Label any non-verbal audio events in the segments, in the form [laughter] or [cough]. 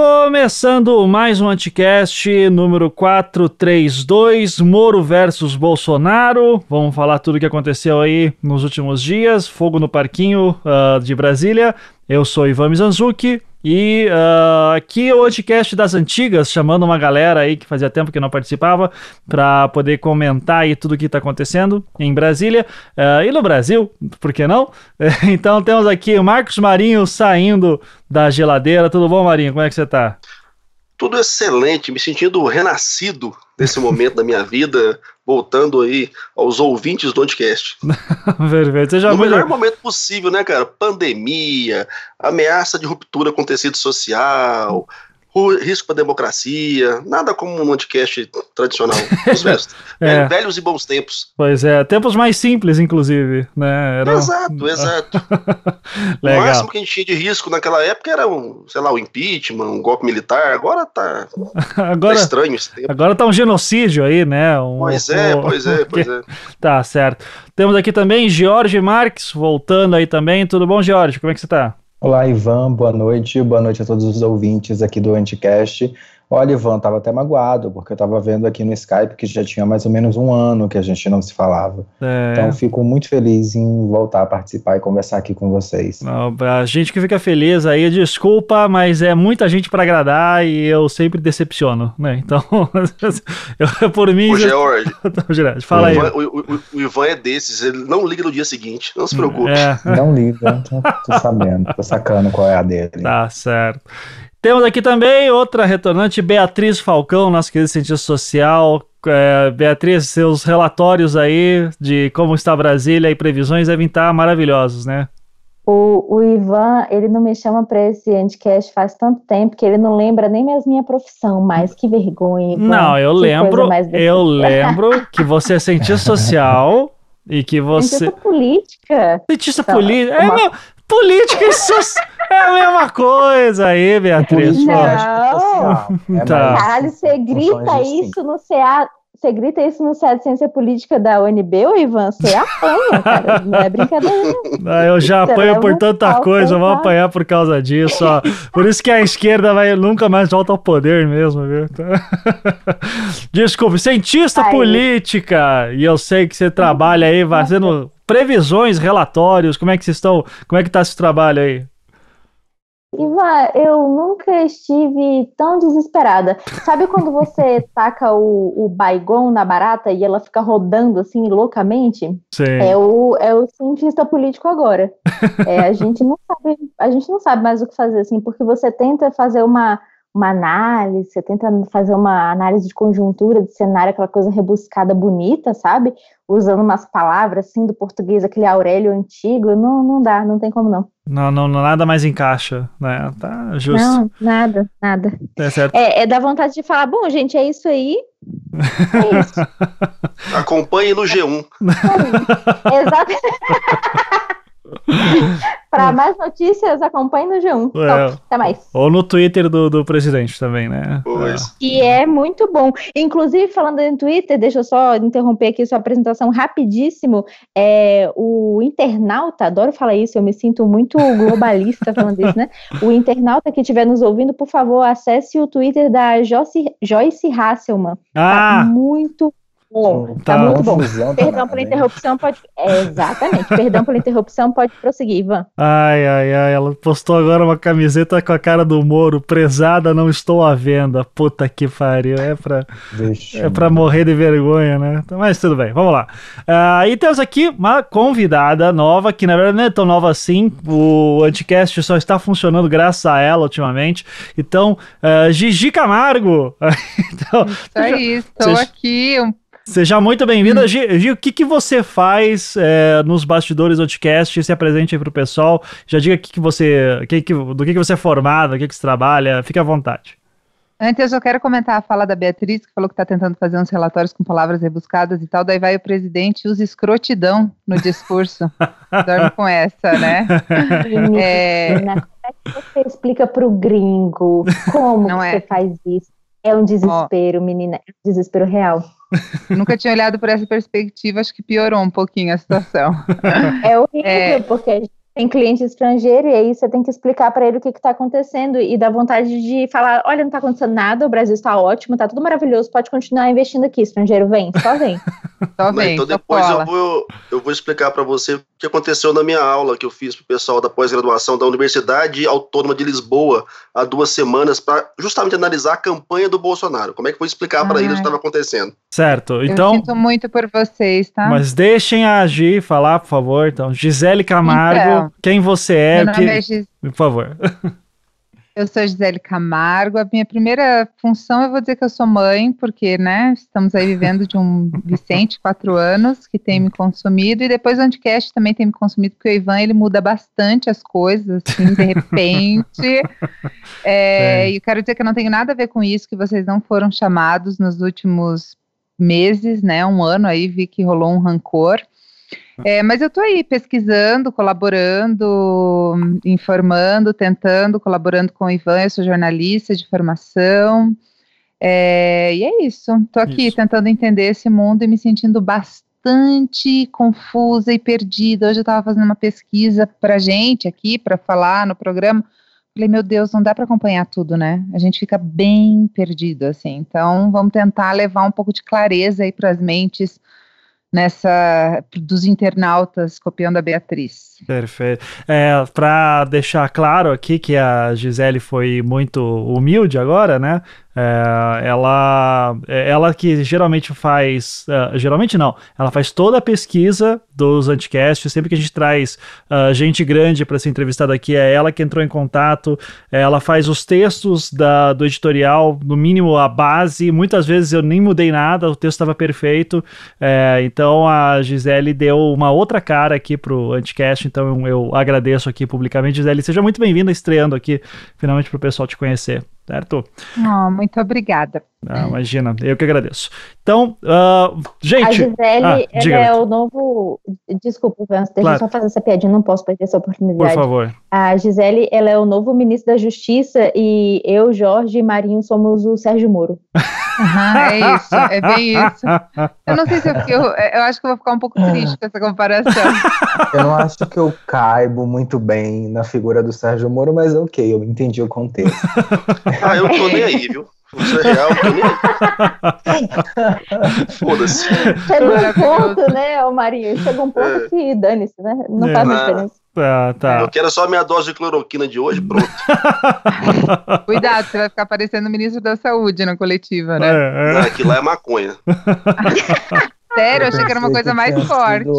Começando mais um Anticast número 432, Moro versus Bolsonaro. Vamos falar tudo o que aconteceu aí nos últimos dias. Fogo no Parquinho uh, de Brasília. Eu sou Ivan Mizanzuki e uh, aqui é o podcast das antigas, chamando uma galera aí que fazia tempo que não participava, para poder comentar aí tudo o que está acontecendo em Brasília uh, e no Brasil, por que não? [laughs] então temos aqui o Marcos Marinho saindo da geladeira. Tudo bom, Marinho? Como é que você está? Tudo excelente, me sentindo renascido nesse momento da minha vida, voltando aí aos ouvintes do podcast. [laughs] Perfeito. Seja no muito... melhor momento possível, né, cara? Pandemia, ameaça de ruptura com tecido social, risco para a democracia, nada como um podcast tradicional [laughs] dos é. velhos e bons tempos. Pois é, tempos mais simples, inclusive, né? Era... Exato, exato. [laughs] o máximo que a gente tinha de risco naquela época era, um, sei lá, o um impeachment, um golpe militar, agora tá, [laughs] agora, tá estranho esse tempo. Agora tá um genocídio aí, né? Um, pois é, um... pois é, pois é. tá, certo. Temos aqui também Jorge Marques, voltando aí também. Tudo bom, Jorge? Como é que você tá? Olá, Ivan, boa noite. Boa noite a todos os ouvintes aqui do Anticast. Olha, Ivan, estava até magoado, porque eu estava vendo aqui no Skype que já tinha mais ou menos um ano que a gente não se falava. É. Então, fico muito feliz em voltar a participar e conversar aqui com vocês. Não, a gente que fica feliz aí, desculpa, mas é muita gente para agradar e eu sempre decepciono, né? Então, [laughs] eu, por mim. O George. [laughs] Então, fala o aí. o, o, o, Ivan é desses, ele não liga no dia seguinte, não se preocupe. É. Não liga, tô, tô sabendo, tô sacando qual é a dele. Tá certo. Temos aqui também outra retornante, Beatriz Falcão, nossa querida cientista social. É, Beatriz, seus relatórios aí de como está Brasília e previsões devem estar maravilhosos, né? O, o Ivan, ele não me chama para esse Anticast faz tanto tempo que ele não lembra nem mais minha profissão, mas que vergonha, Ivan. Não, eu que lembro, eu lembro [laughs] que você é cientista social e que você... Cientista política. Cientista então, política. É, uma... Política e social. É a mesma coisa aí, Beatriz. Não. É tá. Caralho, você grita isso no CA. Você grita isso no CA de Ciência Política da UNB, ô Ivan? Você apanha, cara. Não é brincadeira. Não, [laughs] eu já você apanho por tanta coisa, eu vou apanhar por causa disso. Ó. Por isso que a esquerda vai nunca mais volta ao poder mesmo, viu? [laughs] Desculpe, cientista aí. política. E eu sei que você trabalha aí fazendo previsões, relatórios. Como é que vocês estão? Como é que tá esse trabalho aí? Ivan, eu nunca estive tão desesperada. Sabe quando você [laughs] taca o, o baigon na barata e ela fica rodando assim loucamente? Sim. É o, é o cientista político agora. [laughs] É, a gente não sabe, a gente não sabe mais o que fazer assim, porque você tenta fazer uma uma análise, você tenta fazer uma análise de conjuntura de cenário, aquela coisa rebuscada, bonita, sabe? Usando umas palavras assim do português, aquele Aurélio antigo, não, não dá, não tem como não. Não, não, nada mais encaixa, né? Tá justo. Não, nada, nada. É certo. É, é da vontade de falar, bom, gente, é isso aí. É isso. [laughs] Acompanhe no G1. [laughs] Exato. [laughs] Para mais notícias, acompanhe no G1. É. Então, até mais. Ou no Twitter do, do presidente também, né? Pois. E é muito bom. Inclusive, falando em Twitter, deixa eu só interromper aqui sua apresentação rapidíssimo. É, o internauta, adoro falar isso, eu me sinto muito globalista falando isso, né? O internauta que estiver nos ouvindo, por favor, acesse o Twitter da Joyce, Joyce Hasselman. Tá ah. Tá muito bom. Tá, tá muito bom. Perdão pela interrupção, pode. É, exatamente. Perdão pela interrupção, pode prosseguir, Ivan. Ai, ai, ai. Ela postou agora uma camiseta com a cara do Moro. Prezada, não estou à venda. Puta que pariu. É pra, Deixa é pra morrer de vergonha, né? Mas tudo bem, vamos lá. Uh, e temos aqui uma convidada nova, que na verdade não é tão nova assim. O Anticast só está funcionando graças a ela ultimamente. Então, uh, Gigi Camargo. [laughs] então, Isso aí, estou aqui. Um Seja muito bem-vinda, hum. Gi, o que, que você faz é, nos bastidores do podcast? Se apresente aí pro pessoal. Já diga que que você, que, que, do que, que você é formada, o que, que você trabalha. Fique à vontade. Antes, eu quero comentar a fala da Beatriz, que falou que está tentando fazer uns relatórios com palavras rebuscadas e tal. Daí vai o presidente e usa escrotidão no discurso. [laughs] Dorme com essa, né? é... Como é que você explica para o gringo como Não é. você faz isso? É um desespero, oh. menina, é um desespero real. [laughs] Nunca tinha olhado por essa perspectiva, acho que piorou um pouquinho a situação. É horrível, é... porque a gente tem cliente estrangeiro e aí você tem que explicar para ele o que está acontecendo e dá vontade de falar, olha, não está acontecendo nada, o Brasil está ótimo, está tudo maravilhoso, pode continuar investindo aqui, estrangeiro, vem, só vem. [laughs] só vem então depois eu vou, eu vou explicar para você o que aconteceu na minha aula que eu fiz para o pessoal da pós-graduação da Universidade Autônoma de Lisboa há duas semanas para justamente analisar a campanha do Bolsonaro. Como é que eu vou explicar para eles o que estava acontecendo? Certo, então... Eu sinto muito por vocês, tá? Mas deixem a Gi falar, por favor, então. Gisele Camargo, então, quem você é? Meu que... é Gis... Por favor. Eu sou Gisele Camargo. A minha primeira função, eu vou dizer que eu sou mãe, porque, né, estamos aí vivendo de um [laughs] Vicente, quatro anos, que tem me consumido, e depois o Anticast também tem me consumido, porque o Ivan, ele muda bastante as coisas, assim, de repente. [laughs] é, e eu quero dizer que eu não tenho nada a ver com isso, que vocês não foram chamados nos últimos meses, né, um ano aí, vi que rolou um rancor. É, mas eu estou aí pesquisando, colaborando, informando, tentando, colaborando com o Ivan, eu sou jornalista de formação. É, e é isso, estou aqui isso. tentando entender esse mundo e me sentindo bastante confusa e perdida. Hoje eu estava fazendo uma pesquisa para gente aqui, para falar no programa. Falei, meu Deus, não dá para acompanhar tudo, né? A gente fica bem perdido, assim. Então, vamos tentar levar um pouco de clareza aí para as mentes nessa dos internautas copiando a Beatriz. Perfeito. É, para deixar claro aqui que a Gisele foi muito humilde agora, né? É, ela, é, ela que geralmente faz, uh, geralmente não, ela faz toda a pesquisa dos anticasts, sempre que a gente traz uh, gente grande para ser entrevistada aqui, é ela que entrou em contato, ela faz os textos da, do editorial, no mínimo a base, muitas vezes eu nem mudei nada, o texto estava perfeito, é, então a Gisele deu uma outra cara aqui pro anticast, então eu agradeço aqui publicamente, Gisele, seja muito bem-vinda estreando aqui, finalmente para o pessoal te conhecer certo? Oh, muito obrigada. Ah, imagina, eu que agradeço. Então, uh, gente. A Gisele, ah, ela é o novo. Desculpa, deixa claro. eu só fazer essa piadinha, não posso perder essa oportunidade. Por favor. A Gisele, ela é o novo ministro da Justiça e eu, Jorge e Marinho somos o Sérgio Moro. Uhum, é isso, é bem isso. Eu não sei se eu, eu, eu acho que eu vou ficar um pouco triste com essa comparação. Eu não acho que eu caibo muito bem na figura do Sérgio Moro, mas ok, eu entendi o contexto. [laughs] Ah, eu tô nem aí, viu? Isso é real, [laughs] Foda-se. Chega um ponto, né, Marinho? Chega um ponto é. que dane-se, né? Não é. faz mais diferença. Tá, tá. Eu quero só a minha dose de cloroquina de hoje, pronto. [laughs] Cuidado, você vai ficar parecendo o ministro da saúde na coletiva, né? É, é. Não, aquilo lá é maconha. [laughs] Sério, eu achei que era uma coisa mais forte.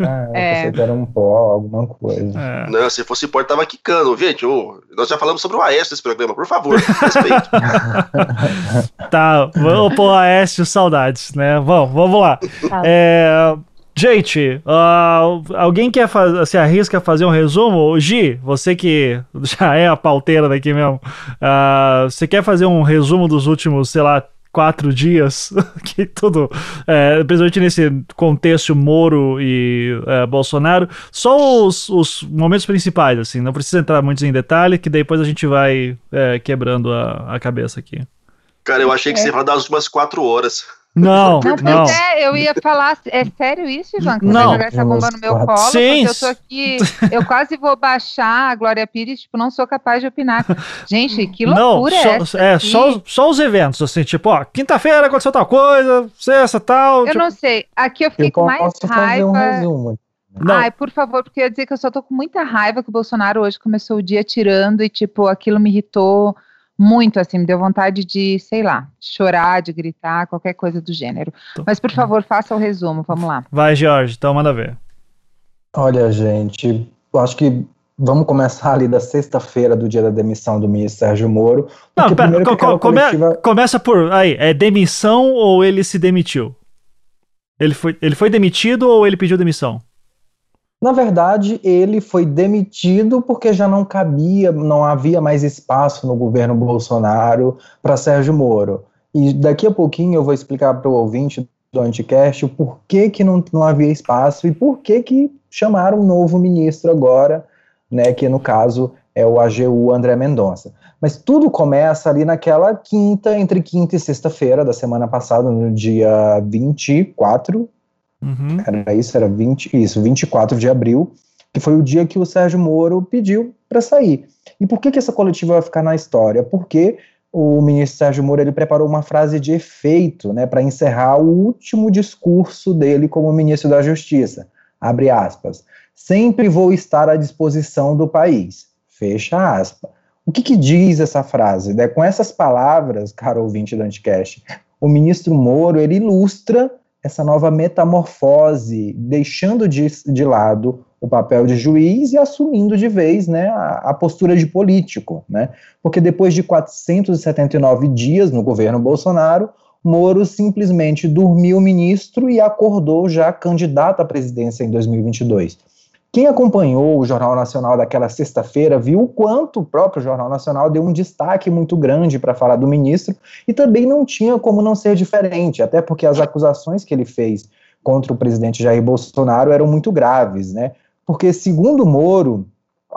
Ah, é. Pensei que era um pó, alguma coisa. É. Não, se fosse pó, tava quicando. Gente, oh, nós já falamos sobre o Aécio nesse programa, por favor, respeito. [laughs] tá, vamos pôr Aécio, saudades, né? Vamos, vamos lá. Tá. É, Gente, uh, alguém quer fazer, se arrisca a fazer um resumo? Gi, você que [laughs] já é a pauteira daqui mesmo, uh, você quer fazer um resumo dos últimos, sei lá, quatro dias, [laughs] que tudo, é, principalmente nesse contexto Moro e é, Bolsonaro, só os, os, momentos principais, assim, não precisa entrar muito em detalhe, que depois a gente vai é, quebrando a, a cabeça aqui. Cara, eu achei que você ia falar das últimas quatro horas. Não, não. não. É, eu ia falar, é sério isso, Ivan? Que não. vai jogar essa bomba no meu colo? Sim. Porque eu tô aqui, eu quase vou baixar a Glória Pires, tipo, não sou capaz de opinar. Gente, que loucura não, é essa? É, só, só os eventos, assim, tipo, ó, quinta-feira aconteceu tal coisa, sexta, tal. Eu tipo... não sei, aqui eu fiquei eu com mais raiva. Um resumo. Não. Ai, por favor, porque eu ia dizer que eu só tô com muita raiva que o Bolsonaro hoje começou o dia tirando e, tipo, aquilo me irritou muito, assim, me deu vontade de, sei lá, chorar, de gritar, qualquer coisa do gênero. Mas, por favor, faça o resumo, vamos lá. Vai, Jorge, então manda ver. Olha, gente, eu acho que vamos começar ali da sexta-feira do dia da demissão do ministro Sérgio Moro. Não, pera, co co coletiva... começa por aí, é demissão ou ele se demitiu? Ele foi, ele foi demitido ou ele pediu demissão? Na verdade, ele foi demitido porque já não cabia, não havia mais espaço no governo Bolsonaro para Sérgio Moro. E daqui a pouquinho eu vou explicar para o ouvinte do Anticast o porquê que não, não havia espaço e por que que chamaram um novo ministro agora, né, que no caso é o AGU André Mendonça. Mas tudo começa ali naquela quinta, entre quinta e sexta-feira da semana passada, no dia 24 Uhum. Era isso, era 20, isso, 24 de abril, que foi o dia que o Sérgio Moro pediu para sair. E por que, que essa coletiva vai ficar na história? Porque o ministro Sérgio Moro ele preparou uma frase de efeito né, para encerrar o último discurso dele como ministro da Justiça. Abre aspas. Sempre vou estar à disposição do país. Fecha aspas. O que, que diz essa frase? Né? Com essas palavras, caro ouvinte do Anticast, o ministro Moro ele ilustra essa nova metamorfose, deixando de, de lado o papel de juiz e assumindo de vez né, a, a, postura de político. Né? Porque depois de 479 dias no governo Bolsonaro, Moro simplesmente dormiu ministro e acordou já candidato à presidência em 2022. Quem acompanhou o Jornal Nacional daquela sexta-feira viu o quanto o próprio Jornal Nacional deu um destaque muito grande para falar do ministro e também não tinha como não ser diferente, até porque as acusações que ele fez contra o presidente Jair Bolsonaro eram muito graves, né? Porque, segundo Moro,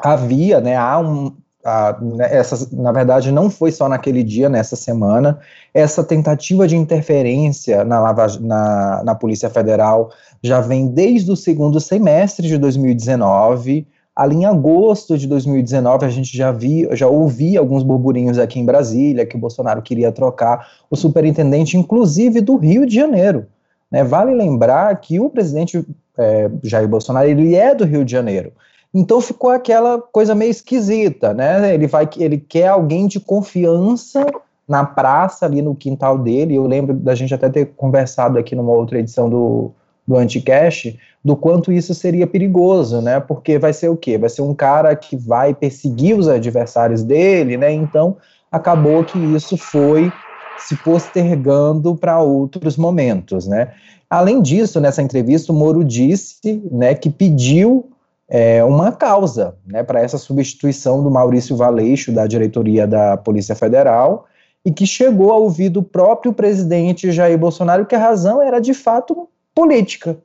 havia, né, há um, a, né, essa, na verdade, não foi só naquele dia, nessa semana, essa tentativa de interferência na, Lava, na, na Polícia Federal já vem desde o segundo semestre de 2019. Ali em agosto de 2019, a gente já, vi, já ouvia alguns burburinhos aqui em Brasília que o Bolsonaro queria trocar o superintendente, inclusive do Rio de Janeiro. Né? Vale lembrar que o presidente é, Jair Bolsonaro ele é do Rio de Janeiro. Então ficou aquela coisa meio esquisita, né? Ele vai, ele quer alguém de confiança na praça ali no quintal dele. Eu lembro da gente até ter conversado aqui numa outra edição do do Anticast, do quanto isso seria perigoso, né? Porque vai ser o quê? Vai ser um cara que vai perseguir os adversários dele, né? Então acabou que isso foi se postergando para outros momentos, né? Além disso, nessa entrevista, o Moro disse, né, que pediu é, uma causa, né, para essa substituição do Maurício Valeixo da diretoria da Polícia Federal e que chegou ao ouvido do próprio presidente Jair Bolsonaro que a razão era de fato política,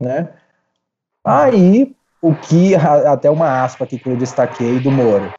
né? Aí, o que, até uma aspa aqui que eu destaquei do Moro,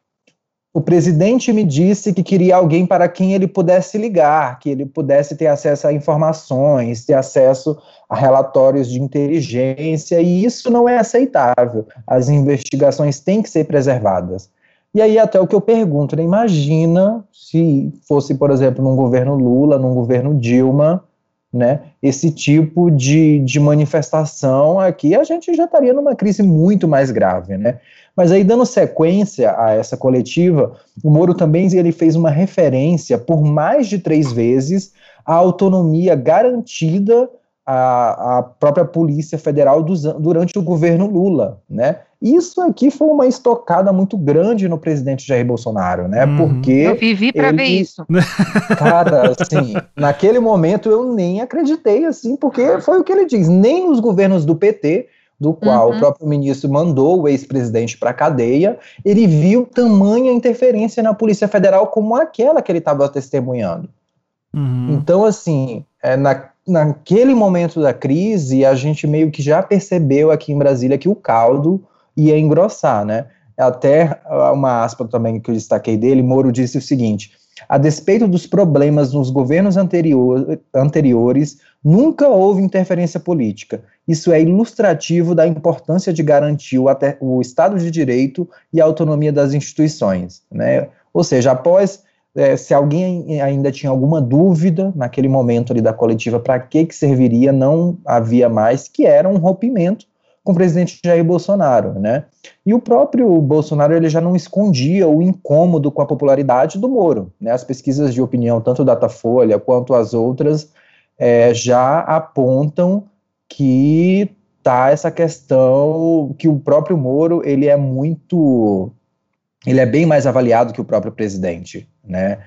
o presidente me disse que queria alguém para quem ele pudesse ligar, que ele pudesse ter acesso a informações, ter acesso a relatórios de inteligência, e isso não é aceitável. As investigações têm que ser preservadas. E aí, até o que eu pergunto, né? imagina se fosse, por exemplo, num governo Lula, num governo Dilma, né, esse tipo de, de manifestação aqui, a gente já estaria numa crise muito mais grave, né? Mas aí, dando sequência a essa coletiva, o Moro também ele fez uma referência por mais de três vezes à autonomia garantida à, à própria Polícia Federal durante o governo Lula, né? Isso aqui foi uma estocada muito grande no presidente Jair Bolsonaro, né? Uhum. Porque. Eu vivi para ver isso. [laughs] Cara, assim, naquele momento eu nem acreditei, assim, porque foi o que ele diz. Nem os governos do PT, do qual uhum. o próprio ministro mandou o ex-presidente para a cadeia, ele viu tamanha interferência na Polícia Federal como aquela que ele estava testemunhando. Uhum. Então, assim, é, na, naquele momento da crise, a gente meio que já percebeu aqui em Brasília que o caldo ia engrossar, né? Até uma aspa também que eu destaquei dele, Moro disse o seguinte: a despeito dos problemas nos governos anterior, anteriores, nunca houve interferência política. Isso é ilustrativo da importância de garantir o, o Estado de Direito e a autonomia das instituições. Né? Ou seja, após, é, se alguém ainda tinha alguma dúvida naquele momento ali da coletiva para que, que serviria, não havia mais, que era um rompimento com o presidente Jair Bolsonaro, né? E o próprio Bolsonaro ele já não escondia o incômodo com a popularidade do Moro, né? As pesquisas de opinião, tanto Datafolha quanto as outras, é, já apontam que tá essa questão que o próprio Moro ele é muito, ele é bem mais avaliado que o próprio presidente, né?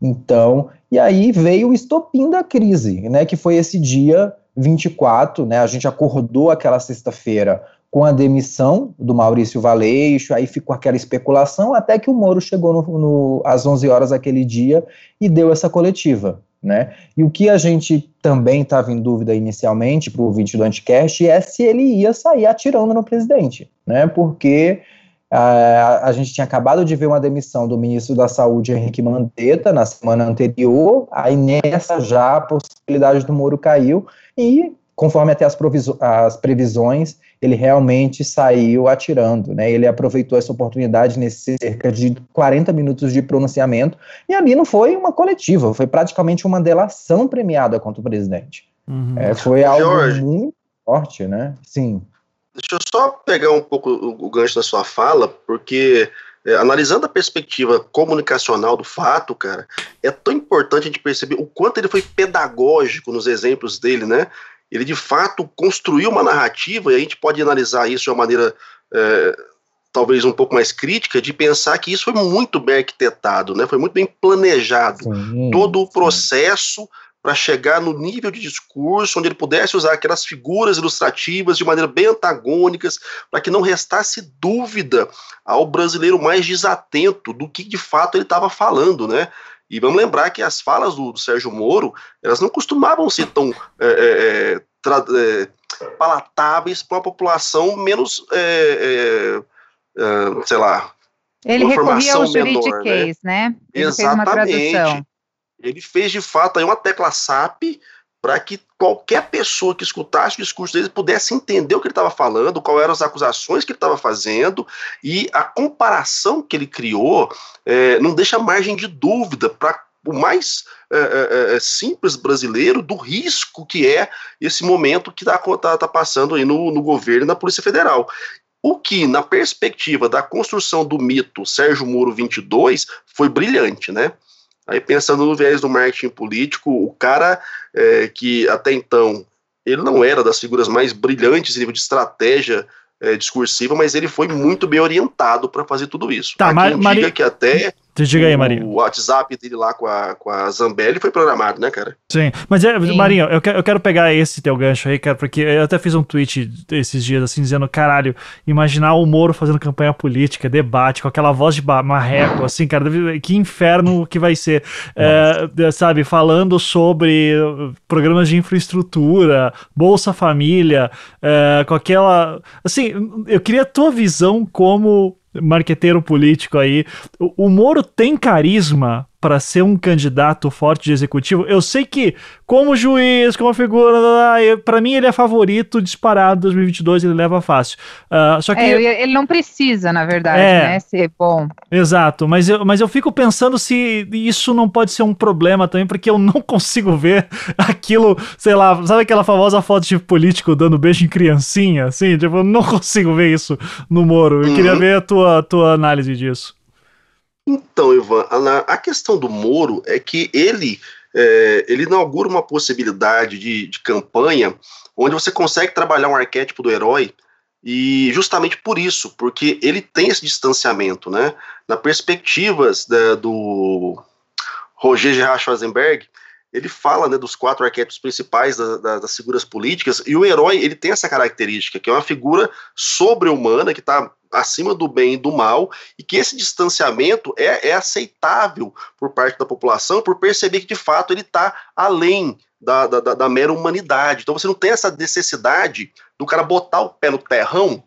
Então, e aí veio o estopim da crise, né? Que foi esse dia 24, né, a gente acordou aquela sexta-feira com a demissão do Maurício Valeixo, aí ficou aquela especulação, até que o Moro chegou no, no, às 11 horas daquele dia e deu essa coletiva. Né? E o que a gente também estava em dúvida inicialmente para o ouvinte do Anticast é se ele ia sair atirando no presidente, né? porque a, a gente tinha acabado de ver uma demissão do ministro da Saúde, Henrique Mandetta, na semana anterior, aí nessa já a possibilidade do Moro caiu, e conforme até as, as, previsões, ele realmente saiu atirando, né? Ele aproveitou essa oportunidade nesse cerca de 40 minutos de pronunciamento, e ali não foi uma coletiva, foi praticamente uma delação premiada contra o presidente. Uhum. É, foi algo Jorge, muito forte, né? Sim. Deixa eu só pegar um pouco o, gancho da sua fala, porque é, analisando a perspectiva comunicacional do fato, cara, é tão importante a gente perceber o quanto ele foi pedagógico nos exemplos dele, né? ele de fato construiu uma narrativa, e a gente pode analisar isso de uma maneira é, talvez um pouco mais crítica, de pensar que isso foi muito bem arquitetado, né? foi muito bem planejado. Sim, todo o processo para chegar no nível de discurso onde ele pudesse usar aquelas figuras ilustrativas de maneira bem antagônicas, para que não restasse dúvida ao brasileiro mais desatento do que de fato ele estava falando, né? E vamos lembrar que as falas do, do Sérgio Moro, elas não costumavam ser tão é, é, é, é palatáveis para uma população menos, é, é, sei lá, ele recorria ao juridiquês, né? né? Ele Exatamente. Ele fez de fato aí uma tecla SAP para que qualquer pessoa que escutasse o discurso dele pudesse entender o que ele estava falando, quais eram as acusações que ele estava fazendo, e a comparação que ele criou é, não deixa margem de dúvida para o mais é, é, é, simples brasileiro do risco que é esse momento que está tá, tá passando aí no, no governo e na Polícia Federal. O que, na perspectiva da construção do mito Sérgio Moro 22, foi brilhante, né? Aí pensando no viés do marketing político, o cara é, que até então ele não era das figuras mais brilhantes em nível de estratégia é, discursiva, mas ele foi muito bem orientado para fazer tudo isso. Tá, Há quem diga que até Diga aí, Marinho. O WhatsApp dele lá com a, com a Zambelli foi programado, né, cara? Sim. Mas, é, Sim. Marinho, eu, eu quero pegar esse teu gancho aí, cara, porque eu até fiz um tweet esses dias, assim, dizendo, caralho, imaginar o Moro fazendo campanha política, debate, com aquela voz de marreco, assim, cara, que inferno que vai ser. É, sabe, falando sobre programas de infraestrutura, Bolsa Família, é, com aquela. Assim, eu queria a tua visão como marqueteiro político aí. O, o Moro tem carisma para ser um candidato forte de executivo. Eu sei que, como juiz, como figura, para mim ele é favorito disparado 2022, ele leva fácil. Uh, só que é, ele não precisa, na verdade, é, né, ser bom. Exato, mas eu, mas eu fico pensando se isso não pode ser um problema também, porque eu não consigo ver [laughs] aquilo, sei lá, sabe aquela famosa foto de político dando beijo em criancinha, assim, tipo, eu não consigo ver isso no Moro. Eu uhum. queria ver a tua, tua análise disso. Então, Ivan, a, questão do Moro é que ele, é, ele inaugura uma possibilidade de, de campanha onde você consegue trabalhar um arquétipo do herói e justamente por isso, porque ele tem esse distanciamento, né? Na perspectivas da, do Roger Gerard Schwarzenberg, ele fala né, dos quatro arquétipos principais da, da, das figuras políticas, e o herói ele tem essa característica, que é uma figura sobre-humana, que está acima do bem e do mal, e que esse distanciamento é, é aceitável por parte da população, por perceber que de fato ele está além da, da, da, mera humanidade. Então você não tem essa necessidade do cara botar o pé no terrão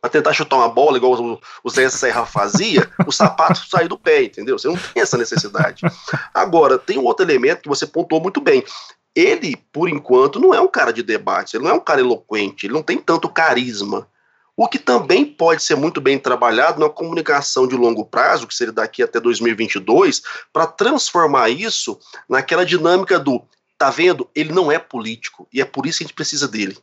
para tentar chutar uma bola, igual o, o Zé Serra fazia, [laughs] o sapato sair do pé, entendeu? Você não tem essa necessidade. Agora, tem um outro elemento que você pontuou muito bem. Ele, por enquanto, não é um cara de debate, ele não é um cara eloquente, ele não tem tanto carisma. O que também pode ser muito bem trabalhado na comunicação de longo prazo, que seria daqui até 2022, para transformar isso naquela dinâmica do tá vendo? Ele não é político e é por isso que a gente precisa dele.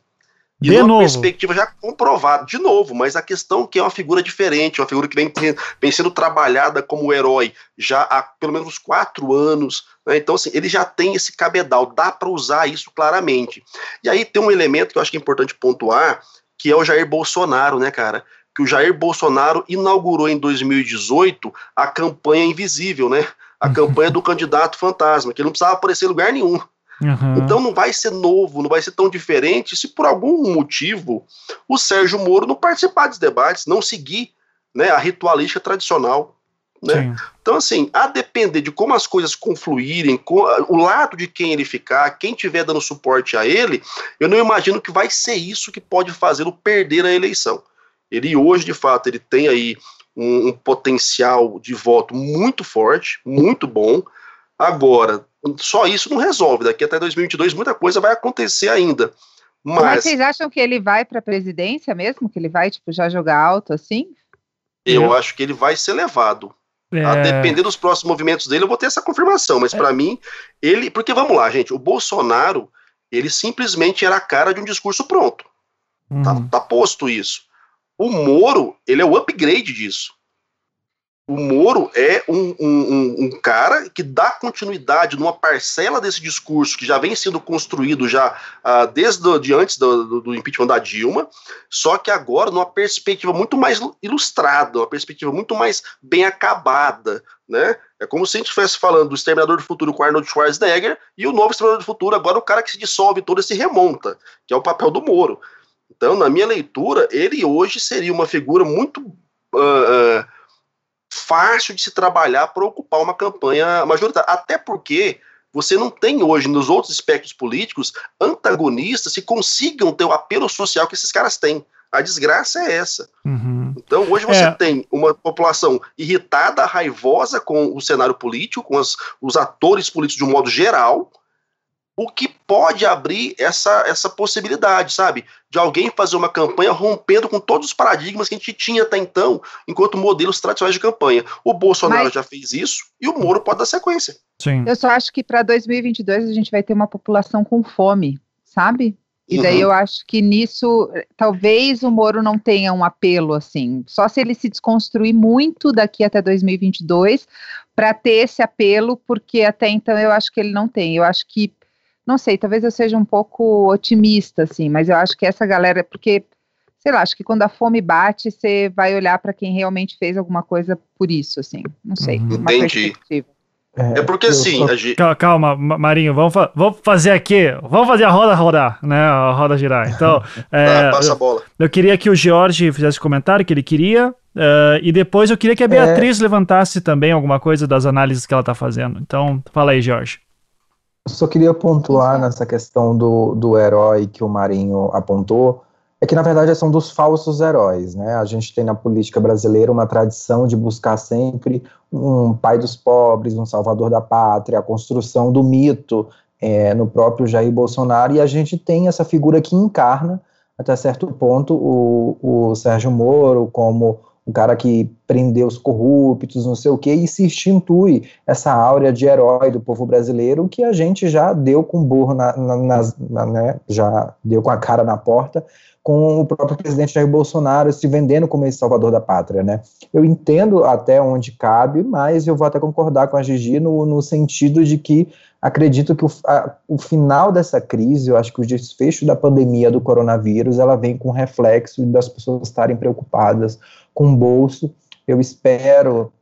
E de numa perspectiva já comprovada, de novo, mas a questão é que é uma figura diferente, uma figura que vem, vem sendo trabalhada como herói já há pelo menos quatro anos. Né? Então, assim, ele já tem esse cabedal, dá para usar isso claramente. E aí tem um elemento que eu acho que é importante pontuar, que é o Jair Bolsonaro, né, cara? Que o Jair Bolsonaro inaugurou em 2018 a campanha invisível, né? A campanha do [laughs] candidato fantasma, que ele não precisava aparecer em lugar nenhum. Uhum. Então não vai ser novo, não vai ser tão diferente se por algum motivo o Sérgio Moro não participar dos debates, não seguir né, a ritualística tradicional. Né? Então, assim, a depender de como as coisas confluírem, o lado de quem ele ficar, quem tiver dando suporte a ele, eu não imagino que vai ser isso que pode fazê-lo perder a eleição. Ele hoje, de fato, ele tem aí um, um potencial de voto muito forte, muito bom. Agora, só isso não resolve. Daqui até 2022 muita coisa vai acontecer ainda. Mas... Mas vocês acham que ele vai para a presidência mesmo? Que ele vai, tipo, já jogar alto assim? Eu acho que ele vai ser levado. É... A depender dos próximos movimentos dele, eu vou ter essa confirmação. Mas é. para mim, ele. Porque vamos lá, gente, o Bolsonaro, ele simplesmente era a cara de um discurso pronto. Tá, uhum. Tá, tá posto isso. O Moro, ele é o upgrade disso o Moro é um, um, um, cara que dá continuidade numa parcela desse discurso que já vem sendo construído já uh, desde de antes do, do, impeachment da Dilma, só que agora numa perspectiva muito mais ilustrada, uma perspectiva muito mais bem acabada, né? É como se a gente estivesse falando do Exterminador do Futuro com Arnold Schwarzenegger e o novo Exterminador do Futuro agora o cara que se dissolve todo e se remonta, que é o papel do Moro. Então, na minha leitura, ele hoje seria uma figura muito uh, uh, fácil de se trabalhar para ocupar uma campanha majoritária. Até porque você não tem hoje nos outros espectros políticos antagonistas que consigam ter o apelo social que esses caras têm. A desgraça é essa. Uhum. Então, hoje você é. tem uma população irritada, raivosa com o cenário político, com as, os atores políticos de um modo geral, o que pode abrir essa, essa possibilidade, sabe? De alguém fazer uma campanha rompendo com todos os paradigmas que a gente tinha até então, enquanto modelos tradicionais de campanha. O Bolsonaro Mas... já fez isso e o Moro pode dar sequência. Sim. Eu só acho que para 2022 a gente vai ter uma população com fome, sabe? E daí uhum. eu acho que nisso, talvez o Moro não tenha um apelo assim, só se ele se desconstruir muito daqui até 2022 para ter esse apelo, porque até então eu acho que ele não tem. Eu acho que não sei, talvez eu seja um pouco otimista, assim, mas eu acho que essa galera, porque, sei lá, acho que quando a fome bate, você vai olhar para quem realmente fez alguma coisa por isso, assim, não sei. Uhum. Entendi. É, é, porque assim. Só... Calma, Marinho, vamos, fa vamos fazer aqui. Vamos fazer a roda rodar, né? A roda girar. Então. [laughs] é, passa a bola. Eu, eu, queria que o Jorge fizesse comentário que ele queria. Uh, e depois eu queria que a é. Beatriz é... levantasse também alguma coisa das análises que ela está fazendo. Então, fala aí, Jorge. Só queria pontuar nessa questão do, do herói que o Marinho apontou, é que na verdade são dos falsos heróis, né? A gente tem na política brasileira uma tradição de buscar sempre um pai dos pobres, um salvador da pátria, a construção do mito é, no próprio Jair Bolsonaro, e a gente tem essa figura que encarna, até certo ponto, o, o Sérgio Moro como um cara que prendeu os corruptos, não sei o quê, e se institui essa áurea de herói do povo brasileiro que a gente já deu com burro na, na, na, né, já deu com a cara na porta com o próprio presidente Jair Bolsonaro se vendendo como esse salvador da pátria, né? Eu entendo até onde cabe, mas eu vou até concordar com a Gigi no, no sentido de que acredito que o, a, o final dessa crise, eu acho que o desfecho da pandemia do coronavírus, ela vem com reflexo das pessoas estarem preocupadas com o bolso. Eu espero,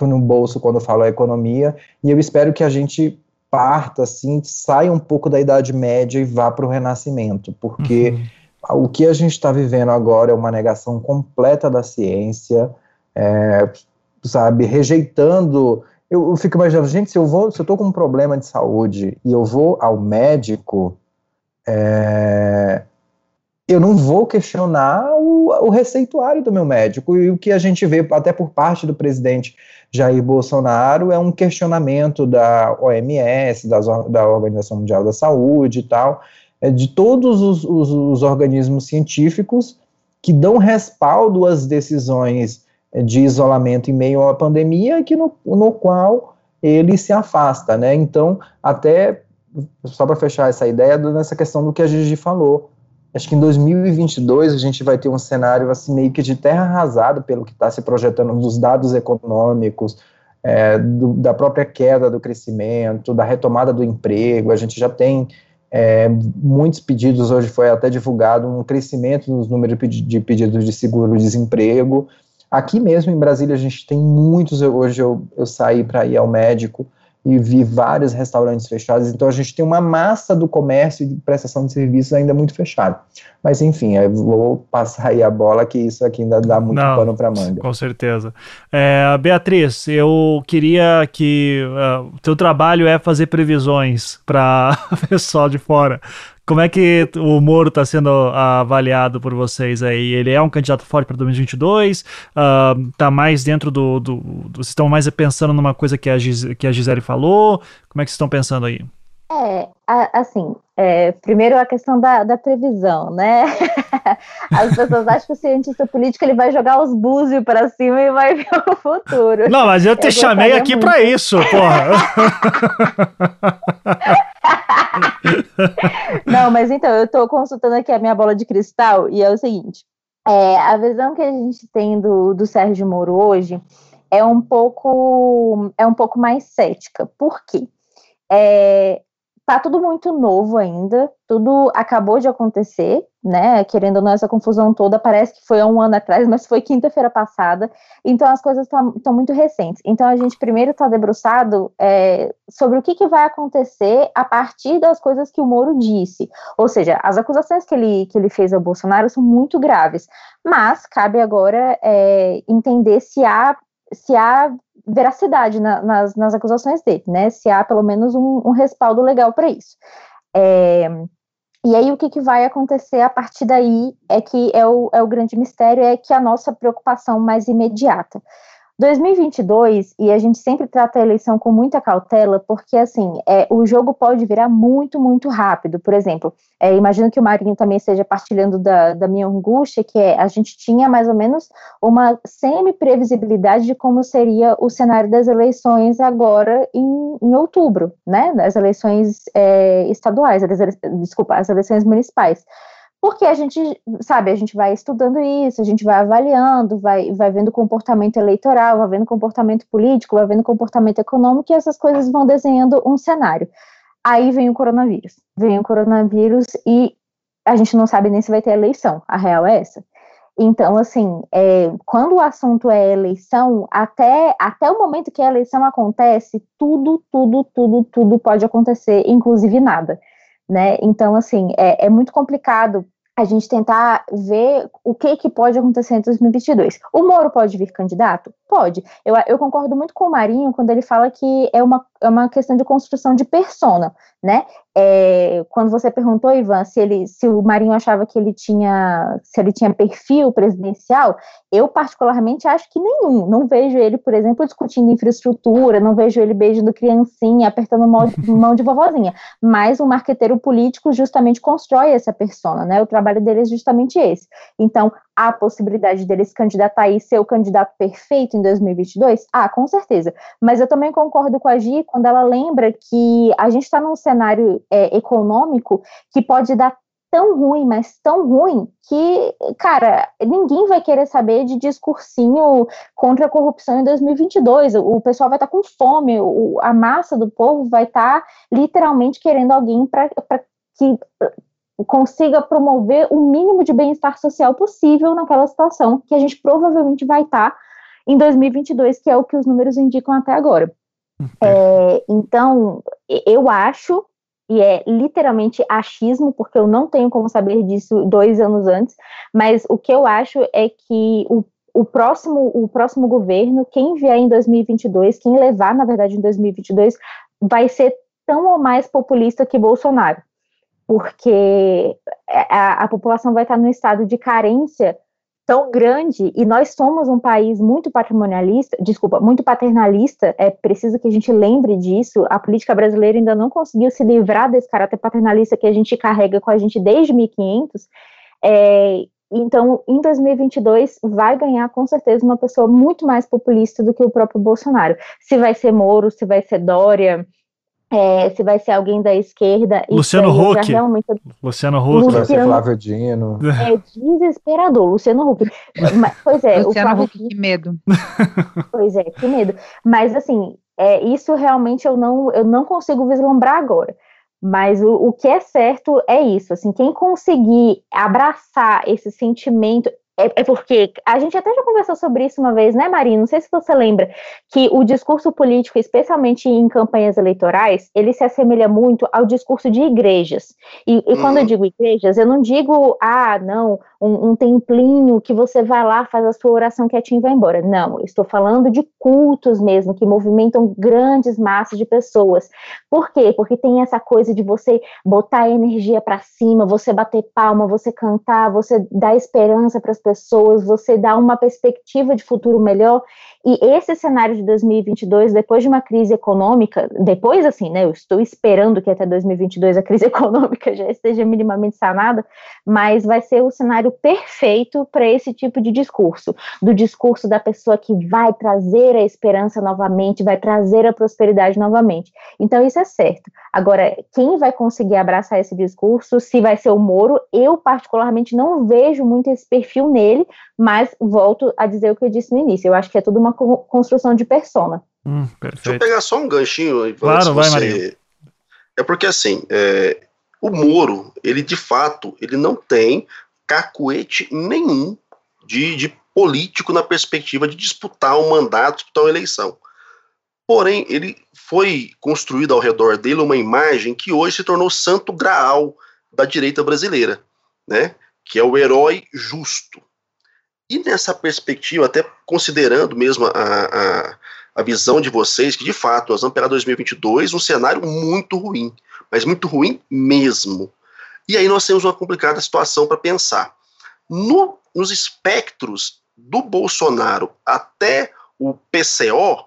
no bolso quando eu falo a economia, e eu espero que a gente parta, assim, saia um pouco da Idade Média e vá para o Renascimento, porque... Uhum o que a gente está vivendo agora é uma negação completa da ciência, é, sabe, rejeitando. Eu, eu, fico imaginando, gente, se eu vou, se eu estou com um problema de saúde e eu vou ao médico, é, eu não vou questionar o, o, receituário do meu médico. E o que a gente vê, até por parte do presidente Jair Bolsonaro, é um questionamento da OMS, das, da Organização Mundial da Saúde e tal, é, de todos os, os, os, organismos científicos que dão respaldo às decisões de isolamento em meio à pandemia, que no, no qual ele se afasta, né? Então, até só para fechar essa ideia nessa questão do que a Gigi falou, acho que em 2022 a gente vai ter um cenário assim meio que de terra arrasada pelo que está se projetando dos dados econômicos, é, do, da própria queda do crescimento, da retomada do emprego. A gente já tem é, muitos pedidos, hoje foi até divulgado um crescimento nos números de pedidos de seguro-desemprego. Aqui mesmo em Brasília a gente tem muitos, hoje eu, eu saí para ir ao médico, e vi vários restaurantes fechados, então a gente tem uma massa do comércio e de prestação de serviços ainda muito fechado. Mas enfim, eu vou passar aí a bola que isso aqui ainda dá muito Não, pano para manga. Com certeza. É, Beatriz, eu queria que uh, o teu trabalho é fazer previsões para [laughs] pessoal de fora. Como é que o Moro está sendo avaliado por vocês aí? Ele é um candidato forte para 2022? Está uh, mais dentro do, do, do, Vocês estão mais pensando numa coisa que a, Gis, que a Gisele falou? Como é que vocês estão pensando aí? É, assim, é, primeiro a questão da, da previsão, né? [laughs] As pessoas acham que o cientista político ele vai jogar os búzios para cima e vai [laughs] ver o futuro. Não, mas eu te eu chamei aqui para isso, porra. [laughs] [laughs] Não, mas então, eu estou consultando aqui a minha bola de cristal e é o seguinte: é, a visão que a gente tem do, do Sérgio Moro hoje é um pouco é um pouco mais cética. Por quê? É, tá tudo muito novo ainda, tudo acabou de acontecer, né? Querendo ou não, essa confusão toda parece que foi há um ano atrás, [laughs] mas foi quinta-feira passada, então as coisas estão muito recentes. Então a gente primeiro está debruçado é, sobre o que, que vai acontecer a partir das coisas que o Moro disse. Ou seja, as acusações que ele, que ele fez ao Bolsonaro são muito graves, mas cabe agora é, entender se há se há veracidade na, nas, nas acusações dele, né? Se há pelo menos um, um respaldo legal para isso. É, e aí o que, que, vai acontecer a partir daí é que é o, é o grande mistério, é que a nossa preocupação mais imediata. 2022, e a gente sempre trata a eleição com muita cautela, porque assim, é, o jogo pode virar muito, muito rápido. Por exemplo, é, imagino que o Marinho também esteja partilhando da, da minha angústia, que é a gente tinha mais ou menos uma semi-previsibilidade de como seria o cenário das eleições agora em, em outubro, né? Das eleições é, estaduais, das, desculpa, as eleições municipais porque a gente, sabe, a gente vai estudando isso, a gente vai avaliando, vai, vai vendo comportamento eleitoral, vai vendo comportamento político, vai vendo comportamento econômico, e essas coisas vão desenhando um cenário. Aí vem o coronavírus. Vem o coronavírus e a gente não sabe nem se vai ter eleição. A real é essa. Então, assim, é, quando o assunto é eleição, até, até o momento que a eleição acontece, tudo, tudo, tudo, tudo pode acontecer, inclusive nada. Né? Então, assim, é, é muito complicado a gente tentar ver o que, que pode acontecer em 2022. O Moro pode vir candidato? Pode. Eu, eu concordo muito com o Marinho quando ele fala que é uma, é uma questão de construção de persona, né? É, quando você perguntou, Ivan, se ele, se o Marinho achava que ele tinha, se ele tinha perfil presidencial, eu particularmente acho que nenhum. Não vejo ele, por exemplo, discutindo infraestrutura, não vejo ele beijando criancinha, apertando mão, [laughs] mão de vovozinha. Mas o marqueteiro político justamente constrói essa persona, né? O trabalho dele é justamente esse. Então, há possibilidade dele se candidatar e ser o candidato perfeito em 2022? Ah, com certeza. Mas eu também concordo com a Gi quando ela lembra que a gente está num cenário é, econômico que pode dar tão ruim, mas tão ruim, que, cara, ninguém vai querer saber de discursinho contra a corrupção em 2022. O pessoal vai estar tá com fome, o, a massa do povo vai estar tá, literalmente querendo alguém para que consiga promover o mínimo de bem-estar social possível naquela situação que a gente provavelmente vai estar tá em 2022, que é o que os números indicam até agora. É, então, eu acho, e é literalmente achismo, porque eu não tenho como saber disso dois anos antes, mas o que eu acho é que o, o, próximo, o próximo governo, quem vier em 2022, quem levar, na verdade, em 2022, vai ser tão ou mais populista que Bolsonaro porque a, a população vai estar num estado de carência tão grande e nós somos um país muito patrimonialista, desculpa, muito paternalista, é preciso que a gente lembre disso, a política brasileira ainda não conseguiu se livrar desse caráter paternalista que a gente carrega com a gente desde 1500, é, então, em 2022, vai ganhar com certeza uma pessoa muito mais populista do que o próprio Bolsonaro. Se vai ser Moro, se vai ser Dória, é, se vai ser alguém da esquerda. Luciano Huck. Realmente... Luciano Huck. Vai ser Flávio Dino. É desesperador, Luciano Huck. [laughs] Mas, pois é, Luciano o Flávio Huck, que medo. [laughs] Pois é, que medo. Mas assim, é, isso realmente eu não, eu não consigo vislumbrar agora. Mas o, o que é certo é isso, assim, quem conseguir abraçar esse sentimento, é, é, porque a gente até já conversou sobre isso uma vez, né, Marina? Não sei se você lembra que o discurso político, especialmente em campanhas eleitorais, ele se assemelha muito ao discurso de igrejas. E, e quando eu uhum. digo igrejas, eu não digo, ah, não, um, um, templinho que você vai lá, faz a sua oração quietinho e vai embora. Não, estou falando de cultos mesmo, que movimentam grandes massas de pessoas. Por quê? Porque tem essa coisa de você botar a energia para cima, você bater palma, você cantar, você dar esperança para as pessoas, você dar uma perspectiva de futuro melhor. E esse cenário de 2022, depois de uma crise econômica, depois assim, né, eu estou esperando que até 2022 a crise [laughs] econômica já esteja minimamente sanada, mas vai ser o cenário perfeito para esse tipo de discurso, do discurso da pessoa que vai trazer a esperança novamente, vai trazer a prosperidade novamente. Então isso é certo. Agora, quem vai conseguir abraçar esse discurso, se vai ser o Moro, eu particularmente não vejo muito esse perfil nele, mas volto a dizer o que eu disse no início, eu acho que é tudo uma construção de persona. Hum, Deixa eu pegar só um ganchinho, Ivan, claro, vai, você... É porque assim, é, o Moro, ele de fato, ele não tem cacuete nenhum de, de político na perspectiva de disputar um mandato, disputar uma eleição. Porém, ele foi construído ao redor dele uma imagem que hoje se tornou santo graal da direita brasileira, né? Que é o herói justo. E nessa perspectiva, até considerando mesmo a, a, a visão de vocês, que de fato nós vamos pegar 2022 um cenário muito ruim, mas muito ruim mesmo. E aí nós temos uma complicada situação para pensar. No, nos espectros do Bolsonaro até o PCO,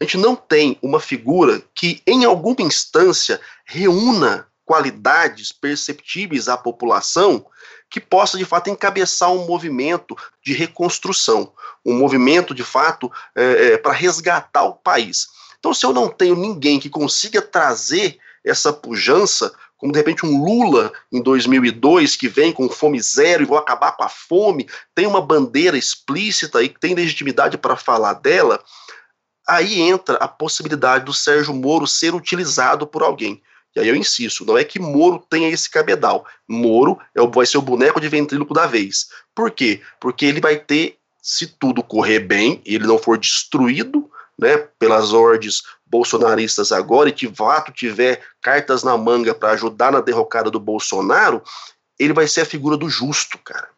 a gente não tem uma figura que, em alguma instância, reúna qualidades perceptíveis à população que possa de fato encabeçar um movimento de reconstrução, um movimento de fato é, é, para resgatar o país. Então, se eu não tenho ninguém que consiga trazer essa pujança, como de repente um Lula em 2002 que vem com fome zero e vou acabar com a fome, tem uma bandeira explícita e tem legitimidade para falar dela, aí entra a possibilidade do Sérgio Moro ser utilizado por alguém. E aí eu insisto, não é que Moro tenha esse cabedal. Moro é o, vai ser o boneco de ventríloco da vez. Por quê? Porque ele vai ter, se tudo correr bem, ele não for destruído né, pelas ordens bolsonaristas agora e de fato tiver cartas na manga para ajudar na derrocada do Bolsonaro, ele vai ser a figura do justo, cara.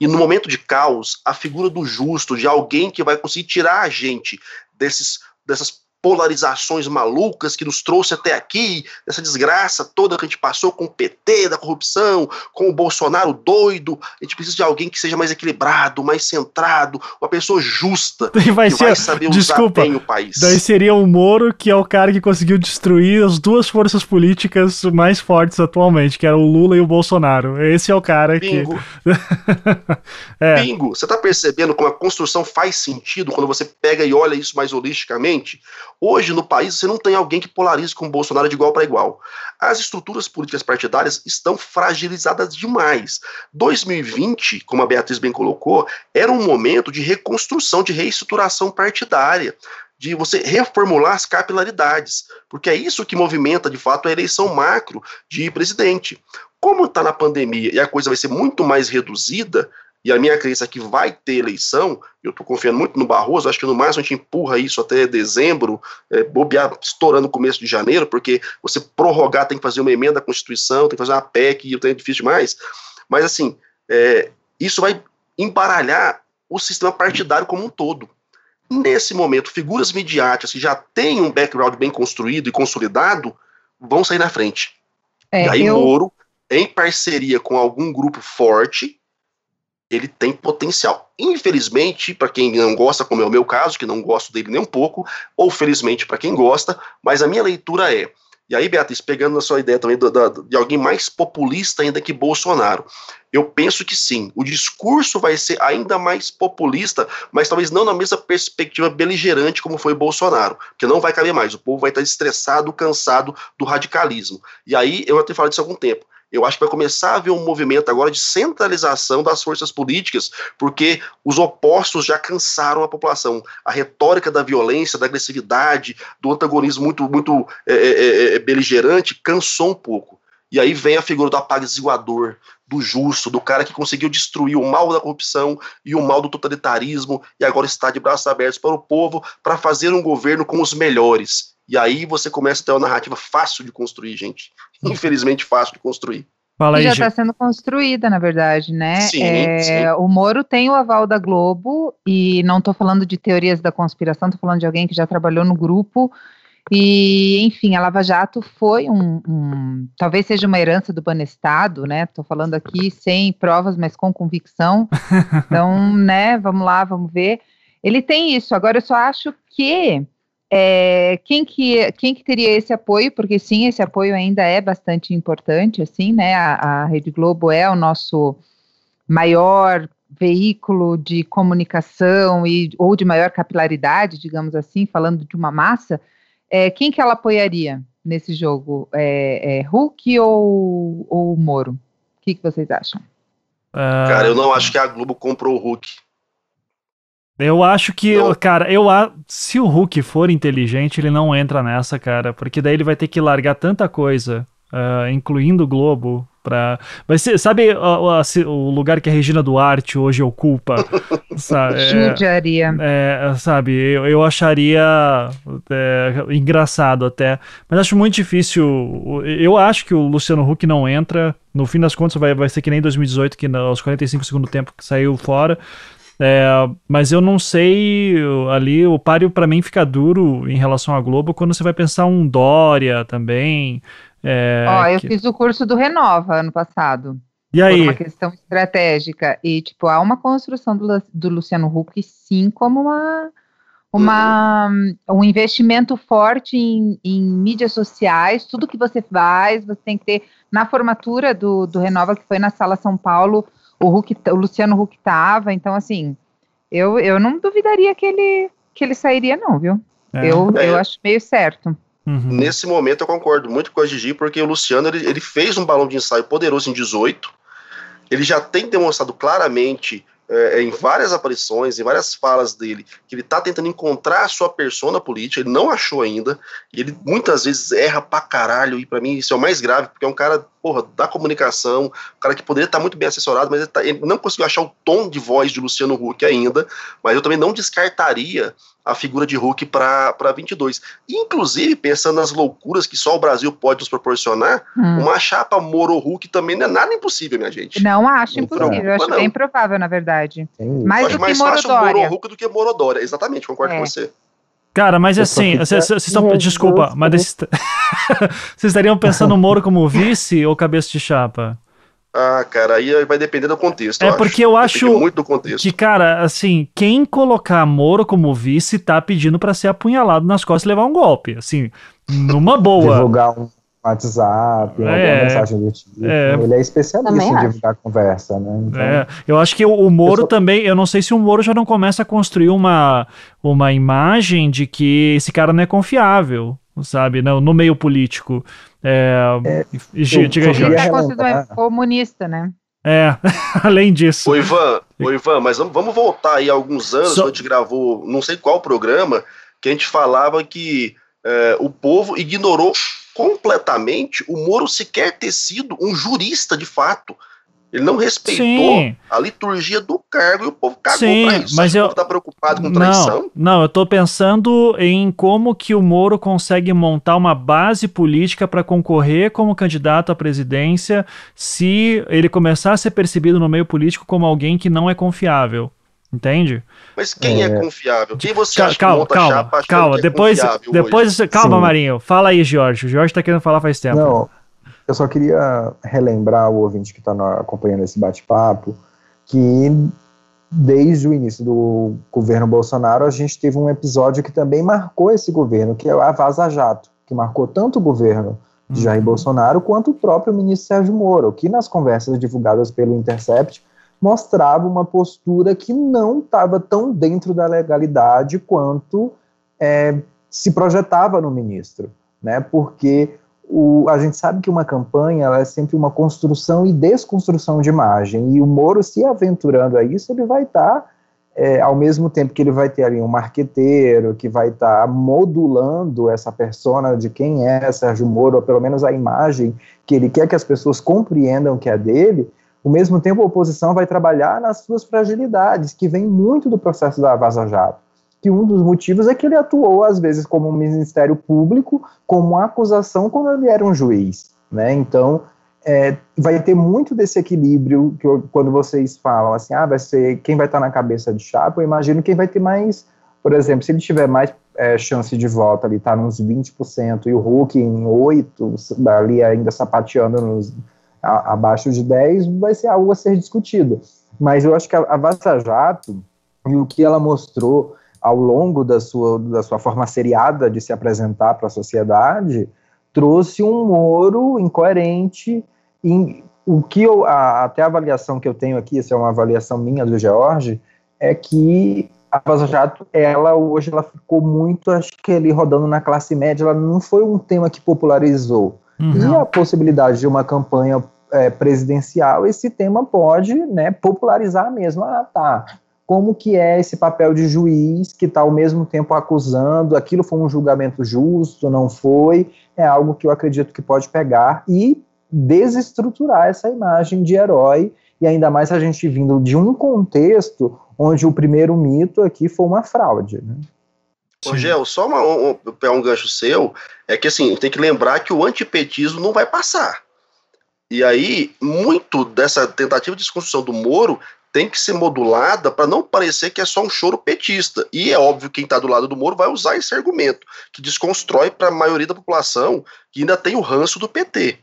E no momento de caos, a figura do justo, de alguém que vai conseguir tirar a gente desses, dessas polarizações malucas que nos trouxe até aqui, essa desgraça toda que a gente passou com o PT, da corrupção, com o Bolsonaro doido. A gente precisa de alguém que seja mais equilibrado, mais centrado, uma pessoa justa, [laughs] que vai, ser, vai saber desculpa, usar bem o país. Daí seria o Moro, que é o cara que conseguiu destruir as duas forças políticas mais fortes atualmente, que era o Lula e o Bolsonaro. Esse é o cara Bingo. que... [laughs] é. Bingo! Você tá percebendo como a construção faz sentido quando você pega e olha isso mais holisticamente? Hoje, no país, você não tem alguém que polarize com o Bolsonaro de igual para igual. As estruturas políticas partidárias estão fragilizadas demais. 2020, como a Beatriz bem colocou, era um momento de reconstrução, de reestruturação partidária de você reformular as capilaridades, porque é isso que movimenta de fato a eleição macro de presidente. Como está na pandemia e a coisa vai ser muito mais reduzida, e a minha crença é que vai ter eleição, eu estou confiando muito no Barroso, acho que no máximo a gente empurra isso até dezembro, é, bobear, estourando no começo de janeiro, porque você prorrogar tem que fazer uma emenda à Constituição, tem que fazer uma PEC, e é difícil demais, mas assim, é, isso vai embaralhar o sistema partidário como um todo. Nesse momento, figuras midiáticas que já têm um background bem construído e consolidado vão sair na frente. É, e aí eu... Moro, em parceria com algum grupo forte, ele tem potencial. Infelizmente, para quem não gosta, como é o meu caso, que não gosto dele nem um pouco, ou felizmente para quem gosta, mas a minha leitura é. E aí, Beatriz, pegando na sua ideia também de alguém mais populista ainda que Bolsonaro, eu penso que sim, o discurso vai ser ainda mais populista, mas talvez não na mesma perspectiva beligerante como foi Bolsonaro, porque não vai caber mais, o povo vai estar estressado, cansado do radicalismo. E aí, eu até falado disso há algum tempo, eu acho que vai começar a haver um movimento agora de centralização das forças políticas, porque os opostos já cansaram a população. A retórica da violência, da agressividade, do antagonismo muito, muito é, é, é, é beligerante cansou um pouco. E aí vem a figura do apaziguador, do justo, do cara que conseguiu destruir o mal da corrupção e o mal do totalitarismo e agora está de braços abertos para o povo para fazer um governo com os melhores. E aí você começa a ter uma narrativa fácil de construir, gente. Infelizmente fácil de construir. Fala aí, já está sendo construída, na verdade, né? Sim, é, sim. O Moro tem o aval da Globo, e não estou falando de teorias da conspiração, estou falando de alguém que já trabalhou no grupo. E, enfim, a Lava Jato foi um, um talvez seja uma herança do Banestado, né? Estou falando aqui sem provas, mas com convicção. [laughs] Então, né, vamos lá, vamos ver. Ele tem isso. Agora, eu só acho que é, quem, que, quem que teria esse apoio? Porque sim, esse apoio ainda é bastante importante, assim, né? A, a Rede Globo é o nosso maior veículo de comunicação e, ou de maior capilaridade, digamos assim, falando de uma massa. É, quem que ela apoiaria nesse jogo? É, é Hulk ou, ou Moro? O que, que vocês acham? Cara, eu não acho que a Globo comprou o Hulk. Eu acho que, não. cara, eu se o Hulk for inteligente, ele não entra nessa, cara, porque daí ele vai ter que largar tanta coisa, uh, incluindo o Globo, pra. Mas sabe o, o, lugar que a Regina Duarte hoje ocupa? [laughs] sabe, Judiaria. É, é, sabe, eu, eu acharia é, engraçado até, mas acho muito difícil. Eu acho que o Luciano Huck não entra. No fim das contas, vai, vai ser que nem 2018, que aos 45 segundos tempo que saiu fora. É, mas eu não sei ali, o páreo para mim fica duro em relação à Globo quando você vai pensar um Dória também. É, Ó, eu que... fiz o curso do Renova ano passado. E aí? Por uma questão estratégica. E, tipo, há uma construção do, do Luciano Huck, sim, como uma, uma, um investimento forte em, em, mídias sociais. Tudo que você faz, você tem que ter. Na formatura do, do Renova, que foi na Sala São Paulo, o, Huck, o Luciano Huck estava, então assim, eu, eu não duvidaria que ele, que ele sairia não, viu? É. Eu, é. eu acho meio certo. Uhum. Nesse momento eu concordo muito com a Gigi, porque o Luciano ele, ele fez um balão de ensaio poderoso em 18, ele já tem demonstrado claramente é, em várias aparições, em várias falas dele, que ele tá tentando encontrar a sua persona política, ele não achou ainda, e ele muitas vezes erra pra caralho, e para mim isso é o mais grave, porque é um cara, porra, da comunicação, um cara que poderia estar tá muito bem assessorado, mas ele, tá, ele, não conseguiu achar o tom de voz de Luciano Huck ainda, mas eu também não descartaria a figura de Hulk para 22. Inclusive, pensando nas loucuras que só o Brasil pode nos proporcionar, hum. uma chapa Moro-Hulk também não é nada impossível, minha gente. Não acho impossível, eu acho não. bem provável, na verdade. Mais do mais que fácil Moro-Hulk do que Morodória, exatamente, concordo é. com você. Cara, mas assim, vocês estão. Desculpa, mas [laughs] vocês estariam pensando no Moro como vice ou cabeça de chapa? Ah, cara, aí vai depender do contexto. É eu porque acho. eu acho muito do contexto. que, cara, assim, quem colocar Moro como vice tá pedindo para ser apunhalado nas costas e levar um golpe, assim, numa boa. Divulgar um WhatsApp, uma é, mensagem do tipo. É, Ele é especialista em divulgar conversa, né? Então... É, eu acho que o, o Moro também, eu não sei se o Moro já não começa a construir uma, uma imagem de que esse cara não é confiável, sabe, no, no meio político. É, é, diga, Jorge. Ele é comunista, né? É, [laughs] além disso. Ô Ivan, ô Ivan, mas vamos, voltar aí alguns anos, so... a gente gravou não sei qual programa, que a gente falava que é, o povo ignorou completamente o Moro sequer ter sido um jurista de fato. Ele não respeitou Sim. a liturgia do cargo e o povo cagou Sim, pra isso. Mas eu... tá preocupado com traição? Não, não, eu tô pensando em como que o Moro consegue montar uma base política para concorrer como candidato à presidência se ele começar a ser percebido no meio político como alguém que não é confiável. Entende? Mas quem é, é confiável? Quem você acha calma, que calma, chapa calma, depois, é depois, calma, Sim. Marinho. Fala aí, Jorge. O Jorge tá querendo falar faz tempo. Não, eu só queria relembrar o ouvinte que está acompanhando esse bate-papo que desde o início do governo Bolsonaro a gente teve um episódio que também marcou esse governo, que é a Vaza Jato, que marcou tanto o governo de Jair uhum. Bolsonaro quanto o próprio ministro Sérgio Moro, que nas conversas divulgadas pelo Intercept mostrava uma postura que não estava tão dentro da legalidade quanto é, se projetava no ministro, né? Porque o, a gente sabe que uma campanha é sempre uma construção e desconstrução de imagem, e o Moro se aventurando a isso, ele vai estar, tá, é, ao mesmo tempo que ele vai ter ali um marqueteiro, que vai estar tá modulando essa persona de quem é Sérgio Moro, ou pelo menos a imagem que ele quer que as pessoas compreendam que é dele, ao mesmo tempo a oposição vai trabalhar nas suas fragilidades, que vem muito do processo da Vaza Jato que um dos motivos é que ele atuou, às vezes, como um Ministério Público, como uma acusação quando ele era um juiz. Né? Então, é, vai ter muito desse equilíbrio que eu, quando vocês falam assim, ah, vai ser quem vai estar na cabeça de chapa, eu imagino quem vai ter mais, por exemplo, se ele tiver mais é, chance de volta ali, tá nos 20%, e o Hulk em 8%, ali ainda sapateando nos, a, abaixo de 10%, vai ser algo a ser discutido. Mas eu acho que a, a Jato, e o que ela mostrou ao longo da sua, da sua forma seriada de se apresentar para a sociedade, trouxe um Moro incoerente, em, o que eu, a, até a avaliação que eu tenho aqui, essa é uma avaliação minha do George, é que a Vaza Jato, ela hoje ela ficou muito, acho que ali rodando na classe média, ela não foi um tema que popularizou. Uhum. E a possibilidade de uma campanha é, presidencial, esse tema pode né, popularizar mesmo. Ah, tá. Como que é esse papel de juiz que está ao mesmo tempo acusando, aquilo foi um julgamento justo, não foi, é algo que eu acredito que pode pegar e desestruturar essa imagem de herói, e ainda mais a gente vindo de um contexto onde o primeiro mito aqui foi uma fraude. Né? Rogel, só uma, um, um, um gancho seu, é que assim, tem que lembrar que o antipetismo não vai passar. E aí, muito dessa tentativa de desconstrução do Moro tem que ser modulada para não parecer que é só um choro petista. E é óbvio que quem está do lado do Moro vai usar esse argumento, que desconstrói para a maioria da população que ainda tem o ranço do PT.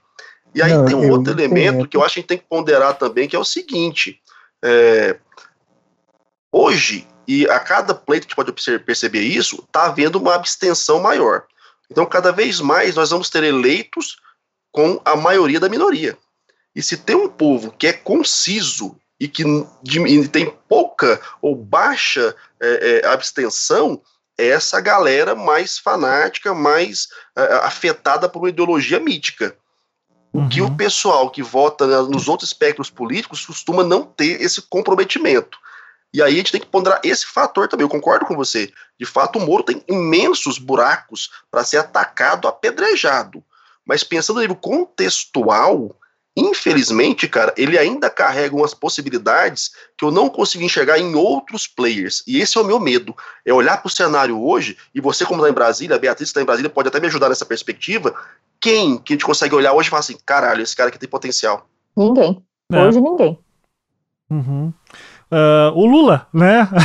E aí não, tem um outro elemento que eu acho que a gente tem que ponderar também, que é o seguinte: é, hoje, e a cada pleito que pode perceber isso, está havendo uma abstenção maior. Então, cada vez mais nós vamos ter eleitos com a maioria da minoria. E se tem um povo que é conciso e que tem pouca ou baixa é, é, abstenção, é essa galera mais fanática, mais é, afetada por uma ideologia mítica. Uhum. O que o pessoal que vota nos outros espectros políticos costuma não ter esse comprometimento. E aí a gente tem que ponderar esse fator também. Eu concordo com você. De fato, o Moro tem imensos buracos para ser atacado, apedrejado. Mas pensando no nível contextual, infelizmente, cara, ele ainda carrega umas possibilidades que eu não consigo enxergar em outros players. E esse é o meu medo. É olhar para o cenário hoje, e você, como está em Brasília, a Beatriz está em Brasília, pode até me ajudar nessa perspectiva. Quem que a gente consegue olhar hoje e falar assim: caralho, esse cara aqui tem potencial? Ninguém. É. Hoje ninguém. Uhum. Uh, o Lula, né? [laughs]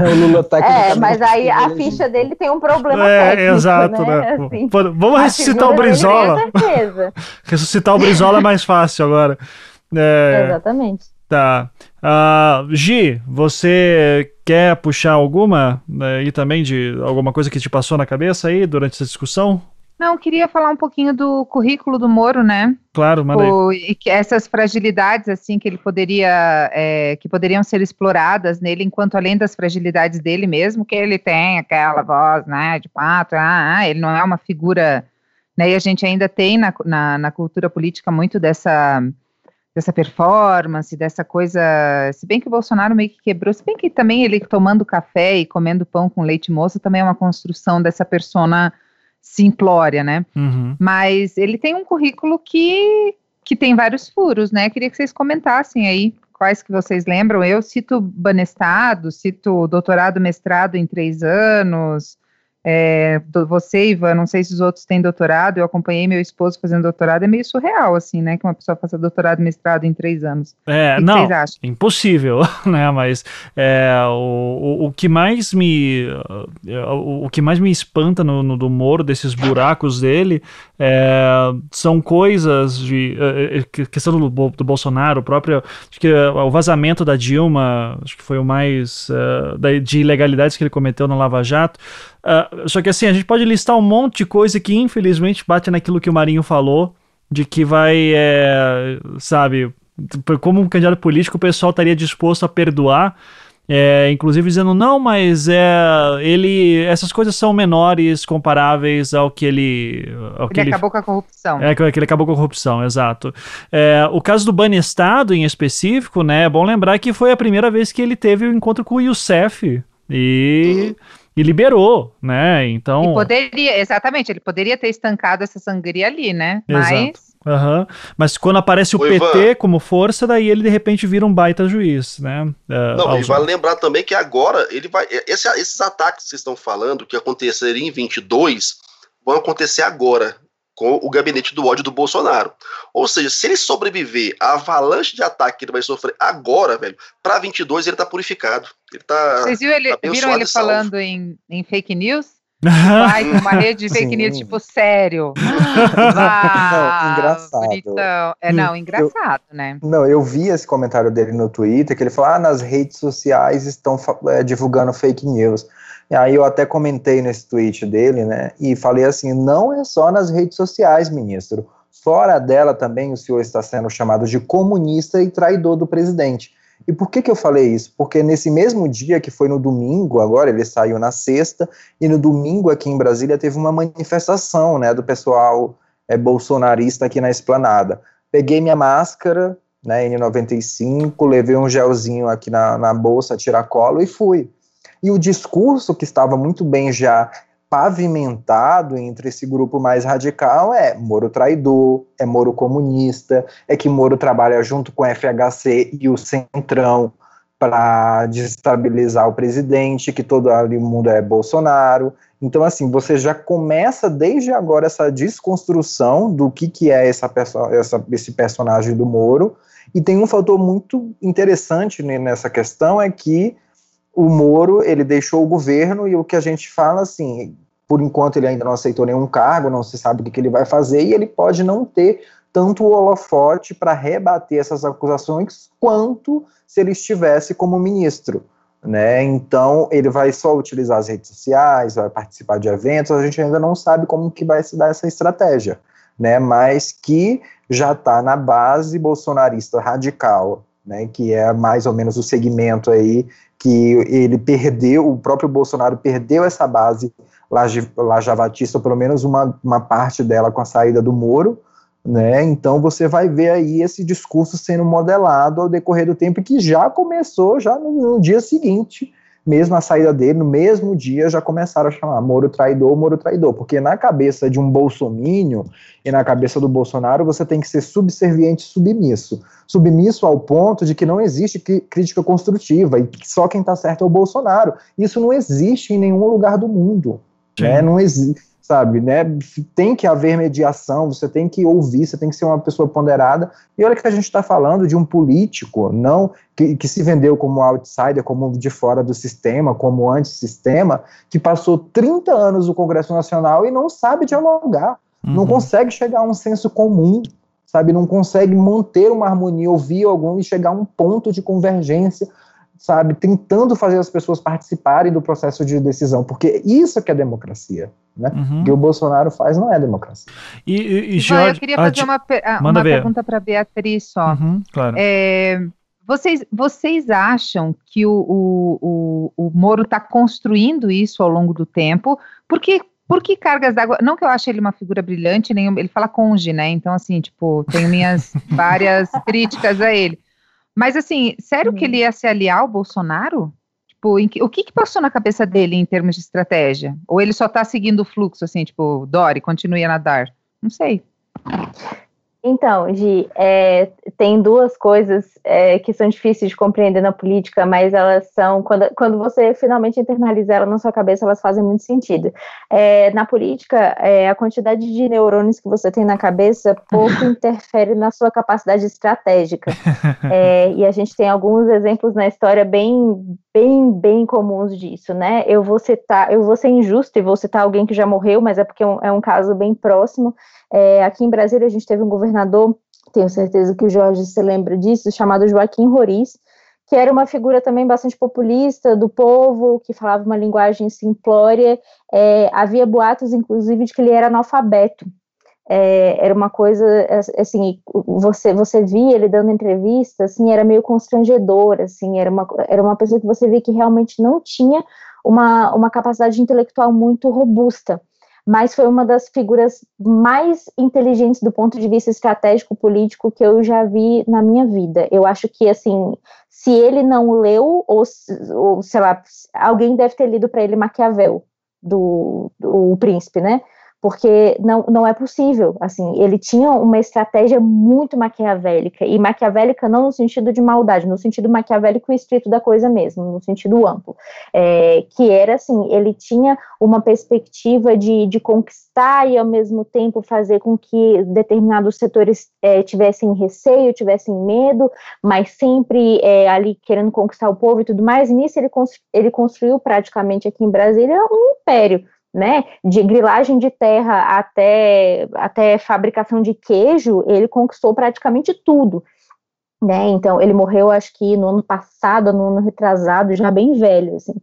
o Lula tá aqui. É, mas aí a ficha dele tem um problema é, técnico, exato, né? né? [laughs] Assim, Vamos ressuscitar o Brizola. [laughs] ressuscitar o Brizola é mais fácil agora. É, Exatamente. Tá. Uh, Gi, você quer puxar alguma né, e também de alguma coisa que te passou na cabeça aí durante essa discussão? Não, queria falar um pouquinho do currículo do Moro, né? Claro, manda E que essas fragilidades, assim, que ele poderia, é, que poderiam ser exploradas nele, enquanto além das fragilidades dele mesmo, que ele tem aquela voz, né, de quatro, ah, ah, ele não é uma figura, né, e a gente ainda tem na, na, na cultura política muito dessa dessa performance, dessa coisa, se bem que o Bolsonaro meio que quebrou, se bem que também ele tomando café e comendo pão com leite moça também é uma construção dessa persona simplória, né? Uhum. Mas ele tem um currículo que, que tem vários furos, né? Queria que vocês comentassem aí quais que vocês lembram. Eu cito Banestado, cito doutorado, mestrado em três anos, é, você, Ivan, não sei se os outros têm doutorado, eu acompanhei meu esposo fazendo doutorado, é meio surreal, assim, né? Que uma pessoa faça doutorado e mestrado em três anos. É, o que não, vocês acham? impossível, [laughs] né? Mas é, o, o, o, que mais me o, o, que mais me espanta no, no do Moro, desses buracos dele, é, são coisas de é, é questão do, do Bolsonaro, o próprio acho que é, o vazamento da Dilma, acho que foi o mais de ilegalidades que ele cometeu no Lava Jato. Uh, só que assim, a gente pode listar um monte de coisa que infelizmente bate naquilo que o Marinho falou, de que vai, é, sabe, como um candidato político, o pessoal estaria disposto a perdoar é, inclusive dizendo, não, mas é, ele, essas coisas são menores comparáveis ao que ele. Ao que ele, acabou com a corrupção. É, que ele acabou com a corrupção, exato. É, o caso do Banestado, em específico, né, é bom lembrar que foi a primeira vez que ele teve o um encontro com o Youssef. E. E liberou, né? Então. E poderia, exatamente, ele poderia ter estancado essa sangria ali, né? Exato. Mas Uhum. Mas quando aparece o, o PT Ivan, como força, daí ele de repente vira um baita juiz, né? Uh, não, e vale lembrar também que agora ele vai. Esse, esses ataques que vocês estão falando, que aconteceriam em 22, vão acontecer agora, com o gabinete do ódio do Bolsonaro. Ou seja, se ele sobreviver à avalanche de ataque que ele vai sofrer agora, velho, para 22 ele tá purificado. Ele tá. Vocês viram ele, viram ele falando em, em fake news? [laughs] Vai uma rede de fake news, tipo, sério. [laughs] não, engraçado. Bonitão. É, não, engraçado, eu, né? Não, eu vi esse comentário dele no Twitter, que ele falou, ah, nas redes sociais estão é, divulgando fake news. E aí eu até comentei nesse tweet dele, né, e falei assim, não é só nas redes sociais, ministro. Fora dela também o senhor está sendo chamado de comunista e traidor do presidente. E por que, que eu falei isso? Porque nesse mesmo dia, que foi no domingo, agora ele saiu na sexta, e no domingo aqui em Brasília teve uma manifestação né, do pessoal é, bolsonarista aqui na esplanada. Peguei minha máscara, né, N95, levei um gelzinho aqui na, na bolsa, tiracolo e fui. E o discurso que estava muito bem já pavimentado entre esse grupo mais radical é Moro traidor, é Moro comunista, é que Moro trabalha junto com o FHC e o Centrão para desestabilizar o presidente, que todo ali mundo é Bolsonaro. Então, assim, você já começa desde agora essa desconstrução do que, que é essa, essa, esse personagem do Moro. E tem um fator muito interessante nessa questão, é que o Moro, ele deixou o governo e o que a gente fala assim, por enquanto ele ainda não aceitou nenhum cargo, não se sabe o que, que ele vai fazer e ele pode não ter tanto o holofote para rebater essas acusações quanto se ele estivesse como ministro. Né? Então ele vai só utilizar as redes sociais, vai participar de eventos, a gente ainda não sabe como que vai se dar essa estratégia, né? Mas que já está na base bolsonarista radical, né? Que é mais ou menos o segmento aí que ele perdeu, o próprio Bolsonaro perdeu essa base lajavatista, ou pelo menos uma, uma parte dela com a saída do Moro, né? Então você vai ver aí esse discurso sendo modelado ao decorrer do tempo que já começou já no, no dia seguinte, mesmo a saída dele, no mesmo dia já começaram a chamar Moro traidor, Moro traidor, porque na cabeça de um bolsomínio e na cabeça do Bolsonaro você tem que ser subserviente submisso. Submisso ao ponto de que não existe crítica construtiva e que só quem está certo é o Bolsonaro. Isso não existe em nenhum lugar do mundo. Né? Não existe sabe, né? Tem que haver mediação, você tem que ouvir, você tem que ser uma pessoa ponderada. E olha que a gente está falando de um político, não que, que se vendeu como outsider, como de fora do sistema, como antissistema, que passou 30 anos no Congresso Nacional e não sabe dialogar, uhum. não consegue chegar a um senso comum, sabe, não consegue manter uma harmonia, ouvir algum e chegar a um ponto de convergência sabe, tentando fazer as pessoas participarem do processo de decisão, porque isso que é democracia, né? Uhum. O que o Bolsonaro faz não é democracia. E, e, e Jorge, eu queria fazer uma, uma pergunta para Beatriz só. Uhum, claro. É, vocês, vocês acham que o, o, o, o Moro está construindo isso ao longo do tempo? Porque por que cargas d'água? Não que eu ache ele uma figura brilhante, nem ele fala conge, né? Então, assim, tipo, tenho minhas [laughs] várias críticas a ele. Mas assim, sério que ele ia se aliar ao Bolsonaro? Tipo, que, o que, que passou na cabeça dele em termos de estratégia? Ou ele só tá seguindo o fluxo, assim, tipo, Dori, continue a nadar? Não sei. Então, Gi, é, tem duas coisas é, que são difíceis de compreender na política, mas elas são, quando, quando você finalmente internaliza elas na sua cabeça, elas fazem muito sentido. É, na política, é, a quantidade de neurônios que você tem na cabeça pouco [laughs] interfere na sua capacidade estratégica. É, e a gente tem alguns exemplos na história bem, bem, bem comuns disso, né? Eu vou citar, eu vou ser injusto e vou citar alguém que já morreu, mas é porque é um, é um caso bem próximo. É, aqui em Brasília a gente teve um governador, tenho certeza que o Jorge se lembra disso, chamado Joaquim Roriz, que era uma figura também bastante populista do povo, que falava uma linguagem simplória. É, havia boatos, inclusive, de que ele era analfabeto. É, era uma coisa assim, você você via ele dando entrevista, assim, era meio constrangedor, assim, era uma era uma pessoa que você via que realmente não tinha uma, uma capacidade intelectual muito robusta mas foi uma das figuras mais inteligentes do ponto de vista estratégico político que eu já vi na minha vida. Eu acho que, assim, se ele não leu, ou, ou sei lá, alguém deve ter lido para ele Maquiavel, do, do Príncipe, né? Porque não, não é possível, assim, ele tinha uma estratégia muito maquiavélica, e maquiavélica não no sentido de maldade, no sentido maquiavélico estrito da coisa mesmo, no sentido amplo, é, que era assim, ele tinha uma perspectiva de, de conquistar e ao mesmo tempo fazer com que determinados setores é, tivessem receio, tivessem medo, mas sempre é, ali querendo conquistar o povo e tudo mais, e nisso ele, ele construiu praticamente aqui em Brasília um império, né, de grilagem de terra até, até fabricação de queijo, ele conquistou praticamente tudo. Né, então ele morreu acho que no ano passado, no ano retrasado, já bem velho, assim.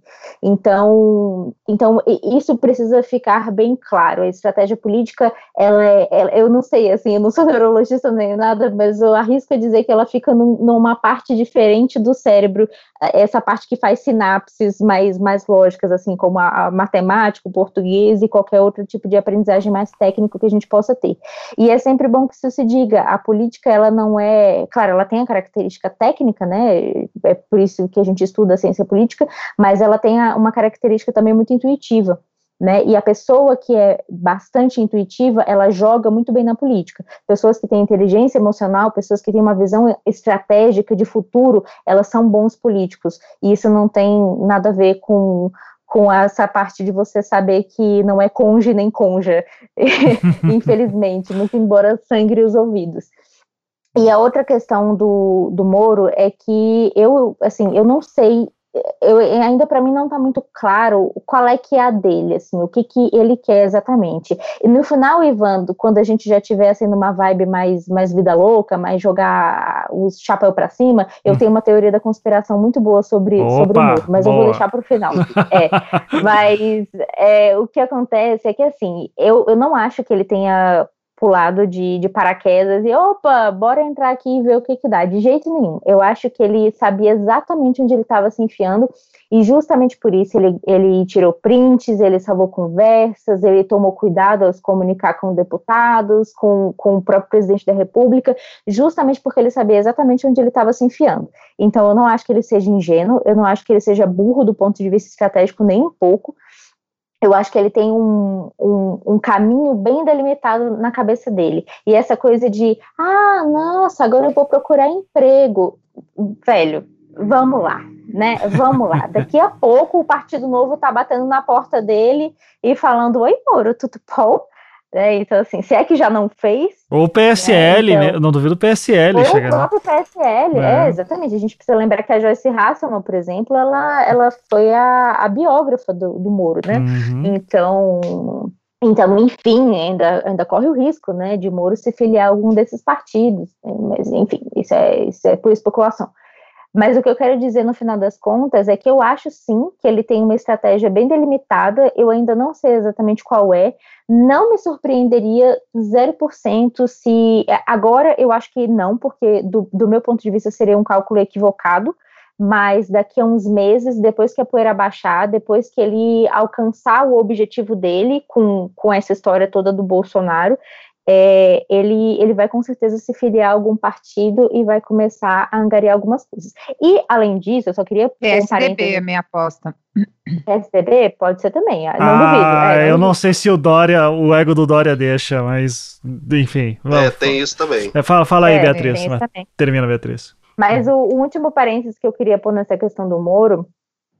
Então, então isso precisa ficar bem claro. A estratégia política, ela é, ela, eu não sei, assim, eu não sou [laughs] neurologista nem nada, mas eu arrisco a dizer que ela fica num, numa parte diferente do cérebro, essa parte que faz sinapses mais, mais lógicas, assim, como a, a matemática, o português e qualquer outro tipo de aprendizagem mais técnico que a gente possa ter. E é sempre bom que isso se diga. A política, ela não é, claro, ela tem característica técnica, né? É por isso que a gente estuda a ciência política, mas ela tem uma característica também muito intuitiva. Né? E a pessoa que é bastante intuitiva, ela joga muito bem na política. Pessoas que têm inteligência emocional, pessoas que têm uma visão estratégica de futuro, elas são bons políticos. E isso não tem nada a ver com com essa parte de você saber que não é conge nem conja, [laughs] [laughs] infelizmente, muito embora sangre os ouvidos. E a outra questão do, do Moro é que eu, assim, eu não sei, eu, ainda para mim não está muito claro qual é que é a dele, assim, o que que ele quer exatamente. E no final, Ivan, quando a gente já tiver assim numa vibe mais, mais vida louca, mais jogar o chapéu para cima, eu hum. tenho uma teoria da conspiração muito boa sobre, Opa, sobre o Moro, mas boa. eu vou deixar para o final. [laughs] é, mas é, o que acontece é que assim, eu, eu não acho que ele tenha pulado de, de paraquedas e opa, bora entrar aqui e ver o que que dá. De jeito nenhum. Eu acho que ele sabia exatamente onde ele estava se enfiando e justamente por isso ele, ele tirou prints, ele salvou conversas, ele tomou cuidado ao se comunicar com deputados, com, com o próprio presidente da República, justamente porque ele sabia exatamente onde ele estava se enfiando. Então eu não acho que ele seja ingênuo, eu não acho que ele seja burro do ponto de vista estratégico nem um pouco eu acho que ele tem um, um, um, caminho bem delimitado na cabeça dele. E essa coisa de, ah, nossa, agora eu vou procurar emprego. Velho, vamos lá, né? Vamos lá. Daqui a pouco o Partido Novo tá batendo na porta dele e falando: Oi, Moro, tudo bom? É, então, assim, se é que já não fez. Ou o PSL, né? Então, não duvido o PSL ou chegar. O próprio PSL, é. é. exatamente. A gente precisa lembrar que a Joyce Hasselman, por exemplo, ela, ela foi a, a biógrafa do, do Moro, né? Uhum. Então. Então, enfim, ainda, ainda corre o risco, né, de Moro se filiar a algum desses partidos, mas enfim, isso é, isso é por especulação. Mas o que eu quero dizer no final das contas é que eu acho sim que ele tem uma estratégia bem delimitada, eu ainda não sei exatamente qual é, não me surpreenderia 0% se. Agora eu acho que não, porque do, do meu ponto de vista seria um cálculo equivocado, mas daqui a uns meses, depois que a poeira baixar, depois que ele alcançar o objetivo dele com, com essa história toda do Bolsonaro, é, ele, ele vai com certeza se filiar a algum partido e vai começar a angariar algumas coisas. E, além disso, eu só queria... PSDB é minha aposta. PSDB? Pode ser também, não ah, duvido. É, eu não sei se o Dória, o ego do Dória deixa, mas, enfim. Vamos, é, tem isso também. É, fala, fala aí, é, Beatriz. Termina, Beatriz. Mas o, o último parênteses que eu queria pôr nessa questão do Moro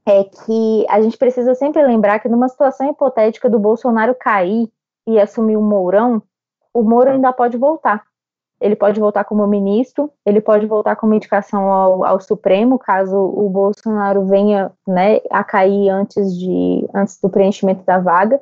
é que a gente precisa sempre lembrar que numa situação hipotética do Bolsonaro cair e assumir o Mourão, o Moro ainda pode voltar. Ele pode voltar como ministro, ele pode voltar com indicação ao, ao, Supremo, caso o Bolsonaro venha né, a cair antes, de, antes do preenchimento da vaga.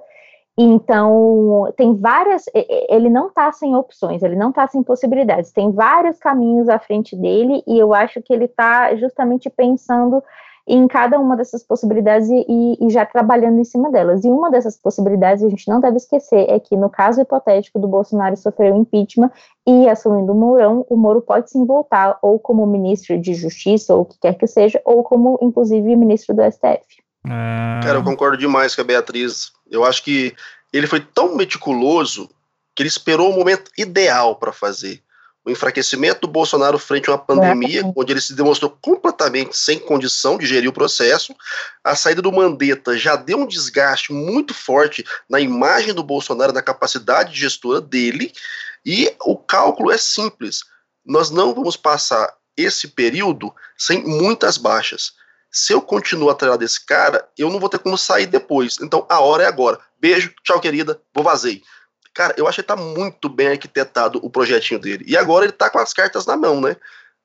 Então, tem várias. Ele não está sem opções, ele não está sem possibilidades, tem vários caminhos à frente dele, e eu acho que ele está justamente pensando em cada uma dessas possibilidades e, e, já trabalhando em cima delas. E uma dessas possibilidades, a gente não deve esquecer, é que no caso hipotético do Bolsonaro sofrer um impeachment e assumindo o Mourão, o Moro pode sim voltar ou como ministro de Justiça, ou o que quer que seja, ou como, inclusive, ministro do STF. É... Cara, eu concordo demais com a Beatriz. Eu acho que ele foi tão meticuloso que ele esperou o momento ideal para fazer. O enfraquecimento do Bolsonaro frente a uma pandemia, é. onde ele se demonstrou completamente sem condição de gerir o processo. A saída do Mandetta já deu um desgaste muito forte na imagem do Bolsonaro, na capacidade de gestora dele. E o cálculo é simples. Nós não vamos passar esse período sem muitas baixas. Se eu continuar atrás desse cara, eu não vou ter como sair depois. Então a hora é agora. Beijo, tchau, querida, vou vazei. Cara, eu acho que tá muito bem arquitetado o projetinho dele. E agora ele tá com as cartas na mão, né?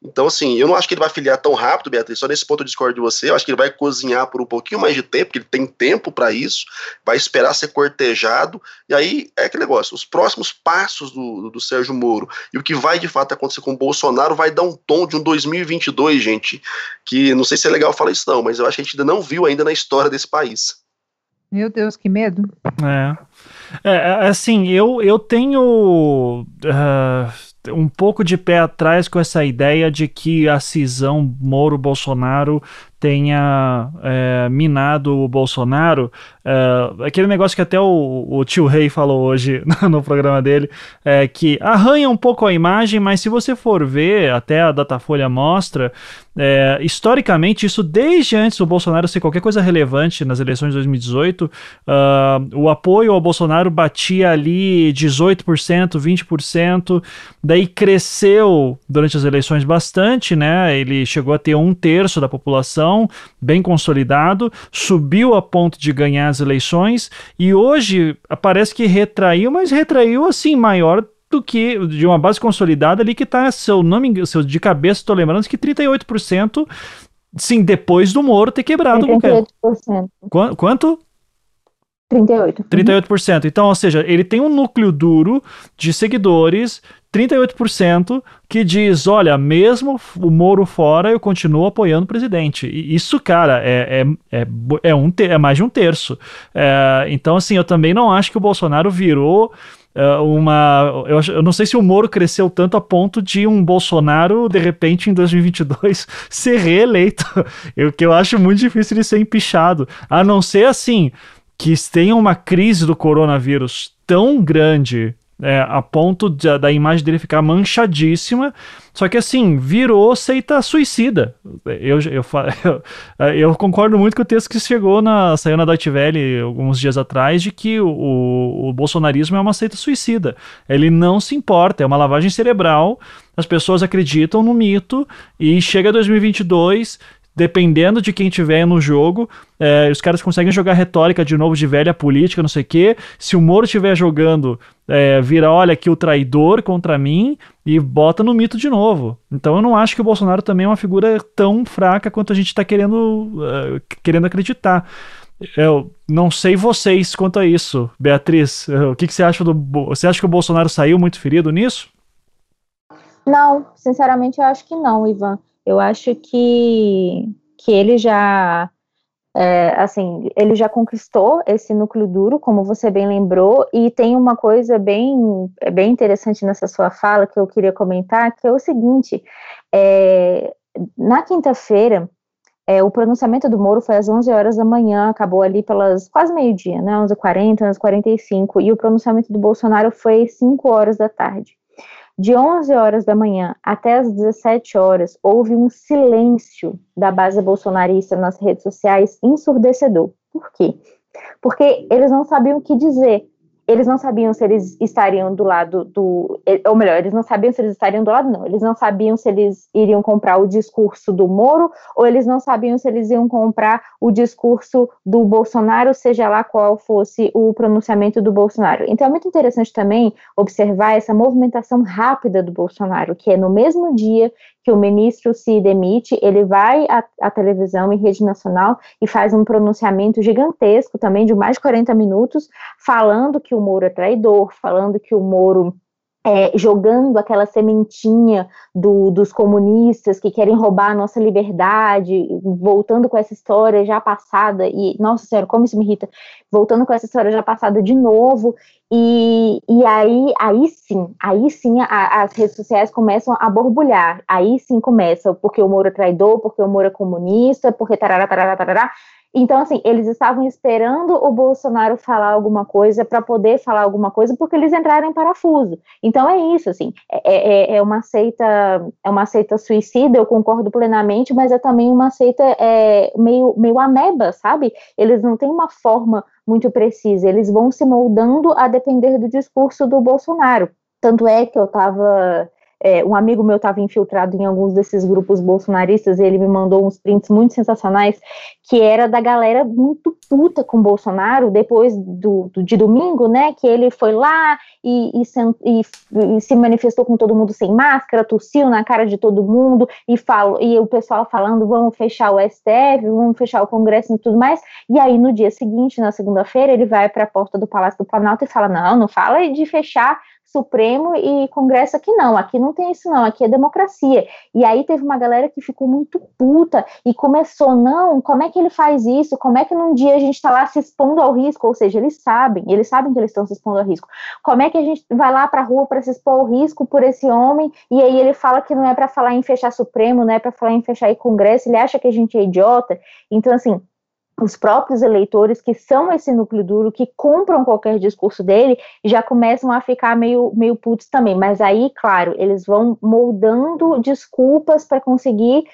Então, assim, eu não acho que ele vai filiar tão rápido, Beatriz. Só nesse ponto eu discordo de você. Eu acho que ele vai cozinhar por um pouquinho mais de tempo, porque ele tem tempo para isso, vai esperar ser cortejado. E aí é aquele negócio: os próximos passos do, do Sérgio Moro e o que vai de fato acontecer com o Bolsonaro vai dar um tom de um 2022, gente. Que não sei se é legal falar isso, não, mas eu acho que a gente ainda não viu ainda na história desse país. Meu Deus, que medo. É. É, é, assim, eu, eu tenho uh, um pouco de pé atrás com essa ideia de que a cisão Moro-Bolsonaro tenha é, minado o Bolsonaro. É, aquele negócio que até o, o tio Rei falou hoje [laughs] no programa dele, é que arranha um pouco a imagem, mas se você for ver, até a Datafolha mostra, é, historicamente, isso desde antes do Bolsonaro ser qualquer coisa relevante nas eleições de 2018, uh, o apoio ao Bolsonaro batia ali 18%, 20%, daí cresceu durante as eleições bastante, né? Ele chegou a ter um terço da população bem consolidado, subiu a ponto de ganhar as eleições e hoje parece que retraiu, mas retraiu assim maior do que de uma base consolidada ali que está, se eu não me engano, se eu de cabeça estou lembrando que 38%, sim, depois do Moro ter quebrado 38%. o Quanto? 38%. 38%. Então, ou seja, ele tem um núcleo duro de seguidores 38% que diz: olha, mesmo o Moro fora, eu continuo apoiando o presidente. E isso, cara, é, é, é, é, um, é mais de um terço. É, então, assim, eu também não acho que o Bolsonaro virou é, uma. Eu, eu, não sei se o Moro cresceu tanto a ponto de um Bolsonaro, de repente, em 2022, [laughs] ser reeleito. [laughs] O que eu acho muito difícil de ser empichado. A não ser assim. Que tenha uma crise do coronavírus tão grande é, a ponto de, da imagem dele ficar manchadíssima. Só que assim, virou seita suicida. Eu, eu, eu, [laughs] eu, concordo muito com o texto que chegou na saiu na Deutsche Welle alguns dias atrás de que o, o, o bolsonarismo é uma seita suicida. Ele não se importa, é uma lavagem cerebral. As pessoas acreditam no mito e chega 2022 dependendo de quem tiver no jogo, é, os caras conseguem jogar retórica de novo de velha política, não sei o quê. Se o Moro estiver jogando, é, vira, olha aqui o traidor contra mim e bota no mito de novo. Então eu não acho que o Bolsonaro também é uma figura tão fraca quanto a gente está querendo, uh, querendo acreditar. Eu não sei vocês quanto a isso. Beatriz, o que, que você acha do. Você acha que o Bolsonaro saiu muito ferido nisso? Não, sinceramente eu acho que não, Ivan. Eu acho que, que ele já é, assim, ele já conquistou esse núcleo duro, como você bem lembrou, e tem uma coisa bem, bem interessante nessa sua fala que eu queria comentar, que é o seguinte, é, na quinta-feira, é, o pronunciamento do Moro foi às 11 horas da manhã, acabou ali pelas quase meio-dia, né, 11h40, 11h45, e o pronunciamento do Bolsonaro foi 5 horas da tarde. De 11 horas da manhã até as 17 horas, houve um silêncio da base bolsonarista nas redes sociais ensurdecedor. Por quê? Porque eles não sabiam o que dizer eles não sabiam se eles estariam do lado do. Ou melhor, eles não sabiam se eles estariam do lado, não. Eles não sabiam se eles iriam comprar o discurso do Moro, ou eles não sabiam se eles iam comprar o discurso do Bolsonaro, seja lá qual fosse o pronunciamento do Bolsonaro. Então é muito interessante também observar essa movimentação rápida do Bolsonaro, que é no mesmo dia que o ministro se demite, ele vai à, à, televisão em rede nacional e faz um pronunciamento gigantesco também de mais de 40 minutos, falando que o Moro é traidor, falando que o Moro é, jogando aquela sementinha do, dos comunistas que querem roubar a nossa liberdade, voltando com essa história já passada, e, nossa senhora, como isso me irrita, voltando com essa história já passada de novo, e, e aí, aí sim, aí sim a, as redes sociais começam a borbulhar, aí sim começa, porque o Moro é traidor, porque o Moro é comunista, porque tarará, tarará, tarará, Então, assim, eles estavam esperando o Bolsonaro falar alguma coisa para poder falar alguma coisa, porque eles entraram em parafuso. Então é isso, assim, é, é, é, uma seita, é uma seita suicida, eu concordo plenamente, mas é também uma seita é, meio, meio ameba, sabe? Eles não têm uma forma muito precisa, eles vão se moldando a depender do discurso do Bolsonaro. Tanto é que eu estava é, um amigo meu estava infiltrado em alguns desses grupos bolsonaristas e ele me mandou uns prints muito sensacionais que era da galera muito puta com Bolsonaro depois do, do de domingo, né? Que ele foi lá e, e, e, e, se manifestou com todo mundo sem máscara, tossiu na cara de todo mundo e falou, e o pessoal falando vamos fechar o STF, vamos fechar o Congresso e tudo mais. E aí no dia seguinte, na segunda-feira, ele vai para a porta do Palácio do Planalto e fala: não, não fala de fechar Supremo e Congresso aqui não, aqui não tem isso não, aqui é democracia. E aí teve uma galera que ficou muito puta e começou, não, como é que ele faz isso? Como é que num dia a gente está lá se expondo ao risco? Ou seja, eles sabem, eles sabem que eles estão se expondo ao risco. Como é que a gente vai lá para a rua para se expor ao risco por esse homem? E aí ele fala que não é para falar em fechar Supremo, não é para falar em fechar Congresso, ele acha que a gente é idiota. Então, assim, os próprios eleitores que são esse núcleo duro, que compram qualquer discurso dele, já começam a ficar meio, meio putos também. Mas aí, claro, eles vão moldando desculpas para conseguir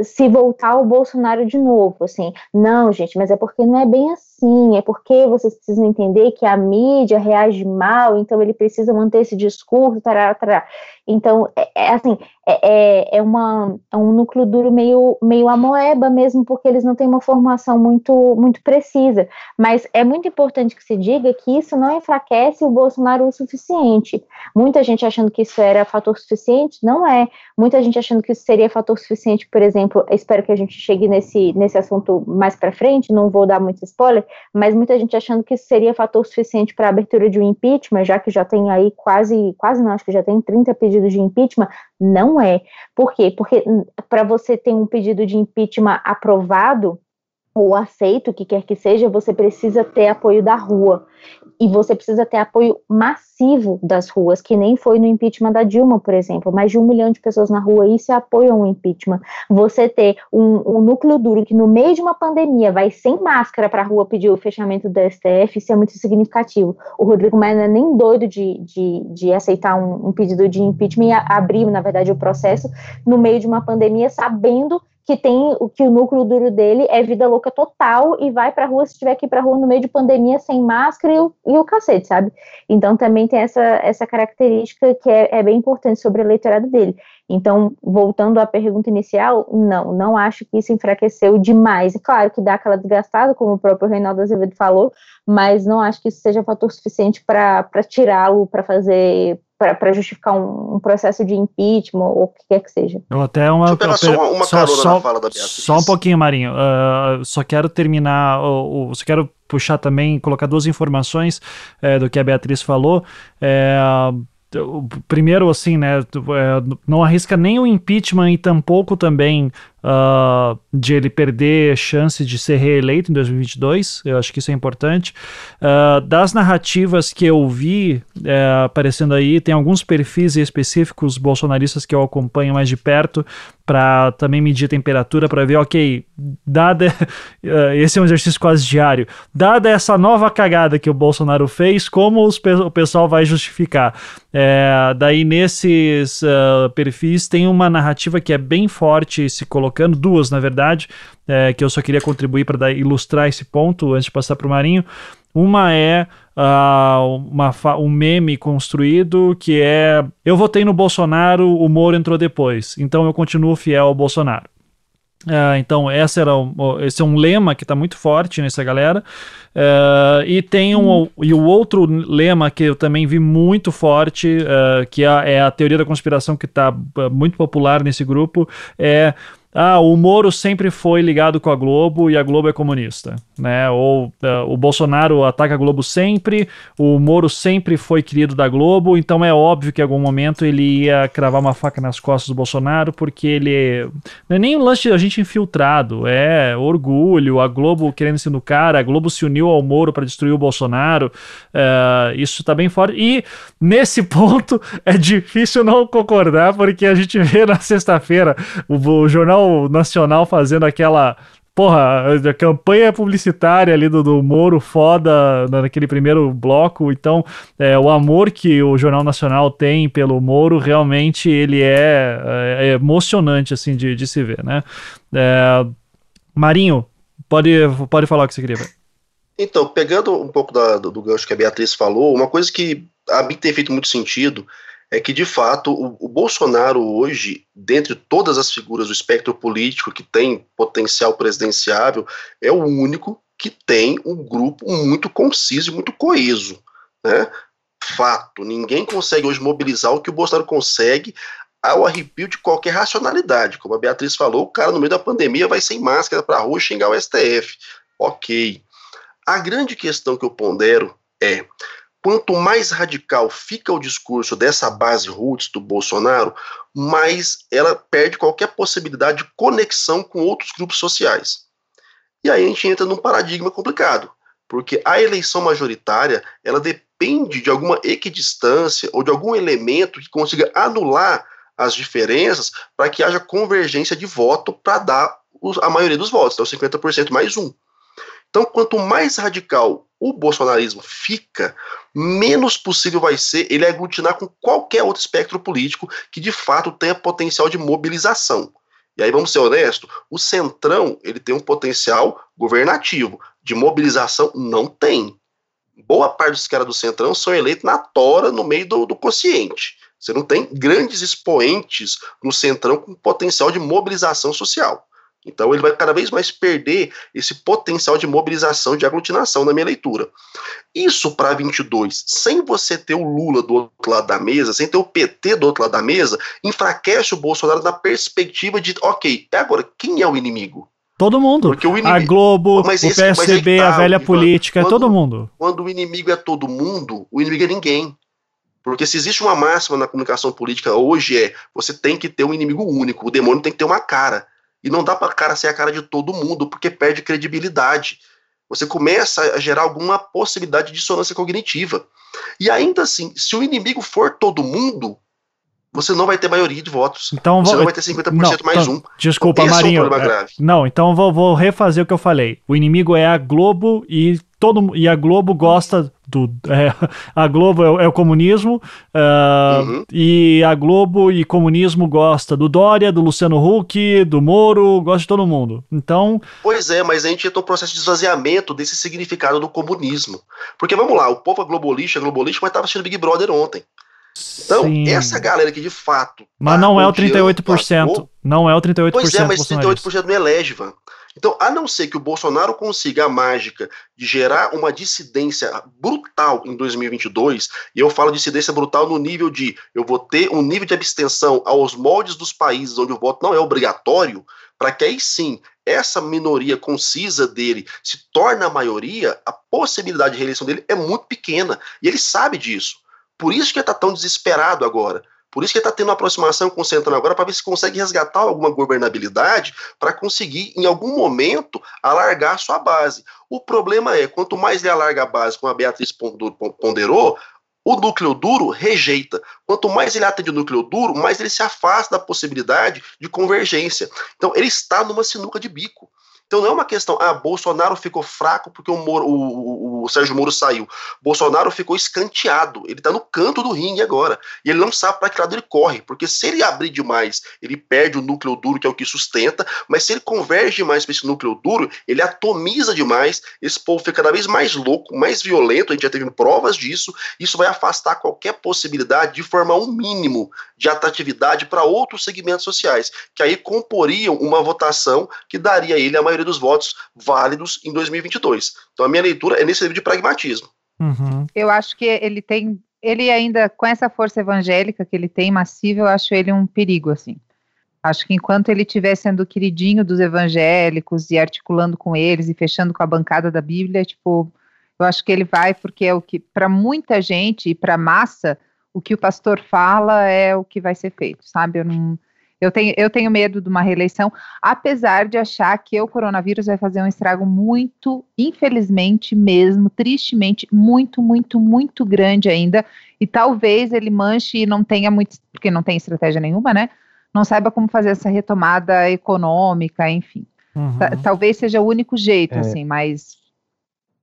se voltar ao Bolsonaro de novo, assim, não, gente, mas é porque não é bem assim, é porque vocês precisam entender que a mídia reage mal, então ele precisa manter esse discurso, tará, tará. Então, é, é assim, é, é, é, uma, é um núcleo duro meio, meio amoeba mesmo, porque eles não têm uma formação muito, muito precisa. Mas é muito importante que se diga que isso não enfraquece o Bolsonaro o suficiente. Muita gente achando que isso era fator suficiente, não é. Muita gente achando que isso seria fator suficiente, por exemplo, espero que a gente chegue nesse, nesse assunto mais para frente, não vou dar muito spoiler, mas muita gente achando que isso seria fator suficiente para a abertura de um impeachment, já que já tem aí quase, quase não, acho que já tem 30 pedidos pedido de impeachment? Não é. Por quê? Porque hum, para você ter um pedido de impeachment aprovado, ou aceito, o que quer que seja, você precisa ter apoio da rua. E você precisa ter apoio massivo das ruas, que nem foi no impeachment da Dilma, por exemplo. Mais de um milhão de pessoas na rua se apoiam o impeachment. Você ter um, um núcleo duro que, no meio de uma pandemia, vai sem máscara para a rua pedir o fechamento do STF, isso é muito significativo. O Rodrigo Maia não é nem doido de, de, de aceitar um, um pedido de impeachment e abrir, na verdade, o processo no meio de uma pandemia, sabendo que tem o que o núcleo duro dele é vida louca total e vai pra rua se tiver que ir pra rua no meio de pandemia sem máscara e o, e o cacete, sabe? Então também tem essa, essa característica que é, é bem importante sobre o eleitorado dele. Então, voltando à pergunta inicial, não, não acho que isso enfraqueceu demais. E claro que dá aquela desgastada, como o próprio Reinaldo Azevedo falou, mas não acho que isso seja fator suficiente para tirá-lo, para fazer para justificar um, um, processo de impeachment ou o que quer que seja. Eu até uma, Deixa eu pegar só uma, uma só, só, fala da Beatriz. Só um pouquinho, Marinho. Uh, só quero terminar, uh, uh, só quero puxar também, colocar duas informações uh, do que a Beatriz falou. Uh, primeiro, assim, né, é, não arrisca nem o impeachment e tampouco também uh, de ele perder chance de ser reeleito em 2022. Eu acho que isso é importante. Uh, das narrativas que eu vi uh, aparecendo aí, tem alguns perfis específicos bolsonaristas que eu acompanho mais de perto para também medir temperatura para ver, ok, dada uh, [laughs] esse é um exercício quase diário, dada essa nova cagada que o Bolsonaro fez, como os, o pessoal vai justificar? É, daí nesses perfis tem uma narrativa que é bem forte se colocando colocando, duas na verdade, é, que eu só queria contribuir para ilustrar esse ponto antes de passar para o Marinho. Uma é uh, uma, um meme construído que é: Eu votei no Bolsonaro, o Moro entrou depois, então eu continuo fiel ao Bolsonaro. Uh, então, essa era esse é um lema que está muito forte nessa galera. Uh, e tem um, e o outro lema que eu também vi muito forte, uh, que é, é, a teoria da conspiração que está muito popular nesse grupo, é ah, o Moro sempre foi ligado com a Globo e a Globo é comunista, né? Ou uh, o Bolsonaro ataca a Globo sempre, o Moro sempre foi querido da Globo, então é óbvio que em algum momento ele ia cravar uma faca nas costas do Bolsonaro, porque ele não é nem o lance de a gente infiltrado, é orgulho, a Globo querendo ser no cara, a Globo se uniu ao Moro para destruir o Bolsonaro, uh, isso tá bem forte. E nesse [laughs] ponto é difícil não concordar, porque a gente vê na sexta-feira o, o jornal Nacional fazendo aquela porra, a campanha publicitária ali do, do Moro foda naquele primeiro bloco, então é, o amor que o Jornal Nacional tem pelo Moro realmente ele é, é, é emocionante assim de, de se ver, né? É, Marinho, pode, pode falar o que você queria. Então, pegando um pouco da, do, do gancho que a Beatriz falou, uma coisa que a mim tem feito muito sentido é que, de fato, o, o, Bolsonaro hoje, dentre todas as figuras do espectro político que tem potencial presidenciável, é o único que tem um grupo muito conciso e muito coeso. Né? Fato, ninguém consegue hoje mobilizar o que o Bolsonaro consegue ao arrepio de qualquer racionalidade. Como a Beatriz falou, o cara no meio da pandemia vai sem máscara para a rua xingar o STF. Ok. A grande questão que eu pondero é quanto mais radical fica o discurso dessa base roots do Bolsonaro, mais ela perde qualquer possibilidade de conexão com outros grupos sociais. E aí a gente entra num paradigma complicado, porque a eleição majoritária, ela depende de alguma equidistância ou de algum elemento que consiga anular as diferenças para que haja convergência de voto para dar a maioria dos votos, então 50% mais um. Então, quanto mais radical o bolsonarismo fica, menos possível vai ser ele aglutinar com qualquer outro espectro político que de fato tenha potencial de mobilização. E aí vamos ser honestos, o Centrão ele tem um potencial governativo, de mobilização não tem. Boa parte dos caras do Centrão são eleitos na tora, no meio do, do consciente. Você não tem grandes expoentes no Centrão com potencial de mobilização social. Então ele vai cada vez mais perder esse potencial de mobilização, de aglutinação na minha leitura. Isso para 22, sem você ter o Lula do outro lado da mesa, sem ter o PT do outro lado da mesa, enfraquece o Bolsonaro na perspectiva de, ok, agora quem é o inimigo? Todo mundo. Porque o inimigo, a Globo, mas o esse, PSDB, tá, a velha Ivan, política, é quando, é todo mundo. Quando o inimigo é todo mundo, o inimigo é ninguém. Porque se existe uma máxima na comunicação política hoje é você tem que ter um inimigo único, o demônio tem que ter uma cara. E não dá para cara ser a cara de todo mundo, porque perde credibilidade. Você começa a gerar alguma possibilidade de dissonância cognitiva. E ainda assim, se o inimigo for todo mundo, você não vai ter maioria de votos. Então, você vou... não vai ter 50% não, mais então, um. Desculpa, então, Marinho. É um é, não, então vou, vou refazer o que eu falei. O inimigo é a Globo e todo e a Globo gosta do [laughs] é, a Globo é, é o comunismo uh, uhum. e a Globo e comunismo gosta do Dória, do Luciano Huck, do Moro, gosta de todo mundo. Então, pois é, mas a gente entra no processo de esvaziamento desse significado do comunismo. Porque vamos lá, o povo é globalista, é globalista, mas estava assistindo Big Brother ontem. Então, Sim. essa galera que de fato. Mas não é o 38%. não é o 38%. Pois é, mas 38% não elege, Van. Então, a não ser que o Bolsonaro consiga a mágica de gerar uma dissidência brutal em 2022, e eu falo dissidência brutal no nível de eu vou ter um nível de abstenção aos moldes dos países onde o voto não é obrigatório, para que aí sim essa minoria concisa dele se torne a maioria, a possibilidade de reeleição dele é muito pequena. E ele sabe disso. Por isso que ele está tão desesperado agora. Por isso que ele está tendo uma aproximação com o Centrão agora para ver se consegue resgatar alguma governabilidade para conseguir, em algum momento, alargar sua base. O problema é, quanto mais ele alarga a base, como a Beatriz ponderou, o núcleo duro rejeita. Quanto mais ele atende o núcleo duro, mais ele se afasta da possibilidade de convergência. Então, ele está numa sinuca de bico. Então não é uma questão, ah, Bolsonaro ficou fraco porque o, Moro, o, o, o Sérgio Moro saiu. Bolsonaro ficou escanteado, ele está no canto do ringue agora. E ele não sabe para que lado ele corre, porque se ele abrir demais, ele perde o núcleo duro, que é o que sustenta, mas se ele converge mais para esse núcleo duro, ele atomiza demais, esse povo fica cada vez mais louco, mais violento, a gente já teve provas disso, isso vai afastar qualquer possibilidade de formar um mínimo de atratividade para outros segmentos sociais, que aí comporiam uma votação que daria a ele a maioria dos votos válidos em 2022. Então a minha leitura é nesse de pragmatismo. Uhum. Eu acho que ele tem, ele ainda, com essa força evangélica que ele tem, massiva, eu acho ele um perigo, assim. Acho que enquanto ele estiver sendo queridinho dos evangélicos e articulando com eles e fechando com a bancada da Bíblia, tipo, eu acho que ele vai porque é o que, para muita gente e para massa, o que o pastor fala é o que vai ser feito, sabe? Eu não, eu tenho, eu tenho medo de uma reeleição, apesar de achar que o coronavírus vai fazer um estrago muito, infelizmente mesmo, tristemente, muito, muito, muito grande ainda. E talvez ele manche e não tenha muito, porque não tem estratégia nenhuma, né? Não saiba como fazer essa retomada econômica, enfim. Uhum. Talvez seja o único jeito, é. assim, mas.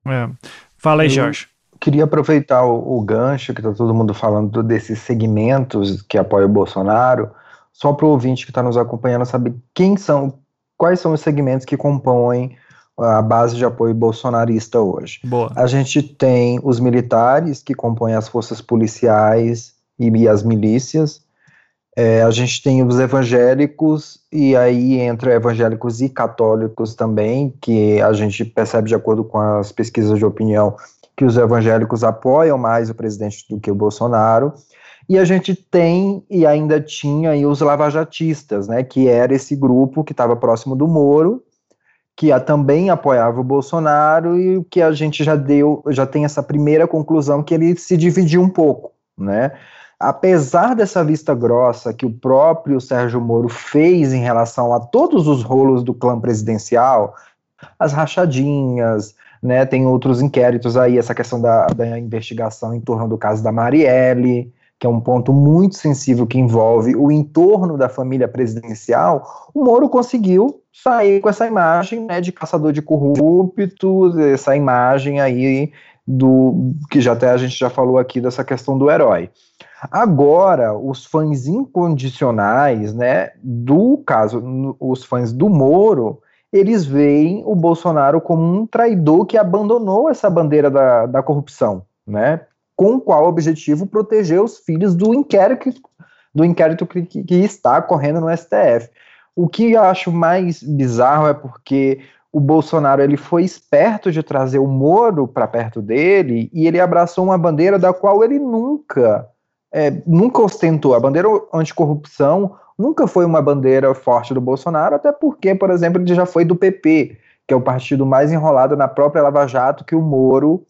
É. Fala aí, Jorge. Queria aproveitar o, o gancho que está todo mundo falando desses segmentos que apoiam o Bolsonaro, só para o ouvinte que está nos acompanhando saber quem são, quais são os segmentos que compõem a base de apoio bolsonarista hoje. Boa. A gente tem os militares que compõem as forças policiais e as milícias. É, a gente tem os evangélicos, e aí entra evangélicos e católicos também, que a gente percebe de acordo com as pesquisas de opinião que os evangélicos apoiam mais o presidente do que o Bolsonaro. E a gente tem e ainda tinha aí os lavajatistas, né, que era esse grupo que estava próximo do Moro, que a, também apoiava o Bolsonaro e que a gente já deu, já tem essa primeira conclusão que ele se dividiu um pouco, né? apesar dessa vista grossa que o próprio Sérgio Moro fez em relação a todos os rolos do clã presidencial, as rachadinhas, né, tem outros inquéritos aí, essa questão da, da investigação em torno do caso da Marielle, que é um ponto muito sensível que envolve o entorno da família presidencial, o Moro conseguiu sair com essa imagem né, de caçador de corruptos, essa imagem aí do que já até a gente já falou aqui dessa questão do herói. Agora, os fãs incondicionais, né, do caso, os fãs do Moro, eles veem o Bolsonaro como um traidor que abandonou essa bandeira da, da corrupção, né, com qual objetivo proteger os filhos do inquérito, do inquérito que, que está correndo no STF. O que eu acho mais bizarro é porque o Bolsonaro ele foi esperto de trazer o Moro para perto dele e ele abraçou uma bandeira da qual ele nunca é, nunca ostentou. A bandeira anticorrupção nunca foi uma bandeira forte do Bolsonaro, até porque, por exemplo, ele já foi do PP, que é o partido mais enrolado na própria Lava Jato que o Moro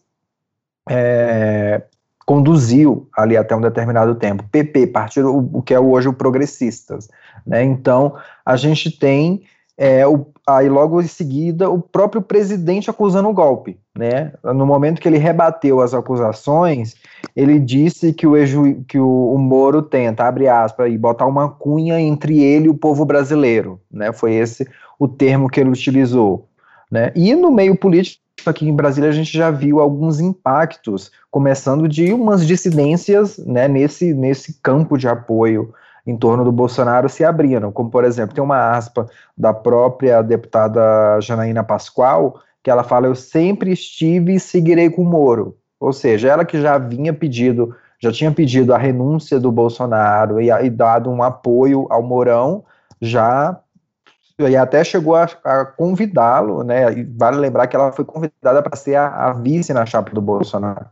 é, conduziu ali até um determinado tempo. PP, partido o que é hoje o Progressistas. Né? Então, a gente tem é, o, aí logo em seguida o próprio presidente acusando o golpe, né? No momento que ele rebateu as acusações, ele disse que o, que o, o Moro tenta, abre aspas, e botar uma cunha entre ele e o povo brasileiro, né? Foi esse o termo que ele utilizou, né? E no meio político aqui em Brasília a gente já viu alguns impactos, começando de umas dissidências, né? Nesse nesse campo de apoio em torno do Bolsonaro se abriram, como por exemplo, tem uma aspa da própria deputada Janaína Pascoal, que ela fala: Eu sempre estive e seguirei com o Moro. Ou seja, ela que já vinha pedido, já tinha pedido a renúncia do Bolsonaro e, e dado um apoio ao Mourão, já e até chegou a, a convidá-lo, né? E vale lembrar que ela foi convidada para ser a, a vice na chapa do Bolsonaro.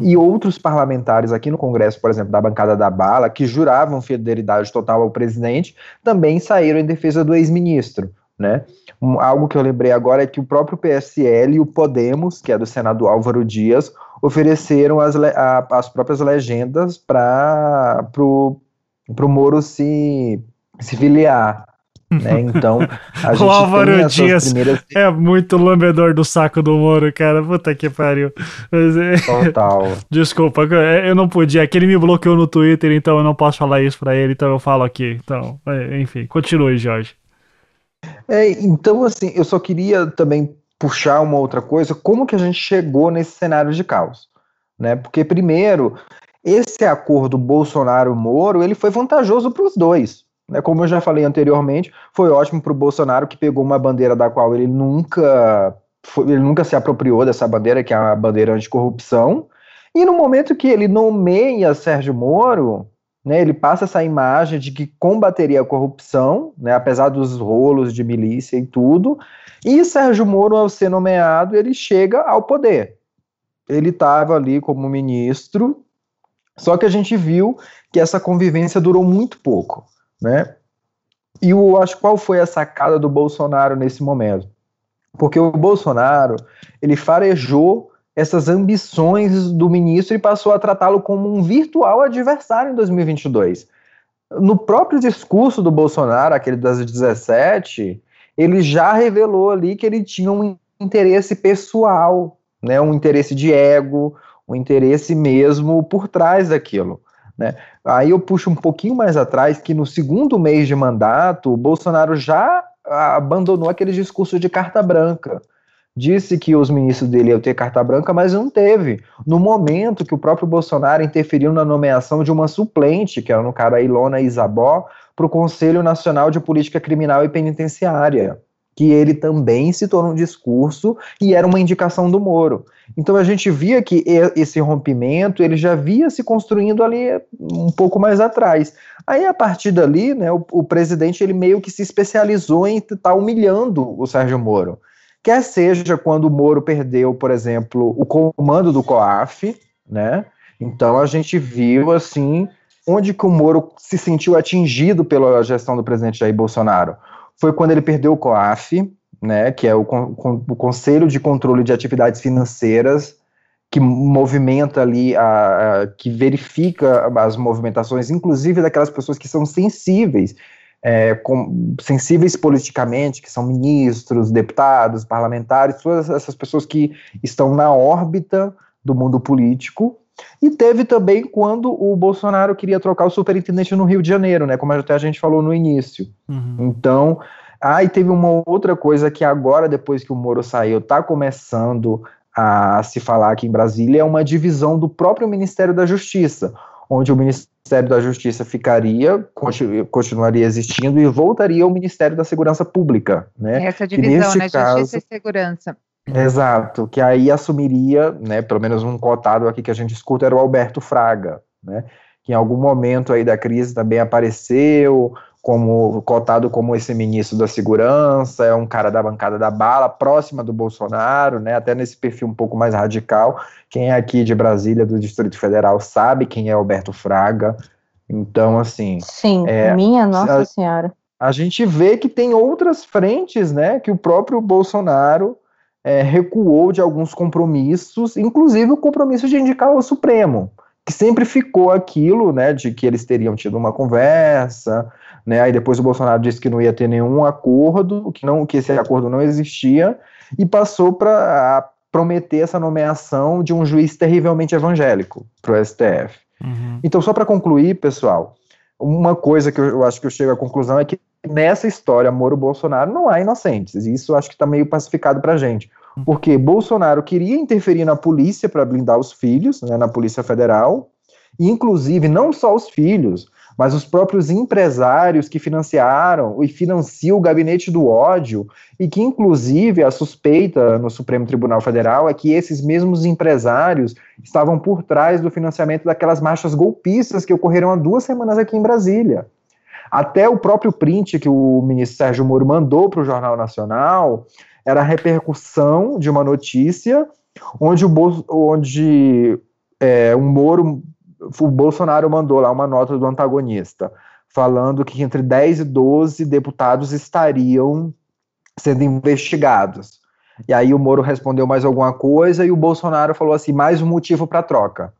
E outros parlamentares aqui no Congresso, por exemplo, da bancada da bala, que juravam fidelidade total ao presidente, também saíram em defesa do ex-ministro. Né? Um, algo que eu lembrei agora é que o próprio PSL e o Podemos, que é do Senado Álvaro Dias, ofereceram as, a, as próprias legendas para o Moro se, se filiar. Né? Então, [laughs] a gente o Álvaro Dias primeiras... é muito lambedor do saco do Moro, cara. Puta que pariu. Mas, é... Total. [laughs] Desculpa, eu não podia. É que ele me bloqueou no Twitter, então eu não posso falar isso pra ele, então eu falo aqui. Então, é, enfim, continue, Jorge. É, então, assim, eu só queria também puxar uma outra coisa. Como que a gente chegou nesse cenário de caos? Né? Porque, primeiro, esse acordo Bolsonaro-Moro, ele foi vantajoso para os dois né, como eu já falei anteriormente, foi ótimo para o Bolsonaro que pegou uma bandeira da qual ele nunca, foi, ele nunca se apropriou dessa bandeira, que é a bandeira anticorrupção. E no momento que ele nomeia Sérgio Moro, né, ele passa essa imagem de que combateria a corrupção, né, apesar dos rolos de milícia e tudo. E Sérgio Moro, ao ser nomeado, ele chega ao poder. Ele estava ali como ministro, só que a gente viu que essa convivência durou muito pouco né? E eu acho qual foi a sacada do Bolsonaro nesse momento? Porque o Bolsonaro, ele farejou essas ambições do ministro e passou a tratá-lo como um virtual adversário em 2022. No próprio discurso do Bolsonaro, aquele das 17, ele já revelou ali que ele tinha um interesse pessoal, né, um interesse de ego, um interesse mesmo por trás daquilo. Né? Aí eu puxo um pouquinho mais atrás que no segundo mês de mandato, o Bolsonaro já abandonou aquele discurso de carta branca. Disse que os ministros dele iam ter carta branca, mas não teve. No momento que o próprio Bolsonaro interferiu na nomeação de uma suplente, que era no cara Ilona Isabó, para o Conselho Nacional de Política Criminal e Penitenciária que ele também citou no discurso e era uma indicação do Moro. Então a gente via que esse rompimento ele já via se construindo ali um pouco mais atrás. Aí a partir dali, né, o, o presidente ele meio que se especializou em estar tá humilhando o Sérgio Moro. Quer seja quando o Moro perdeu, por exemplo, o comando do COAF, né? Então a gente viu assim onde que o Moro se sentiu atingido pela gestão do presidente Jair Bolsonaro foi quando ele perdeu o COAF, né, que é o, o Conselho de Controle de Atividades Financeiras, que movimenta ali, a, a, que verifica as movimentações, inclusive daquelas pessoas que são sensíveis, é, com, sensíveis politicamente, que são ministros, deputados, parlamentares, todas essas pessoas que estão na órbita do mundo político. E teve também quando o Bolsonaro queria trocar o superintendente no Rio de Janeiro, né? Como até a gente falou no início. Uhum. Então, ah, e teve uma outra coisa que agora, depois que o Moro saiu, está começando a se falar aqui em Brasília, é uma divisão do próprio Ministério da Justiça, onde o Ministério da Justiça ficaria, continuaria existindo e voltaria ao Ministério da Segurança Pública, né? Essa divisão, né? Caso, Justiça e Segurança. Exato, que aí assumiria, né, pelo menos um cotado aqui que a gente escuta era o Alberto Fraga, né, que em algum momento aí da crise também apareceu, como cotado como esse ministro da segurança, é um cara da bancada da bala, próxima do Bolsonaro, né, até nesse perfil um pouco mais radical. Quem é aqui de Brasília, do Distrito Federal, sabe quem é Alberto Fraga. Então, assim. Sim, é, minha Nossa a, Senhora. A gente vê que tem outras frentes, né, que o próprio Bolsonaro é, recuou de alguns compromissos, inclusive o compromisso de indicar o Supremo, que sempre ficou aquilo, né, de que eles teriam tido uma conversa, né? Aí depois o Bolsonaro disse que não ia ter nenhum acordo, que não que esse acordo não existia e passou para prometer essa nomeação de um juiz terrivelmente evangélico para o STF. Uhum. Então, só para concluir, pessoal, uma coisa que eu, eu, acho que eu chego à conclusão é que nessa história Moro-Bolsonaro não há inocentes, e isso acho que está meio pacificado para gente. Uhum. Porque Bolsonaro queria interferir na polícia para blindar os filhos, né, na Polícia Federal, e inclusive não só os filhos, mas os próprios empresários que financiaram e financiam o gabinete do ódio, e que, inclusive, a suspeita no Supremo Tribunal Federal é que esses mesmos empresários estavam por trás do financiamento daquelas marchas golpistas que ocorreram há duas semanas aqui em Brasília. Até o próprio print que o ministro Sérgio Moro mandou para o Jornal Nacional era a repercussão de uma notícia onde, o, onde é, um Moro o Bolsonaro mandou lá uma nota do antagonista, falando que entre 10 e 12 deputados estariam sendo investigados. E aí o Moro respondeu mais alguma coisa e o Bolsonaro falou assim: mais um motivo para troca.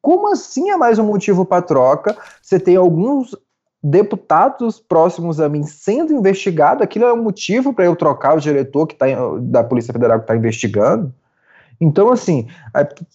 Como assim é mais um motivo para troca? Você tem alguns deputados próximos a mim sendo investigados, aquilo é um motivo para eu trocar o diretor que tá, da Polícia Federal que está investigando? Então, assim,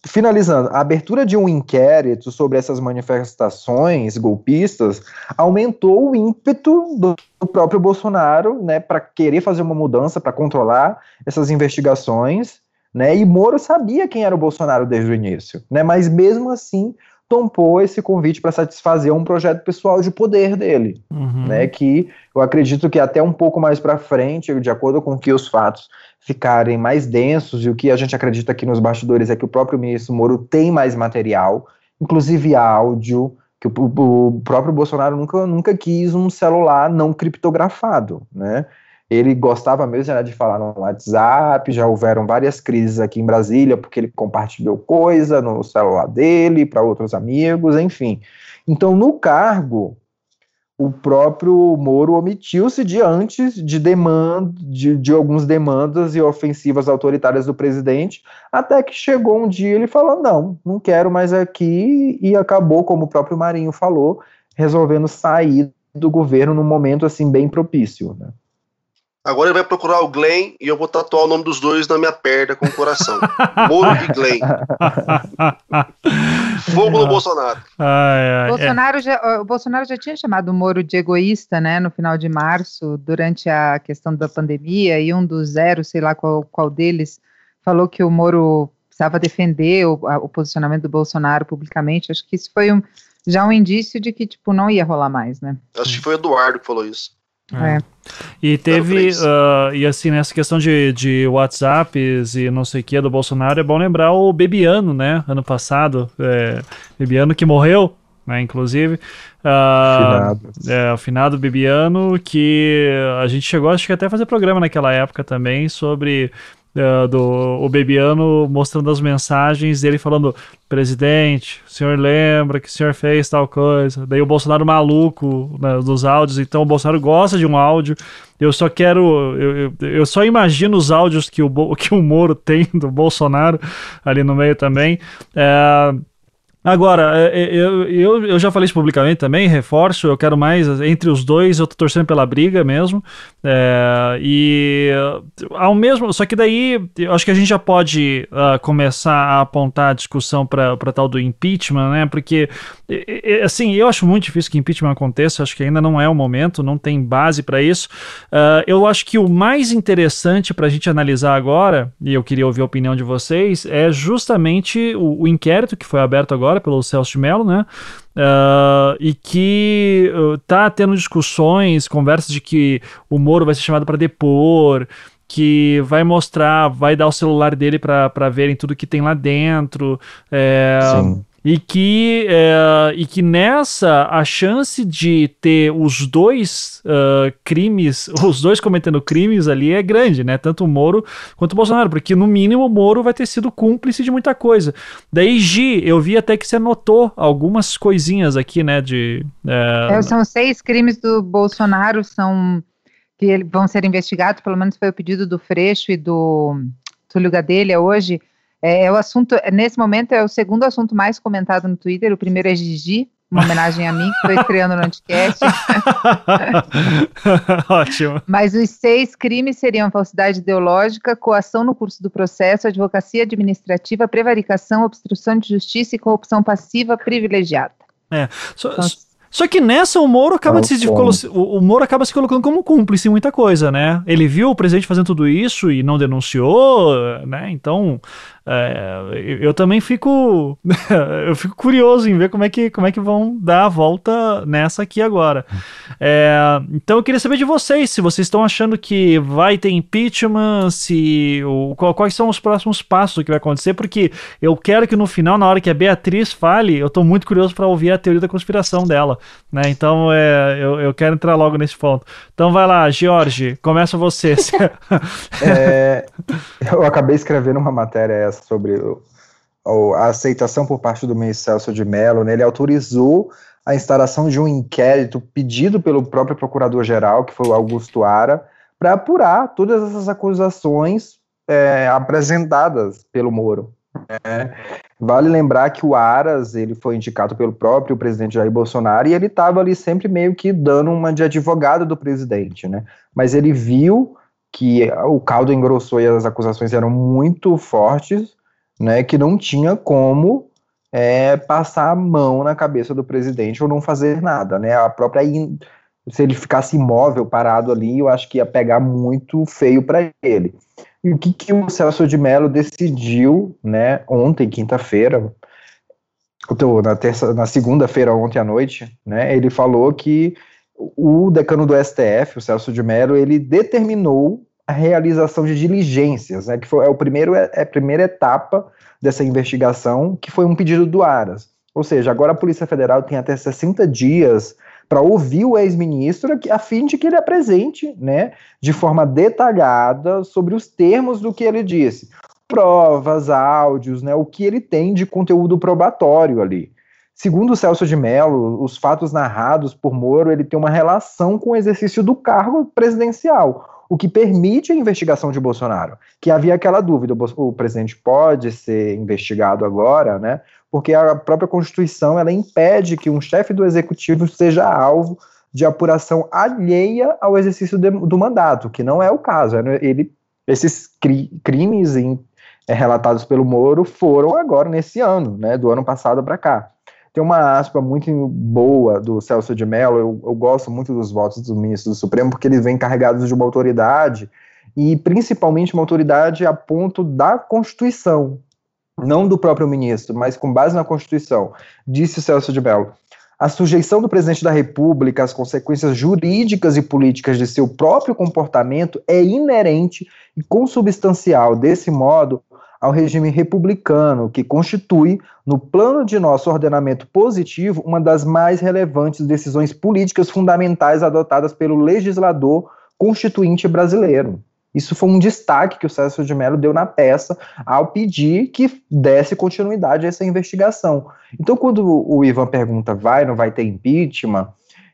finalizando, a abertura de um inquérito sobre essas manifestações golpistas aumentou o ímpeto do próprio Bolsonaro, né, para querer fazer uma mudança, para controlar essas investigações, né, e Moro sabia quem era o Bolsonaro desde o início, né, mas mesmo assim tompou esse convite para satisfazer um projeto pessoal de poder dele, uhum. né, que eu acredito que até um pouco mais para frente, de acordo com que os fatos ficarem mais densos, e o que a gente acredita aqui nos bastidores é que o próprio ministro Moro tem mais material, inclusive áudio, que o, o próprio Bolsonaro nunca, nunca quis um celular não criptografado, né? Ele gostava mesmo de falar no WhatsApp, já houveram várias crises aqui em Brasília, porque ele compartilhou coisa no celular dele para outros amigos, enfim. Então, no cargo, o próprio Moro omitiu-se diante de, demanda, de, de algumas demandas e ofensivas autoritárias do presidente, até que chegou um dia ele falou: não, não quero mais aqui, e acabou, como o próprio Marinho falou, resolvendo sair do governo num momento assim bem propício. Né? Agora ele vai procurar o Glenn e eu vou tatuar o nome dos dois na minha perna com o coração. [laughs] Moro e Glenn. Fogo no Bolsonaro. Ai, ai, Bolsonaro é. já, o Bolsonaro já tinha chamado o Moro de egoísta, né, no final de março, durante a questão da pandemia, e um dos zero, sei lá qual, qual deles, falou que o Moro precisava defender o, a, o posicionamento do Bolsonaro publicamente. Acho que isso foi um, já um indício de que, tipo, não ia rolar mais, né? Acho que foi o Eduardo que falou isso. É. E teve, uh, e assim, nessa questão de, de WhatsApps e não sei o que do Bolsonaro, é bom lembrar o Bebiano, né? Ano passado, é, Bebiano que morreu, né? Inclusive. Uh, finado. É, o finado Bebiano, que a gente chegou, acho que até a fazer programa naquela época também sobre uh, do o Bebiano mostrando as mensagens dele falando: presidente, o senhor lembra que o senhor fez tal coisa. Daí o Bolsonaro maluco né, dos áudios, então o Bolsonaro gosta de um áudio. Eu só quero. Eu, eu, eu só imagino os áudios que o, [laughs] que o Moro tem do Bolsonaro ali no meio também. É, Agora, é, é, eu, eu, eu já falei isso publicamente também, reforço, eu quero mais, entre os dois, eu tô torcendo pela briga mesmo, é, e ao mesmo, só que daí, eu acho que a gente já pode uh, começar a apontar a discussão para tal do impeachment, né, porque, assim, eu acho muito difícil que impeachment aconteça, acho que ainda não é o momento, não tem base para isso, uh, eu acho que o mais interessante para a gente analisar agora, e eu queria ouvir a opinião de vocês, é justamente o, o inquérito que foi aberto agora, agora, pelo Celso de Mello, né? Uh, e que uh, tá tendo discussões, conversas de que o Moro vai ser chamado para depor, que vai mostrar, vai dar o celular dele para verem tudo que tem lá dentro. É, Sim e que, é, e que nessa a chance de ter os dois uh, crimes, [laughs] os dois cometendo crimes ali é grande, né? Tanto o Moro quanto o Bolsonaro, porque no mínimo o Moro vai ter sido cúmplice de muita coisa. Daí, Gi, eu vi até que você anotou algumas coisinhas aqui, né? De, é... É, são seis crimes do Bolsonaro, são que vão ser investigados, pelo menos foi o pedido do Freixo e do Túlio Gadelha hoje é, é, o assunto, nesse momento, é o segundo assunto mais comentado no Twitter. O primeiro é Gigi, uma homenagem a mim, que estou [laughs] estreando no Anticast. [laughs] Ótimo. Mas os seis crimes seriam falsidade ideológica, coação no curso do processo, advocacia administrativa, prevaricação, obstrução de justiça e corrupção passiva privilegiada. É. So, então, só que nessa o Moro acaba de se o, Moro acaba se colocando como cúmplice em muita coisa, né? Ele viu o presidente fazendo tudo isso e não denunciou, né? Então é, eu também fico [laughs] eu fico curioso em ver como é que como é que vão dar a volta nessa aqui agora. É, então eu queria saber de vocês se vocês estão achando que vai ter impeachment, se o, quais são os próximos passos que vai acontecer, porque eu quero que no final, na hora que a Beatriz fale, eu estou muito curioso para ouvir a teoria da conspiração dela. Né? Então é, eu, eu quero entrar logo nesse ponto. Então vai lá, Jorge, começa você. [laughs] é, eu acabei escrevendo uma matéria sobre a aceitação por parte do ministro Celso de Mello. Né? Ele autorizou a instalação de um inquérito pedido pelo próprio procurador-geral, que foi o Augusto Ara, para apurar todas essas acusações é, apresentadas pelo Moro. É, vale lembrar que o Aras ele foi indicado pelo próprio presidente Jair Bolsonaro e ele estava ali sempre meio que dando uma de advogado do presidente, né? Mas ele viu que o caldo engrossou e as acusações eram muito fortes, né? Que não tinha como é, passar a mão na cabeça do presidente ou não fazer nada, né? A própria in... se ele ficasse imóvel parado ali, eu acho que ia pegar muito feio para ele. E o que, que o Celso de Mello decidiu, né, ontem, quinta-feira, na, terça, na segunda-feira, ontem à noite, né, ele falou que o decano do STF, o Celso de Mello, ele determinou a realização de diligências, né, que foi é o primeiro, é, é a primeira etapa dessa investigação, que foi um pedido do Aras. Ou seja, agora a Polícia Federal tem até 60 dias para ouvir o ex-ministro a fim de que ele apresente, né, de forma detalhada sobre os termos do que ele disse, provas, áudios, né, o que ele tem de conteúdo probatório ali. Segundo Celso de Mello, os fatos narrados por Moro ele tem uma relação com o exercício do cargo presidencial, o que permite a investigação de Bolsonaro. Que havia aquela dúvida: o presidente pode ser investigado agora, né? porque a própria Constituição ela impede que um chefe do executivo seja alvo de apuração alheia ao exercício de, do mandato, que não é o caso. É, ele, esses cri, crimes em, é, relatados pelo Moro foram agora, nesse ano, né, do ano passado para cá. Tem uma aspa muito boa do Celso de Mello, eu, eu gosto muito dos votos do ministro do Supremo, porque eles vêm carregados de uma autoridade, e principalmente uma autoridade a ponto da Constituição, não do próprio ministro, mas com base na Constituição. Disse Celso de Mello: a sujeição do presidente da República às consequências jurídicas e políticas de seu próprio comportamento é inerente e consubstancial, desse modo, ao regime republicano, que constitui, no plano de nosso ordenamento positivo, uma das mais relevantes decisões políticas fundamentais adotadas pelo legislador constituinte brasileiro. Isso foi um destaque que o César de Mello deu na peça ao pedir que desse continuidade a essa investigação. Então, quando o Ivan pergunta vai, não vai ter impeachment,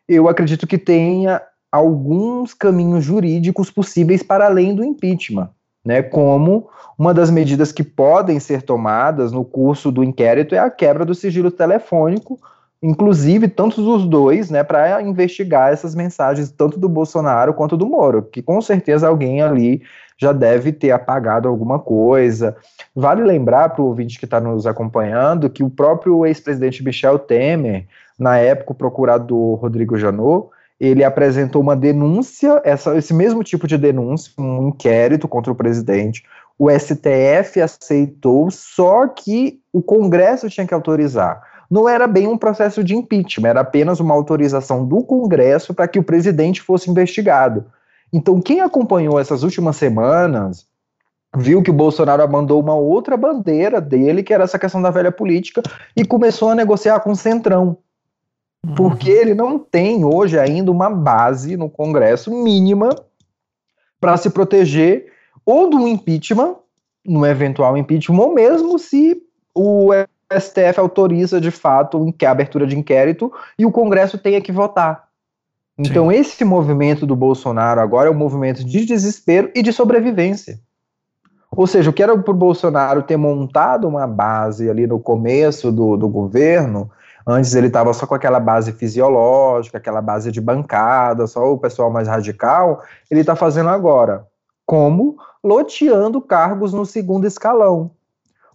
eu acredito que tenha alguns caminhos jurídicos possíveis para além do impeachment. Né, como uma das medidas que podem ser tomadas no curso do inquérito é a quebra do sigilo telefônico, inclusive tantos os dois, né, para investigar essas mensagens tanto do Bolsonaro quanto do Moro, que com certeza alguém ali já deve ter apagado alguma coisa. Vale lembrar para o ouvinte que está nos acompanhando que o próprio ex-presidente Michel Temer, na época o procurador Rodrigo Janot, ele apresentou uma denúncia, essa, esse mesmo tipo de denúncia, um inquérito contra o presidente. O STF aceitou, só que o Congresso tinha que autorizar não era bem um processo de impeachment, era apenas uma autorização do Congresso para que o presidente fosse investigado. Então, quem acompanhou essas últimas semanas viu que o Bolsonaro mandou uma outra bandeira dele, que era essa questão da velha política, e começou a negociar com o Centrão. Uhum. Porque ele não tem hoje ainda uma base no Congresso mínima para se proteger ou do impeachment, no eventual impeachment, ou mesmo se o STF autoriza de fato a abertura de inquérito e o Congresso tenha que votar. Então, Sim. esse movimento do Bolsonaro agora é um movimento de desespero e de sobrevivência. Ou seja, o que era para o Bolsonaro ter montado uma base ali no começo do, do governo, antes ele estava só com aquela base fisiológica, aquela base de bancada, só o pessoal mais radical, ele está fazendo agora. Como? Loteando cargos no segundo escalão.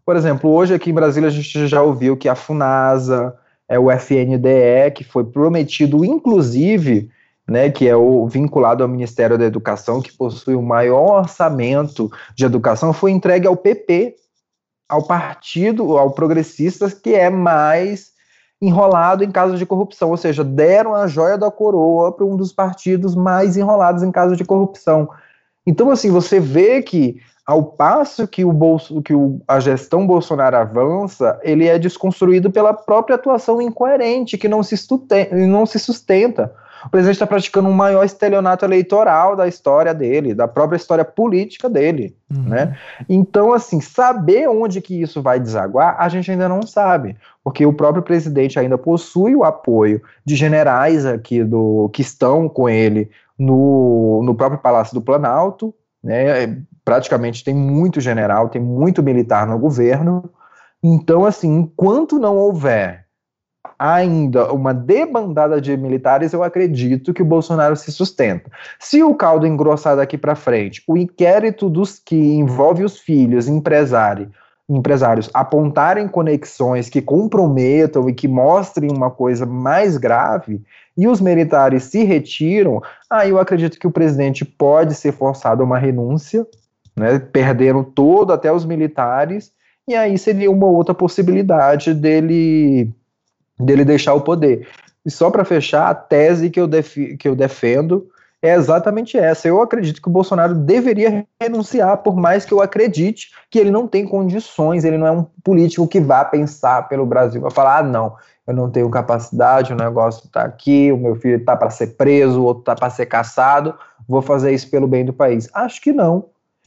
Por exemplo, hoje aqui em Brasília a gente já ouviu que a FUNASA, é o FNDE, que foi prometido, inclusive, né, que é o vinculado ao Ministério da Educação, que possui o maior orçamento de educação, foi entregue ao PP, ao partido, ao progressistas, que é mais enrolado em caso de corrupção, ou seja, deram a joia da coroa para um dos partidos mais enrolados em caso de corrupção. Então, assim, você vê que ao passo que, o bolso, que o, a gestão Bolsonaro avança, ele é desconstruído pela própria atuação incoerente, que não se, não se sustenta. O presidente está praticando um maior estelionato eleitoral da história dele, da própria história política dele, uhum. né? Então, assim, saber onde que isso vai desaguar, a gente ainda não sabe, porque o próprio presidente ainda possui o apoio de generais aqui do que estão com ele no, no próprio Palácio do Planalto, né? praticamente tem muito general, tem muito militar no governo. Então, assim, enquanto não houver ainda uma debandada de militares, eu acredito que o Bolsonaro se sustenta. Se o caldo engrossar daqui para frente, o inquérito dos que envolve os filhos, empresário, empresários apontarem conexões que comprometam e que mostrem uma coisa mais grave, e os militares se retiram, aí eu acredito que o presidente pode ser forçado a uma renúncia, né, perderam todo, até os militares, e aí seria uma outra possibilidade dele, dele deixar o poder. E só para fechar, a tese que eu, que eu defendo é exatamente essa. Eu acredito que o Bolsonaro deveria renunciar, por mais que eu acredite que ele não tem condições, ele não é um político que vá pensar pelo Brasil, vai falar, ah, não, eu não tenho capacidade, o negócio está aqui, o meu filho está para ser preso, o outro está para ser caçado, vou fazer isso pelo bem do país. Acho que não.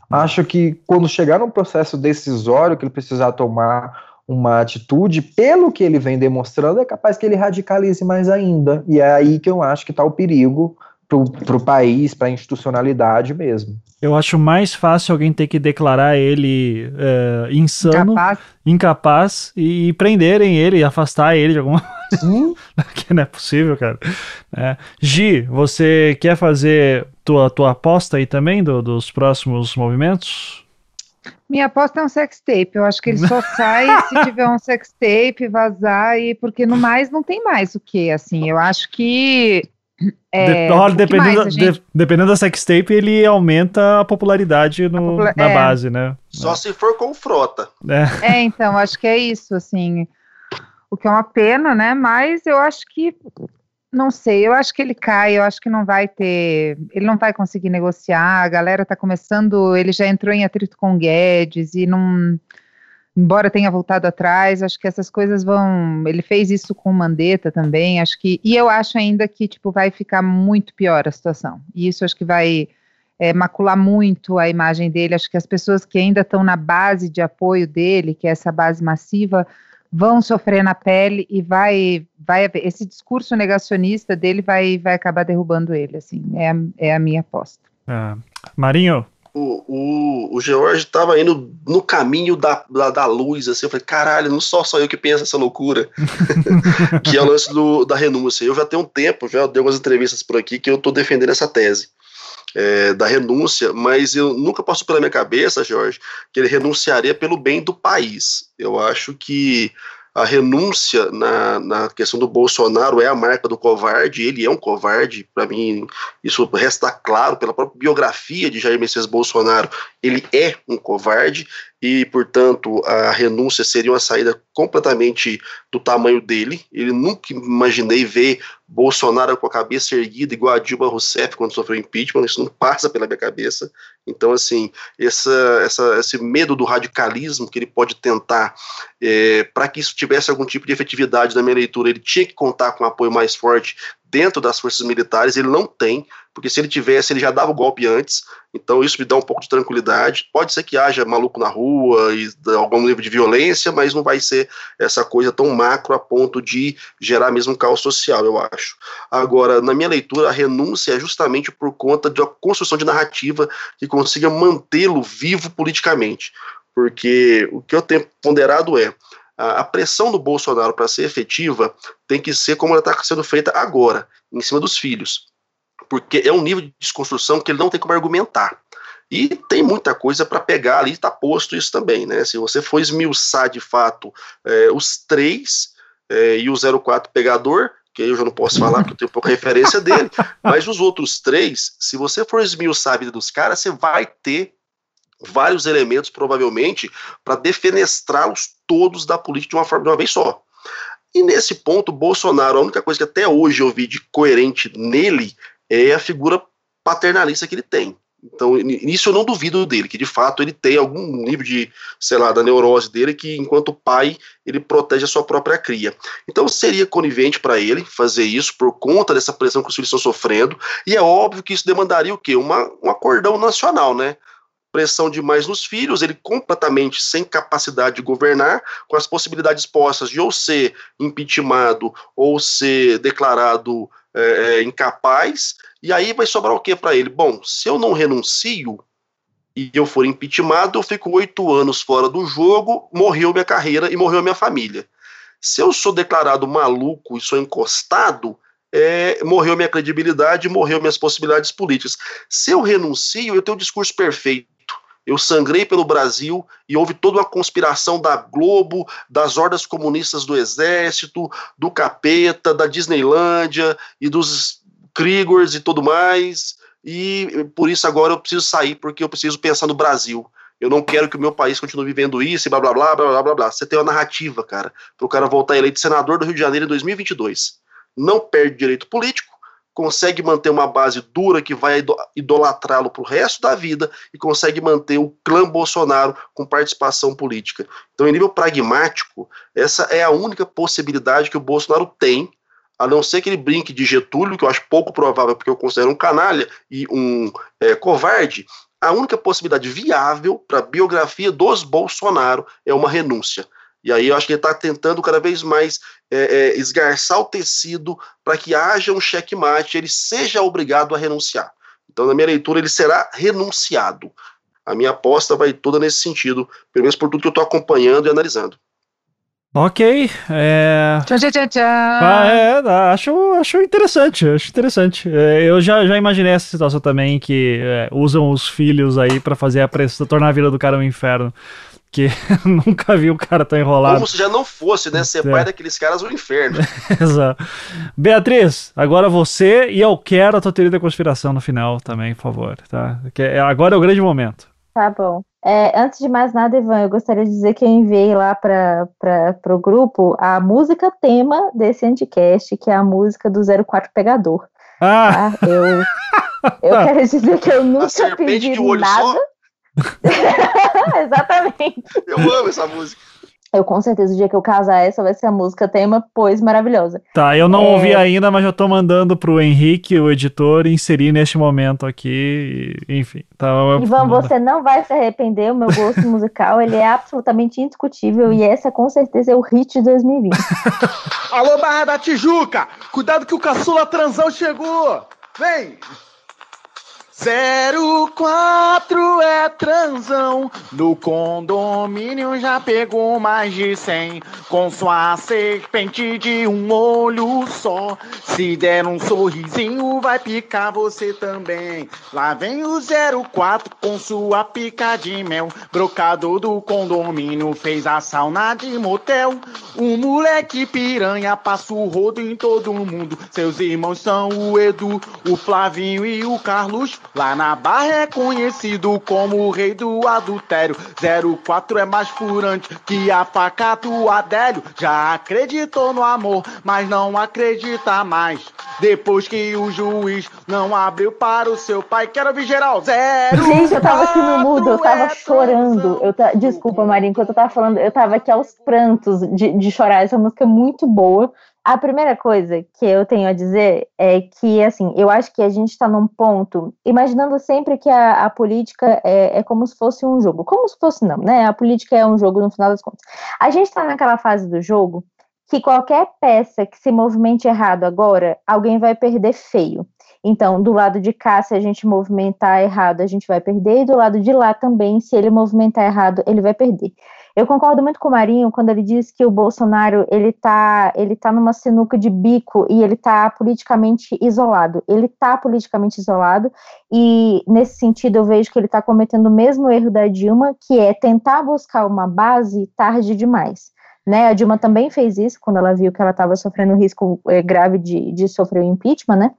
Acho que quando chegar no processo decisório que ele precisar tomar uma atitude, pelo que ele vem demonstrando, é capaz que ele radicalize mais ainda. E é aí que eu acho que está o perigo para o país, para a institucionalidade mesmo. Eu acho mais fácil alguém ter que declarar ele é, insano, incapaz, incapaz e, prenderem ele, afastar ele de alguma [laughs] Hum? [laughs] que não é possível, cara. É. Gi, você quer fazer tua, tua aposta aí também do, dos próximos movimentos? Minha aposta é um sex tape. Eu acho que ele só [laughs] sai se tiver um sex tape, vazar, e porque no mais não tem mais o que, assim. Eu acho que. É, de, dependendo, da, gente... de, dependendo da sextape, ele aumenta a popularidade no, a popula na é. base, né? Só é. se for com frota. É. é, então, acho que é isso, assim. O que é uma pena, né? Mas eu acho que não sei, eu acho que ele cai, eu acho que não vai ter, ele não vai conseguir negociar, a galera tá começando, ele já entrou em atrito com o Guedes e não, embora tenha voltado atrás, acho que essas coisas vão, ele fez isso com o Mandetta também, acho que, e eu acho ainda que, tipo, vai ficar muito pior a situação, e isso acho que vai é, macular muito a imagem dele, acho que as pessoas que ainda estão na base de apoio dele, que é essa base massiva, vão sofrer na pele e vai, vai esse discurso negacionista dele vai, vai acabar derrubando ele, assim, é, é a minha aposta. É. Marinho? O, o, o George estava indo no caminho da, da, da, luz, assim, eu falei, caralho, não só só eu que penso essa loucura, [laughs] que é o lance do, da renúncia. Eu já tenho um tempo, já dei algumas entrevistas por aqui que eu estou defendendo essa tese. É, da renúncia, mas eu nunca passou pela minha cabeça, Jorge, que ele renunciaria pelo bem do país. Eu acho que a renúncia na, na questão do Bolsonaro é a marca do covarde, ele é um covarde, para mim isso resta claro pela própria biografia de Jair Messias Bolsonaro, ele é um covarde e, portanto, a renúncia seria uma saída completamente do tamanho dele. Ele nunca imaginei ver Bolsonaro com a cabeça erguida igual a Dilma Rousseff quando sofreu impeachment, isso não passa pela minha cabeça. Então, assim, essa, essa, esse medo do radicalismo que ele pode tentar, é, para que isso tivesse algum tipo de efetividade na minha leitura, ele tinha que contar com um apoio mais forte dentro das forças militares, ele não tem, porque se ele tivesse, ele já dava o golpe antes, então isso me dá um pouco de tranquilidade. Pode ser que haja maluco na rua e algum nível de violência, mas não vai ser essa coisa tão macro a ponto de gerar mesmo um caos social, eu acho. Agora, na minha leitura, a renúncia é justamente por conta de uma construção de narrativa que consiga mantê-lo vivo politicamente. Porque o que eu tenho ponderado é a, pressão do Bolsonaro para ser efetiva tem que ser como ela está sendo feita agora, em cima dos filhos. Porque é um nível de desconstrução que ele não tem como argumentar. E tem muita coisa para pegar ali, está posto isso também, né? Se você for esmiuçar de fato é, os três é, e o 04 pegador, que eu já não posso falar porque eu tenho pouca referência dele, [laughs] mas os outros três, se você for esmiuçar a vida dos caras, você vai ter vários elementos, provavelmente, para defenestrá-los todos da política de uma forma de uma vez só. E nesse ponto, Bolsonaro, a única coisa que até hoje eu vi de coerente nele é a figura paternalista que ele tem. Então, nisso eu não duvido dele, que de fato ele tem algum nível de, sei lá, da neurose dele, que enquanto pai ele protege a sua própria cria. Então seria conivente para ele fazer isso por conta dessa pressão que os filhos estão sofrendo, e é óbvio que isso demandaria o quê? Uma, um acordão nacional, né? Pressão demais nos filhos, ele completamente sem capacidade de governar, com as possibilidades postas de ou ser impeachmentado ou ser declarado é, é, incapaz, e aí vai sobrar o que para ele? Bom, se eu não renuncio e eu for impeachmentado, eu fico oito anos fora do jogo, morreu minha carreira e morreu minha família. Se eu sou declarado maluco e sou encostado, é, morreu minha credibilidade, morreu minhas possibilidades políticas. Se eu renuncio, eu tenho o discurso perfeito eu sangrei pelo Brasil e houve toda uma conspiração da Globo, das hordas comunistas do Exército, do Capeta, da Disneylândia e dos Kriegers e tudo mais. E por isso agora eu preciso sair, porque eu preciso pensar no Brasil. Eu não quero que o meu país continue vivendo isso e blá blá blá blá blá blá blá. Você tem uma narrativa, cara, para o cara voltar eleito senador do Rio de Janeiro em 2022. Não perde direito político, consegue manter uma base dura que vai idolatrá-lo para o resto da vida e consegue manter o clã Bolsonaro com participação política. Então, em nível pragmático, essa é a única possibilidade que o Bolsonaro tem, a não ser que ele brinque de Getúlio, que eu acho pouco provável, porque eu considero um canalha e um é, covarde. A única possibilidade viável para a biografia dos Bolsonaro é uma renúncia. E aí eu acho que ele está tentando cada vez mais é, é, esgarçar o tecido para que haja um checkmate, ele seja obrigado a renunciar. Então, na minha leitura, ele será renunciado. A minha aposta vai toda nesse sentido, pelo menos por tudo que eu estou acompanhando e analisando. Ok. É... Tchau, tchau, tchau, tchau. Ah, é, acho, acho interessante, acho interessante. É, eu já, já imaginei essa situação também, que é, usam os filhos aí para fazer a pressão, tornar a vida do cara um inferno. Que [laughs] nunca vi o cara tão enrolado. Como se já não fosse, né? Ser é. pai daqueles caras um inferno. [laughs] Exato. Beatriz, agora você e eu quero a tua teoria da conspiração no final também, por favor, tá? Que é, agora é o grande momento. Tá bom. É, antes de mais nada, Ivan, eu gostaria de dizer que eu enviei lá para o grupo a música tema desse anticast, que é a música do 04 Pegador. Ah! Tá? Eu, eu [laughs] quero dizer que eu nunca pedi nada. [laughs] Exatamente. Eu amo essa música. Eu com certeza, o dia que eu casar, essa vai ser a música tema, pois maravilhosa. Tá, eu não é... ouvi ainda, mas já tô mandando pro Henrique, o editor, inserir neste momento aqui, enfim. Tá, Ivan, você não vai se arrepender, o meu gosto [laughs] musical, ele é absolutamente indiscutível e essa com certeza é o hit de 2020. Alô, Barra da Tijuca! Cuidado que o caçula transão chegou! Vem! 04 é transão, no condomínio já pegou mais de 100, com sua serpente de um olho só. Se der um sorrisinho, vai picar você também. Lá vem o 04 com sua pica de mel, brocador do condomínio fez a sauna de motel. O moleque piranha passa o rodo em todo mundo. Seus irmãos são o Edu, o Flavinho e o Carlos. Lá na Barra é conhecido como o rei do adultério. 04 é mais furante que a faca do Adélio. Já acreditou no amor, mas não acredita mais. Depois que o juiz não abriu para o seu pai, quero ver geral. Zero. Gente, eu tava aqui no mudo, eu tava é chorando. Eu ta... Desculpa, Marinho, enquanto eu tava falando, eu tava aqui aos prantos de, de chorar. Essa música é muito boa. A primeira coisa que eu tenho a dizer é que, assim, eu acho que a gente está num ponto, imaginando sempre que a, a política é, é, como se fosse um jogo. Como se fosse, não, né? A política é um jogo no final das contas. A gente está naquela fase do jogo que qualquer peça que se movimente errado agora, alguém vai perder feio. Então, do lado de cá, se a gente movimentar errado, a gente vai perder, e do lado de lá também, se ele movimentar errado, ele vai perder. Eu concordo muito com o Marinho quando ele diz que o Bolsonaro ele tá, ele tá numa sinuca de bico e ele está politicamente isolado. Ele está politicamente isolado e nesse sentido eu vejo que ele está cometendo o mesmo erro da Dilma, que é tentar buscar uma base tarde demais. Né, a Dilma também fez isso quando ela viu que ela estava sofrendo risco é, grave de, de sofrer o impeachment, né?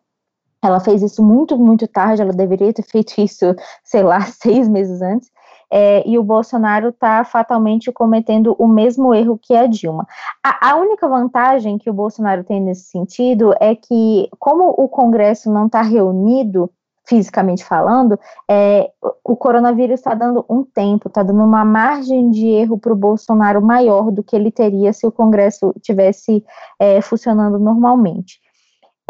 Ela fez isso muito, muito tarde, ela deveria ter [laughs] feito isso, sei lá, [laughs] seis meses antes é, e o Bolsonaro está fatalmente cometendo o mesmo erro que a Dilma. A, a, única vantagem que o Bolsonaro tem nesse sentido é que, como o Congresso não está reunido, fisicamente falando, é, o coronavírus está dando um tempo, está dando uma margem de erro para o Bolsonaro maior do que ele teria se o Congresso tivesse é, funcionando normalmente.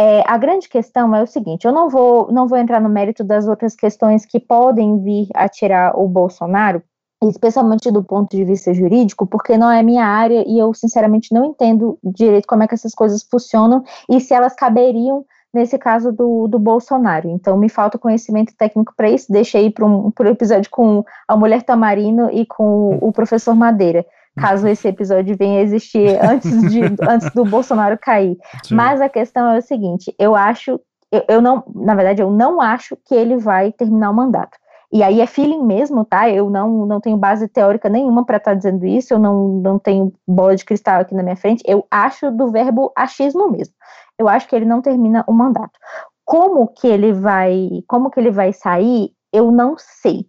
É, a grande questão é o seguinte: eu não vou, não vou entrar no mérito das outras questões que podem vir a tirar o Bolsonaro, especialmente do ponto de vista jurídico, porque não é minha área e eu, sinceramente, não entendo direito como é que essas coisas funcionam e se elas caberiam nesse caso do, do Bolsonaro. Então, me falta conhecimento técnico para isso. Deixei para um, um episódio com a mulher Tamarino e com o professor Madeira caso esse episódio venha a existir antes, de, [laughs] antes do Bolsonaro cair. Sim. Mas a questão é o seguinte: eu acho, eu, eu, não, na verdade, eu não acho que ele vai terminar o mandato. E aí é feeling mesmo, tá? Eu não, não tenho base teórica nenhuma para estar tá dizendo isso, eu não, não tenho bola de cristal aqui na minha frente. Eu acho do verbo achismo mesmo. Eu acho que ele não termina o mandato. Como que ele vai, como que ele vai sair, eu não sei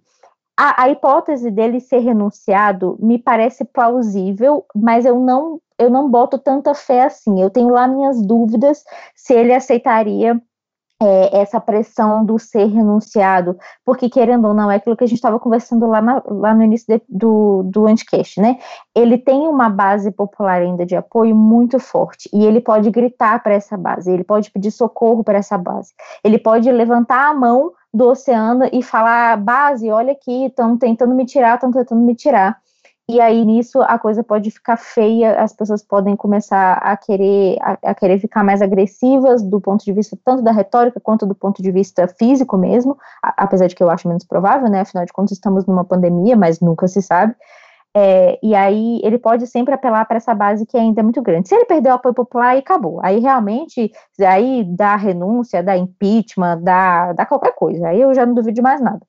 a, a, hipótese dele ser renunciado me parece plausível, mas eu não, eu não boto tanta fé assim. Eu tenho lá minhas dúvidas se ele aceitaria é, essa pressão do ser renunciado, porque querendo ou não, é aquilo que a gente estava conversando lá, na, lá no início de, do, do Anticast, né? Ele tem uma base popular ainda de apoio muito forte, e ele pode gritar para essa base, ele pode pedir socorro para essa base, ele pode levantar a mão do oceano e falar: base, olha aqui, estão tentando me tirar, estão tentando me tirar. E aí nisso a coisa pode ficar feia, as pessoas podem começar a querer a, a, querer ficar mais agressivas do ponto de vista tanto da retórica quanto do ponto de vista físico mesmo, a, apesar de que eu acho menos provável, né? Afinal de contas estamos numa pandemia, mas nunca se sabe. É, e aí ele pode sempre apelar para essa base que ainda é muito grande. Se ele perder o apoio popular, aí acabou. Aí realmente, aí dá renúncia, dá impeachment, dá, dá qualquer coisa. Aí eu já não duvido de mais nada.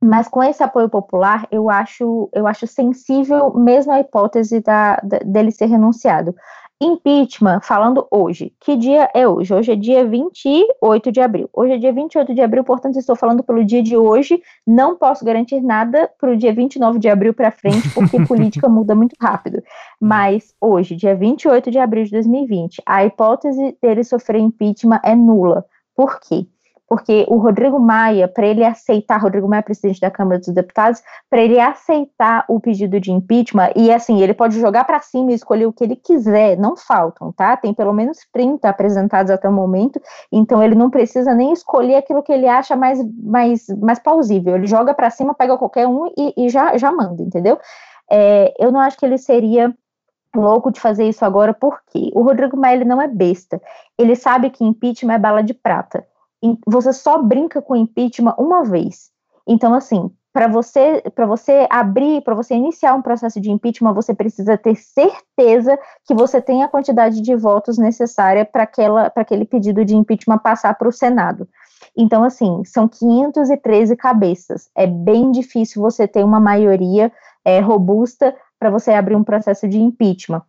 Mas com esse apoio popular, eu acho, eu acho sensível mesmo a hipótese da, da, dele ser renunciado. Impeachment, falando hoje. Que dia é hoje? Hoje é dia 28 de abril. Hoje é dia 28 de abril, portanto, estou falando pelo dia de hoje. Não posso garantir nada para o dia 29 de abril para frente, porque [laughs] política muda muito rápido. Mas hoje, dia 28 de abril de 2020, a hipótese dele sofrer impeachment é nula. Por quê? Porque o Rodrigo Maia, para ele aceitar, Rodrigo Maia, presidente da Câmara dos Deputados, para ele aceitar o pedido de impeachment, e assim, ele pode jogar para cima e escolher o que ele quiser, não faltam, tá? Tem pelo menos 30 apresentados até o momento, então ele não precisa nem escolher aquilo que ele acha mais, mais, mais plausível, ele joga para cima, pega qualquer um e, e já, já manda, entendeu? É, eu não acho que ele seria louco de fazer isso agora, porque o Rodrigo Maia ele não é besta, ele sabe que impeachment é bala de prata, você só brinca com impeachment uma vez. Então, assim, para você, para você abrir, para você iniciar um processo de impeachment, você precisa ter certeza que você tem a quantidade de votos necessária para aquele pedido de impeachment passar para o Senado. Então, assim, são 513 cabeças. É bem difícil você ter uma maioria é, robusta para você abrir um processo de impeachment.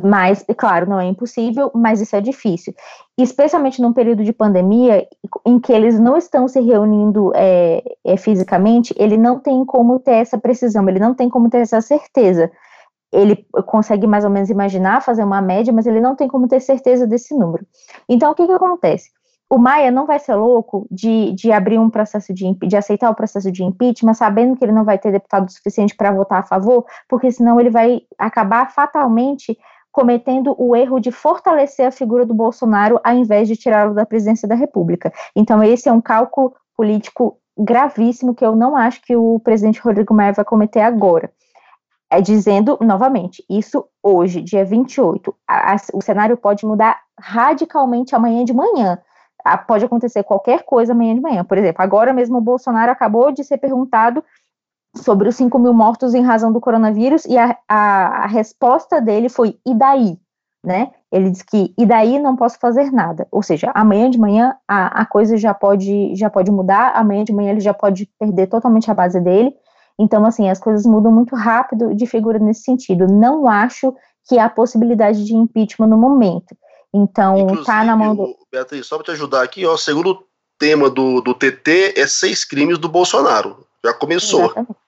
Mas, claro, não é impossível, mas isso é difícil. Especialmente num período de pandemia, em que eles não estão se reunindo é, é, fisicamente, ele não tem como ter essa precisão, ele não tem como ter essa certeza. Ele consegue mais ou menos imaginar, fazer uma média, mas ele não tem como ter certeza desse número. Então, o que, que acontece? O Maia não vai ser louco de, de abrir um processo de, de aceitar o processo de impeachment, sabendo que ele não vai ter deputado suficiente para votar a favor, porque senão ele vai acabar fatalmente cometendo o erro de fortalecer a figura do Bolsonaro ao invés de tirá-lo da presidência da República. Então, esse é um cálculo político gravíssimo que eu não acho que o presidente Rodrigo Maia vai cometer agora. É dizendo, novamente, isso hoje, dia 28. A, a, o cenário pode mudar radicalmente amanhã de manhã. A, pode acontecer qualquer coisa amanhã de manhã. Por exemplo, agora mesmo o Bolsonaro acabou de ser perguntado sobre os 5 mil mortos em razão do coronavírus, e a, a, a, resposta dele foi, e daí? Né? Ele disse que, e daí não posso fazer nada. Ou seja, amanhã de manhã a, a coisa já pode, já pode mudar, amanhã de manhã ele já pode perder totalmente a base dele. Então, assim, as coisas mudam muito rápido de figura nesse sentido. Não acho que há possibilidade de impeachment no momento. Então, Inclusive, tá na mão do. Beatriz, só para te ajudar aqui, ó, segundo tema do, do TT é seis crimes do Bolsonaro. Já começou. Exatamente.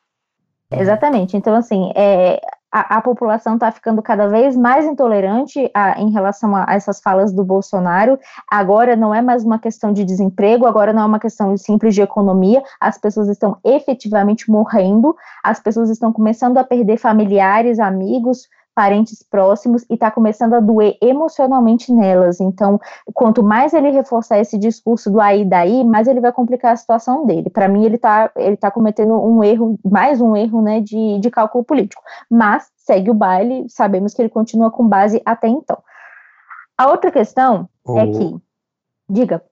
Exatamente. Então, assim, é, a, a população está ficando cada vez mais intolerante a, em relação a, a, essas falas do Bolsonaro. Agora não é mais uma questão de desemprego, agora não é uma questão simples de economia. As pessoas estão efetivamente morrendo, as pessoas estão começando a perder familiares, amigos, parentes próximos e está começando a doer emocionalmente nelas. Então, quanto mais ele reforçar esse discurso do aí daí, mais ele vai complicar a situação dele. Para mim, ele está ele tá cometendo um erro, mais um erro, né, de, de cálculo político. Mas segue o baile, sabemos que ele continua com base até então. A outra questão oh. é que, diga.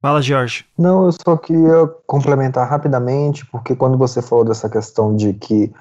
Fala, Jorge. Não, eu só queria complementar rapidamente, porque quando você falou dessa questão de que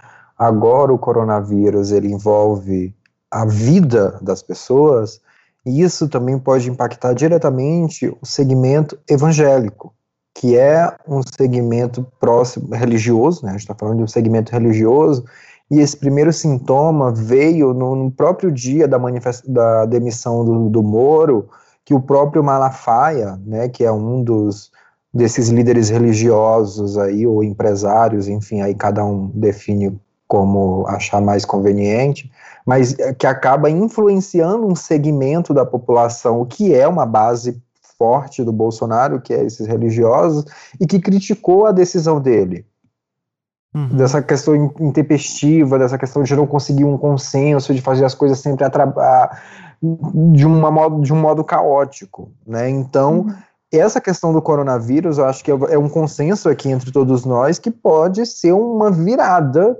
agora o coronavírus ele envolve a vida das pessoas, e isso também pode impactar diretamente o segmento evangélico, que é um segmento próximo religioso, né? A gente está falando de um segmento religioso, e esse primeiro sintoma veio no, no próprio dia da, da demissão do, do Moro, que o próprio Malafaia, né, que é um dos desses líderes religiosos aí ou empresários, enfim, aí cada um define como achar mais conveniente, mas que acaba influenciando um segmento da população, o que é uma base forte do Bolsonaro, que é esses religiosos, e que criticou a decisão dele. Uhum. Dessa questão intempestiva, dessa questão de não conseguir um consenso, de fazer as coisas sempre de, uma modo, de um modo caótico. Né? Então, uhum. essa questão do coronavírus, eu acho que é, é um consenso aqui entre todos nós que pode ser uma virada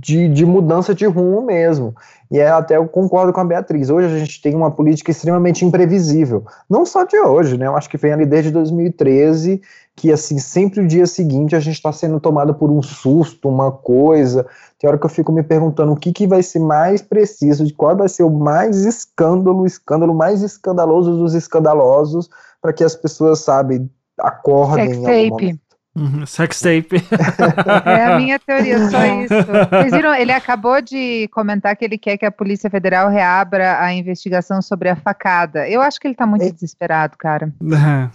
de, de, mudança de rumo mesmo. E é, até eu concordo com a Beatriz. Hoje a gente tem uma política extremamente imprevisível. Não só de hoje, né? Eu acho que vem ali desde 2013 que assim, sempre o dia seguinte a gente está sendo tomado por um susto, uma coisa. Tem hora que eu fico me perguntando o que, que vai ser mais preciso, de qual vai ser o mais escândalo, o escândalo mais escandaloso dos escandalosos, para que as pessoas, sabe, acordem. Sex tape. Uhum, sex tape. É a minha teoria, só isso. Vocês viram, ele acabou de comentar que ele quer que a Polícia Federal reabra a investigação sobre a facada. Eu acho que ele tá muito é. desesperado, cara.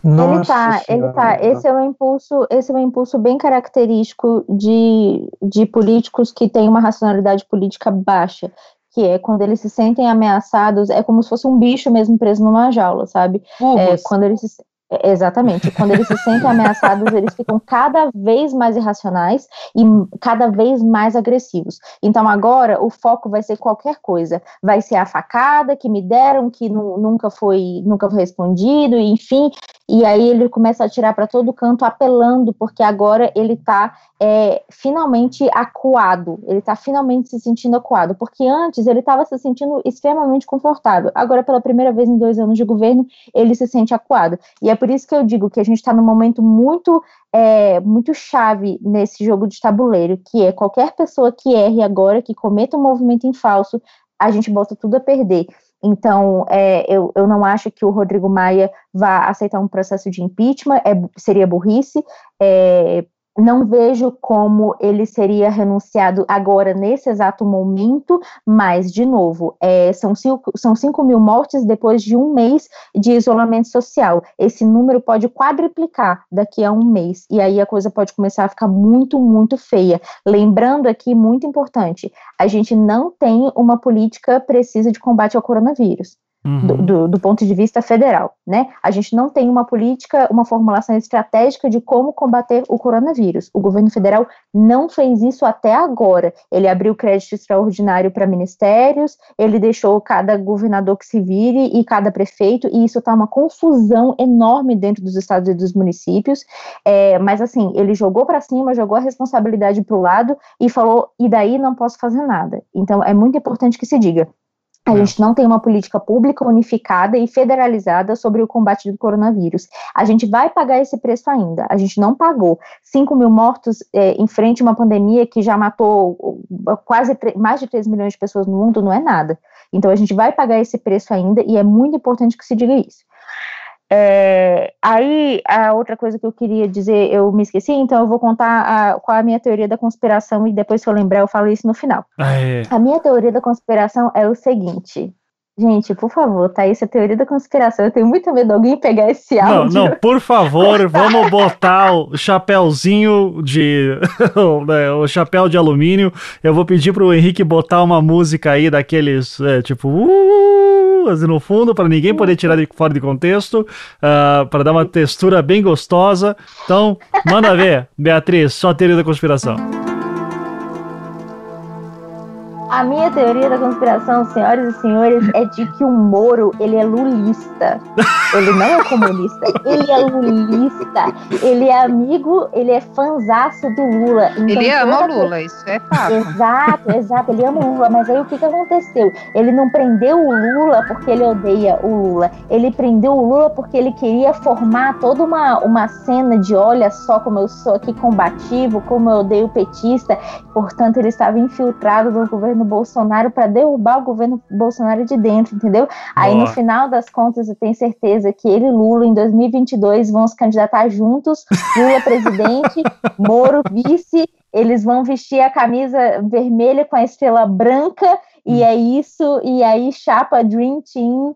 Nossa ele tá, ele tá. Esse é um impulso, esse é um impulso bem característico de, de políticos que têm uma racionalidade política baixa que é quando eles se sentem ameaçados, é como se fosse um bicho mesmo preso numa jaula, sabe? É, quando eles se, é, exatamente. Quando eles se sentem ameaçados, eles ficam cada vez mais irracionais e cada vez mais agressivos. Então agora o foco vai ser qualquer coisa. Vai ser a facada que me deram, que nunca foi nunca foi respondido, enfim. E aí ele começa a atirar para todo canto, apelando, porque agora ele está é, finalmente acuado. Ele está finalmente se sentindo acuado, porque antes ele estava se sentindo extremamente confortável. Agora, pela primeira vez em dois anos de governo, ele se sente acuado. E é por isso que eu digo que a gente está num momento muito é, muito chave nesse jogo de tabuleiro, que é qualquer pessoa que erre agora, que cometa um movimento em falso, a gente bota tudo a perder. Então, é, eu, eu não acho que o Rodrigo Maia vá aceitar um processo de impeachment, é, seria burrice. É, não vejo como ele seria renunciado agora, nesse exato momento, mas, de novo, é, são, cinco, são 5 mil mortes depois de um mês de isolamento social. Esse número pode quadriplicar daqui a um mês, e aí a coisa pode começar a ficar muito, muito feia. Lembrando aqui, muito importante, a gente não tem uma política precisa de combate ao coronavírus. Uhum. Do, do, do, ponto de vista federal, né? A gente não tem uma política, uma formulação estratégica de como combater o coronavírus. O governo federal não fez isso até agora. Ele abriu crédito extraordinário para ministérios, ele deixou cada governador que se vire e cada prefeito, e isso está uma confusão enorme dentro dos estados e dos municípios. É, mas assim, ele jogou para cima, jogou a responsabilidade para o lado e falou: e daí não posso fazer nada. Então é muito importante que se diga a é. gente não tem uma política pública unificada e federalizada sobre o combate do coronavírus. A gente vai pagar esse preço ainda. A gente não pagou. 5 mil mortos é, em frente a uma pandemia que já matou quase mais de 3 milhões de pessoas no mundo não é nada. Então a gente vai pagar esse preço ainda e é muito importante que se diga isso. É, aí, a outra coisa que eu queria dizer, eu me esqueci, então eu vou contar a, qual é a minha teoria da conspiração e depois que eu lembrar eu falo isso no final. Ah, é. A minha teoria da conspiração é o seguinte, Gente, por favor, tá? Isso é teoria da conspiração. Eu tenho muito medo de alguém pegar esse áudio. Não, não, por favor, vamos botar o chapéuzinho de. [laughs] Né, o chapéu de alumínio. Eu vou pedir pro Henrique botar uma música aí daqueles, é, tipo. Uh, assim, no fundo, para ninguém poder tirar de fora de contexto, uh, ah, para dar uma textura bem gostosa. Então, manda ver, Beatriz, só teoria da conspiração. A minha teoria da conspiração, senhoras e senhores, é de que o Moro, ele é lulista. Ele não é comunista, ele é lulista. Ele é amigo, ele é fanzaço do Lula. Então, ele ama o Lula, isso é fato. Exato, exato, ele ama o Lula. Mas aí o que, que aconteceu? Ele não prendeu o Lula porque ele odeia o Lula. Ele prendeu o Lula porque ele queria formar toda uma, uma cena de olha só como eu sou aqui combativo, como eu odeio petista. Portanto, ele estava infiltrado no governo Bolsonaro para derrubar o governo Bolsonaro de dentro, entendeu? Aí no final das contas eu tenho certeza que ele e Lula em 2022 vão se candidatar juntos, Lula presidente, [laughs] Moro vice, eles vão vestir a camisa vermelha com a estrela branca e hum. é isso, e aí chapa Dream Team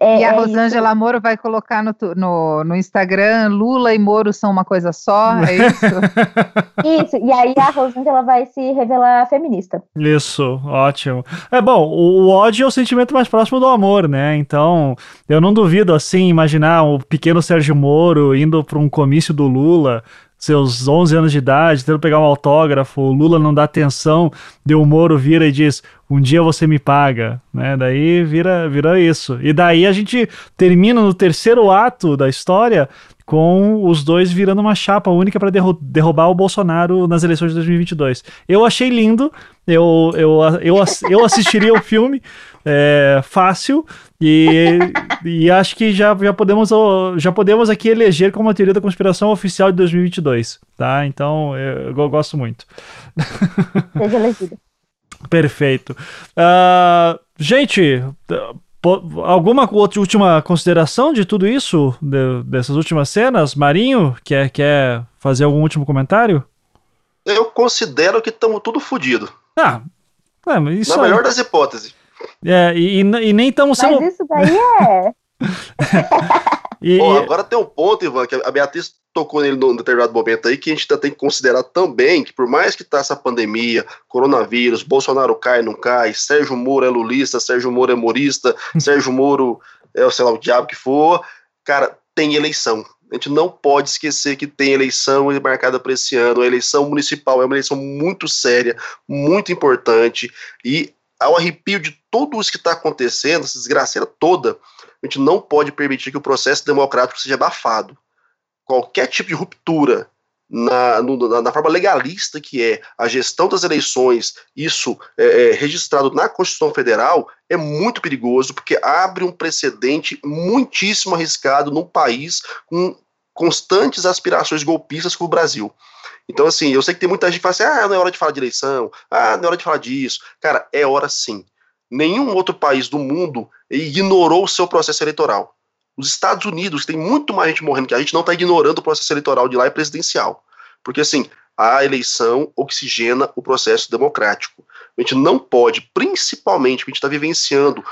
é, e a é Rosângela isso. Moro vai colocar no, no, no, Instagram, Lula e Moro são uma coisa só, é [laughs] isso? isso, e aí a Rosângela vai se revelar feminista. Isso, ótimo. É bom, o, o ódio é o sentimento mais próximo do amor, né? Então, eu não duvido, assim, imaginar o pequeno Sérgio Moro indo para um comício do Lula, seus 11 anos de idade, tentando pegar um autógrafo, o Lula não dá atenção, deu o Moro vira e diz, um dia você me paga, né? Daí vira, vira isso. E daí a gente termina no terceiro ato da história com os dois virando uma chapa única para derru derrubar o Bolsonaro nas eleições de 2022. Eu achei lindo, eu, eu, eu, eu assistiria o filme, é, fácil e, [laughs] e acho que já, já, podemos, já podemos aqui eleger como a teoria da conspiração oficial de 2022, tá? Então eu, eu gosto muito. [laughs] Seja elegido. Perfeito. Uh, gente, alguma outra última consideração de tudo isso, de, dessas últimas cenas? Marinho, quer, quer fazer algum último comentário? Eu considero que estamos tudo fodido. Ah, é, isso Na melhor das hipóteses. É, e, e nem estamos sendo. Mas isso daí é. [laughs] e, Pô, agora tem um ponto, Ivan, que a Beatriz tocou nele num determinado momento aí, que a gente tem que considerar também que, por mais que tá essa pandemia, coronavírus, Bolsonaro cai, não cai, Sérgio Moro é lulista, Sérgio Moro é morista, [laughs] Sérgio Moro é, sei lá, o diabo que for, cara, tem eleição. A gente não pode esquecer que tem eleição marcada para esse ano. A eleição municipal é uma eleição muito séria, muito importante. E ao arrepio de tudo isso que está acontecendo, essa desgraceira toda, a gente não pode permitir que o processo democrático seja abafado. Qualquer tipo de ruptura na, no, na, forma legalista que é a gestão das eleições, isso é, é, registrado na Constituição Federal, é muito perigoso, porque abre um precedente muitíssimo arriscado num país com constantes aspirações golpistas como o Brasil. Então, assim, eu sei que tem muita gente que fala assim: ah, não é hora de falar de eleição, ah, não é hora de falar disso. Cara, é hora sim. Nenhum outro país do mundo ignorou o seu processo eleitoral. Os Estados Unidos tem muito mais gente morrendo que a gente não está ignorando o processo eleitoral de lá e presidencial. Porque, assim, a eleição oxigena o processo democrático. A gente não pode, principalmente, a gente está vivenciando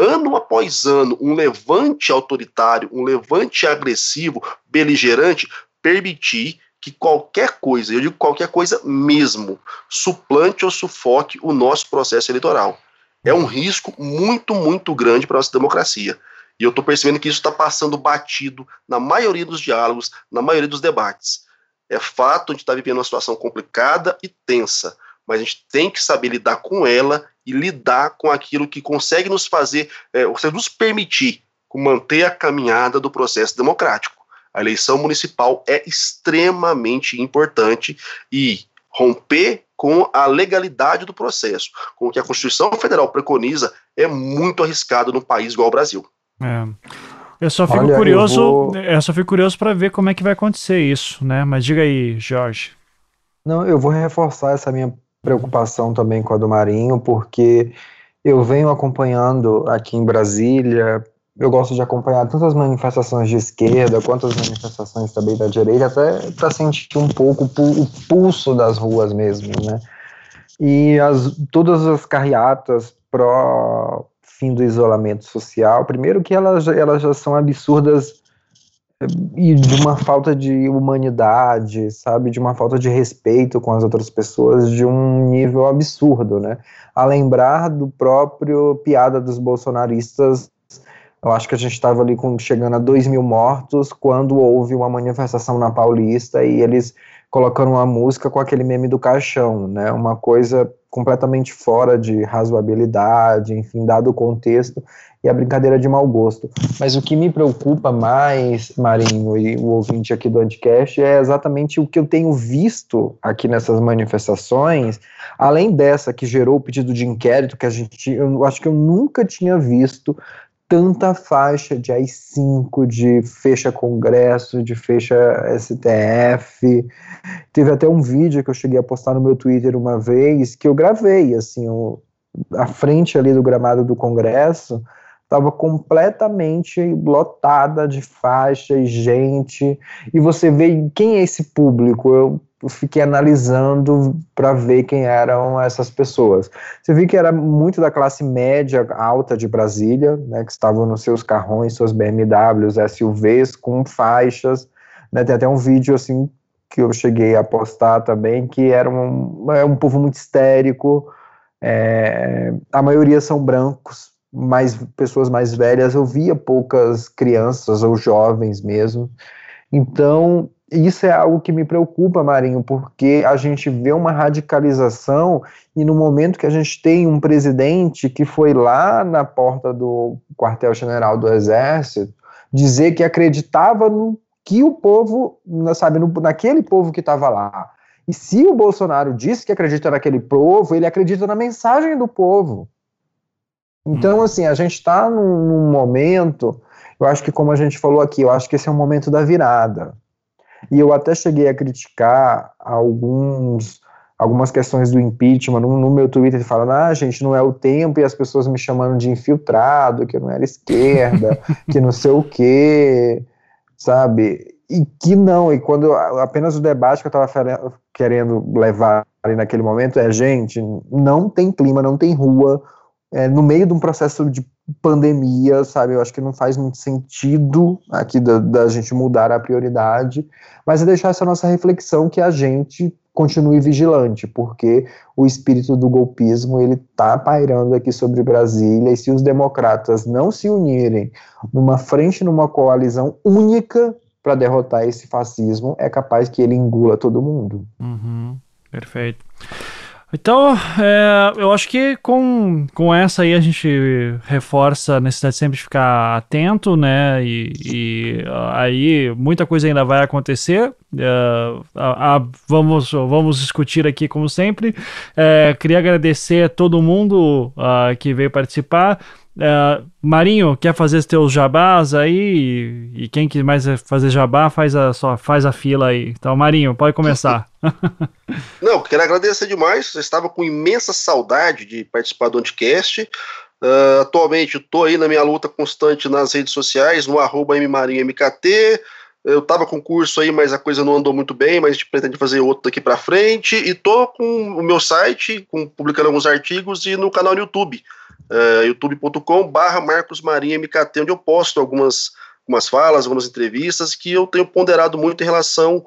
ano após ano um levante autoritário, um levante agressivo, beligerante, permitir que qualquer coisa, eu digo qualquer coisa mesmo, suplante ou sufoque o nosso processo eleitoral. É um risco muito, muito grande para a nossa democracia. E eu estou percebendo que isso está passando batido na maioria dos diálogos, na maioria dos debates. É fato, a gente está vivendo uma situação complicada e tensa, mas a gente tem que saber lidar com ela e lidar com aquilo que consegue nos fazer, é, ou seja, nos permitir manter a caminhada do processo democrático. A eleição municipal é extremamente importante e romper com a legalidade do processo, com o que a Constituição Federal preconiza, é muito arriscado num país igual ao Brasil. É. Eu só fico Olha, curioso, eu, vou... eu só fico curioso para ver como é que vai acontecer isso, né? Mas diga aí, Jorge. Não, eu vou reforçar essa minha preocupação também com a do Marinho, porque eu venho acompanhando aqui em Brasília eu gosto de acompanhar tanto as manifestações de esquerda quanto as manifestações também da direita, até para sentir um pouco o pulso das ruas mesmo, né? E as, todas as carreatas pró fim do isolamento social, primeiro que elas, elas já são absurdas e de uma falta de humanidade, sabe, de uma falta de respeito com as outras pessoas de um nível absurdo, né? A lembrar do próprio piada dos bolsonaristas eu acho que a gente estava ali com, chegando a 2 mil mortos quando houve uma manifestação na Paulista e eles colocando uma música com aquele meme do caixão, né? Uma coisa completamente fora de razoabilidade, enfim, dado o contexto e a brincadeira de mau gosto. Mas o que me preocupa mais, Marinho e o ouvinte aqui do Anticast, é exatamente o que eu tenho visto aqui nessas manifestações, além dessa que gerou o pedido de inquérito, que a gente, eu acho que eu nunca tinha visto tanta faixa de AI-5, de fecha Congresso, de fecha STF. Teve até um vídeo que eu cheguei a postar no meu Twitter uma vez, que eu gravei, assim, o, a frente ali do gramado do Congresso estava completamente lotada de faixas, gente, e você vê quem é esse público. Eu fiquei analisando para ver quem eram essas pessoas. Você viu que era muito da classe média alta de Brasília, né, que estavam nos seus carrões, suas BMWs, SUVs com faixas, né, tem até um vídeo assim que eu cheguei a postar também, que era um, é um povo muito histérico, é, a maioria são brancos, mais pessoas mais velhas, eu via poucas crianças ou jovens mesmo, então isso é algo que me preocupa, Marinho, porque a gente vê uma radicalização e no momento que a gente tem um presidente que foi lá na porta do quartel-general do Exército dizer que acreditava no que o povo, sabe, no, naquele povo que estava lá. E se o Bolsonaro disse que acredita naquele povo, ele acredita na mensagem do povo. Então, assim, a gente está num, num momento, eu acho que como a gente falou aqui, eu acho que esse é o momento da virada. E eu até cheguei a criticar alguns algumas questões do impeachment no, no, meu Twitter falando, ah, gente, não é o tempo, e as pessoas me chamando de infiltrado, que eu não era esquerda, [laughs] que não sei o quê, sabe? E que não, e quando apenas o debate que eu estava querendo levar ali naquele momento é, gente, não tem clima, não tem rua, é, no meio de um processo de pandemia, sabe? Eu acho que não faz muito sentido aqui da, da gente mudar a prioridade, mas é deixar essa nossa reflexão que a gente continue vigilante, porque o espírito do golpismo ele está pairando aqui sobre Brasília e se os democratas não se unirem numa frente, numa coalizão única para derrotar esse fascismo, é capaz que ele engula todo mundo. Uhum, perfeito. Então, é, eu acho que com, com essa aí a gente reforça a necessidade de sempre ficar atento, né? E, e aí muita coisa ainda vai acontecer. É, a, a, vamos, vamos discutir aqui como sempre. É, queria agradecer a todo mundo uh, que veio participar. Uh, Marinho, quer fazer os teus jabás aí? E, e quem que mais fazer jabá, faz a, só, faz a fila aí. Então, Marinho, pode começar. [laughs] Não, quero agradecer demais. Eu estava com imensa saudade de participar do Anticast. Uh, atualmente estou aí na minha luta constante nas redes sociais, no arroba mmarinhomkt. Eu estava com curso aí, mas a coisa não andou muito bem, mas a gente pretende fazer outro daqui para frente. E tô com o meu site, com, publicando alguns artigos e no canal no YouTube uh, youtube.com barra Marcos Marinho MKT, onde eu posto algumas, algumas falas, algumas entrevistas que eu tenho ponderado muito em relação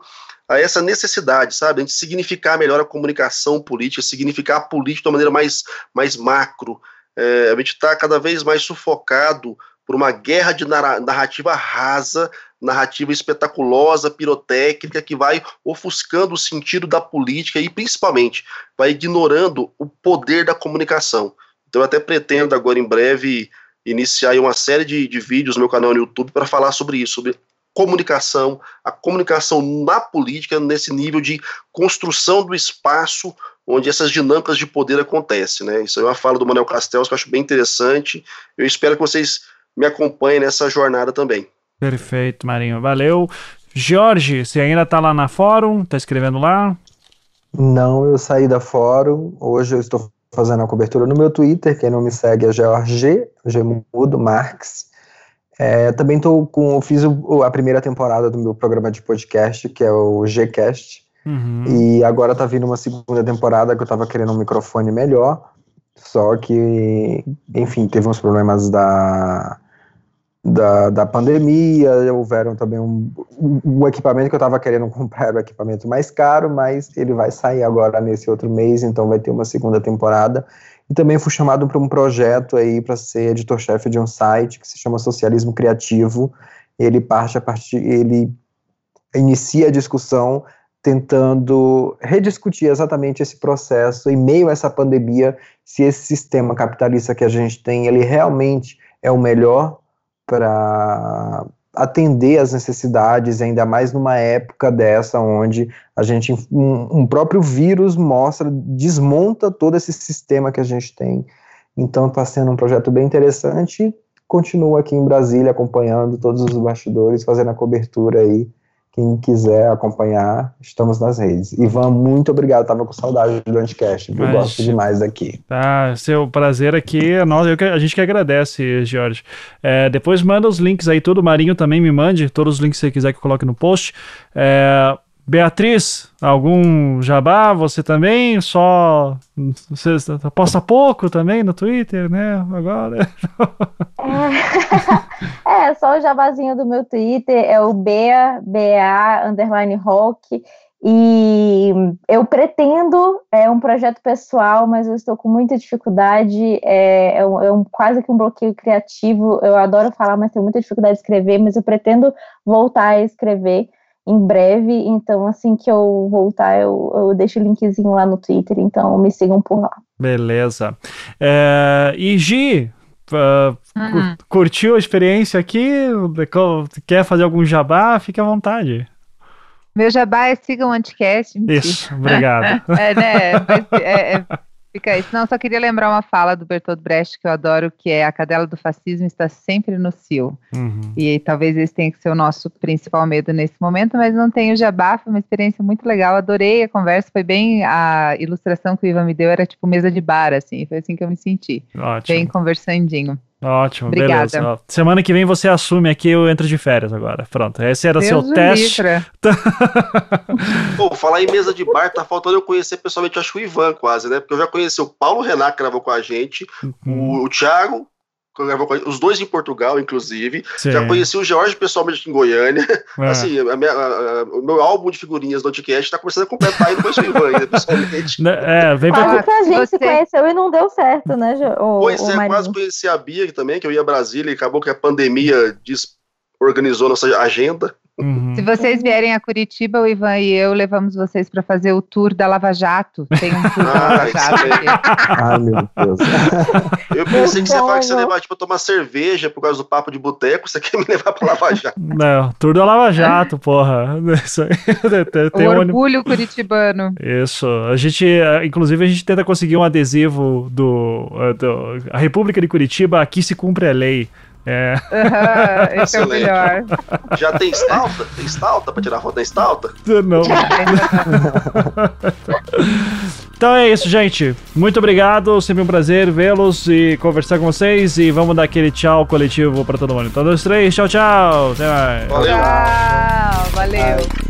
a essa necessidade, sabe, a gente significar melhor a comunicação política, significar a política de uma maneira mais, mais macro. É, a gente está cada vez mais sufocado por uma guerra de narrativa rasa, narrativa espetaculosa, pirotécnica, que vai ofuscando o sentido da política e, principalmente, vai ignorando o poder da comunicação. Então eu até pretendo agora em breve iniciar uma série de, de vídeos no meu canal no YouTube para falar sobre isso, sobre comunicação, a comunicação na política, nesse nível de construção do espaço onde essas dinâmicas de poder acontecem. Né? Isso é uma fala do Manuel Castells que eu acho bem interessante. Eu espero que vocês me acompanhem nessa jornada também. Perfeito, Marinho. Valeu. Jorge, você ainda está lá na fórum? Está escrevendo lá? Não, eu saí da fórum. Hoje eu estou fazendo a cobertura no meu Twitter, quem não me segue é George, Gemudo Marx. É, também tô com, fiz o, a primeira temporada do meu programa de podcast, que é o Gcast, uhum. e agora tá vindo uma segunda temporada que eu tava querendo um microfone melhor, só que, enfim, teve uns problemas da da, da pandemia, houveram também um, um equipamento que eu estava querendo [laughs] comprar, o um equipamento mais caro, mas ele vai sair agora nesse outro mês, então vai ter uma segunda temporada. E também fui chamado para um projeto aí para ser editor-chefe de um site que se chama Socialismo Criativo. Ele parte a partir, ele inicia a discussão tentando rediscutir exatamente esse processo em meio a essa pandemia, se esse sistema capitalista que a gente tem, ele realmente é o melhor para atender às necessidades, ainda mais numa época dessa onde a gente um, um, próprio vírus mostra, desmonta todo esse sistema que a gente tem. Então está sendo um projeto bem interessante. Continua aqui em Brasília acompanhando todos os bastidores, fazendo a cobertura aí quem quiser acompanhar, estamos nas redes. Ivan, muito obrigado. Tava com saudade do Anticast. Eu gosto demais daqui. Tá, seu prazer aqui é nosso. a gente que agradece, Jorge. É, depois manda os links aí, tudo. Marinho também me mande. Todos os links que você quiser que eu coloque no post. É, Beatriz, algum jabá? Você também? Só. Você posta pouco também no Twitter, né? Agora. [laughs] É, só o jabazinho do meu Twitter, é o Bea, BA, underline rock. E eu pretendo, é um projeto pessoal, mas eu estou com muita dificuldade, é, é, um, é um, quase que um bloqueio criativo. Eu adoro falar, mas tenho muita dificuldade de escrever, mas eu pretendo voltar a escrever em breve, então assim que eu voltar, eu, eu deixo o linkzinho lá no Twitter, então me sigam por lá. Beleza. É, e Gi, uh, uhum. curtiu a experiência aqui? Quer fazer algum jabá? Fique à vontade. Meu jabá é sigam o Anticast. Isso, obrigado. [laughs] é, né? É, é, Fica isso. Não, só queria lembrar uma fala do Bertolt Brecht que eu adoro, que é a cadela do fascismo está sempre no cio. Uhum. E talvez esse tenha que ser o nosso principal medo nesse momento, mas não tenho jabá, foi uma experiência muito legal. Adorei a conversa, foi bem a ilustração que o Ivan me deu, era tipo mesa de bar, assim, foi assim que eu me senti. Ótimo. Bem conversandinho. Ótimo, Obrigada. beleza. Semana que vem você assume aqui, eu entro de férias agora. Pronto, esse era o seu teste. [laughs] Pô, falar em mesa de bar, tá faltando eu conhecer pessoalmente, acho o Ivan quase, né? Porque eu já conheci o Paulo Renato, que gravou com a gente, uhum. o, o Thiago, os dois em Portugal, inclusive. Sim. Já conheci o Jorge pessoalmente em Goiânia. [laughs] É. Assim, a minha, a, a, o meu álbum de figurinhas do podcast está começando a completar e depois ainda, pessoalmente. [laughs] Né, é, vem pra... Quase que a gente Você... se conheceu e não deu certo, né, o, Pois o é, Marinho. quase conheci a Bia também, que eu ia a Brasília e acabou que a pandemia desorganizou nossa agenda. Uhum. Se vocês vierem a Curitiba, o Ivan e eu levamos vocês para fazer o tour da Lava Jato. Tem um tour da Lava [laughs] Jato aqui. Ai, meu Deus. [laughs] Eu pensei que você ia falar que você levar tipo, tomar cerveja por causa do papo de boteco. Você quer me levar para Lava Jato? Não, tour da Lava Jato, porra. [laughs] Isso aí. Tem o orgulho um... curitibano. Isso. A gente, inclusive, a gente tenta conseguir um adesivo do, do a República de Curitiba. Aqui se cumpre a lei. É. Uhum, esse é o melhor. Já tem estalta? Tem estalta pra tirar foto da estalta? Não. [laughs] então é isso, gente. Muito obrigado. Sempre um prazer vê-los e conversar com vocês. E vamos dar aquele tchau coletivo pra todo mundo. Então, dois, três. Tchau, tchau. Até mais. Valeu. Tchau. Valeu.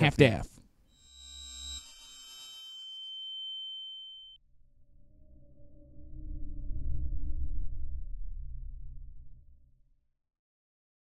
half daft.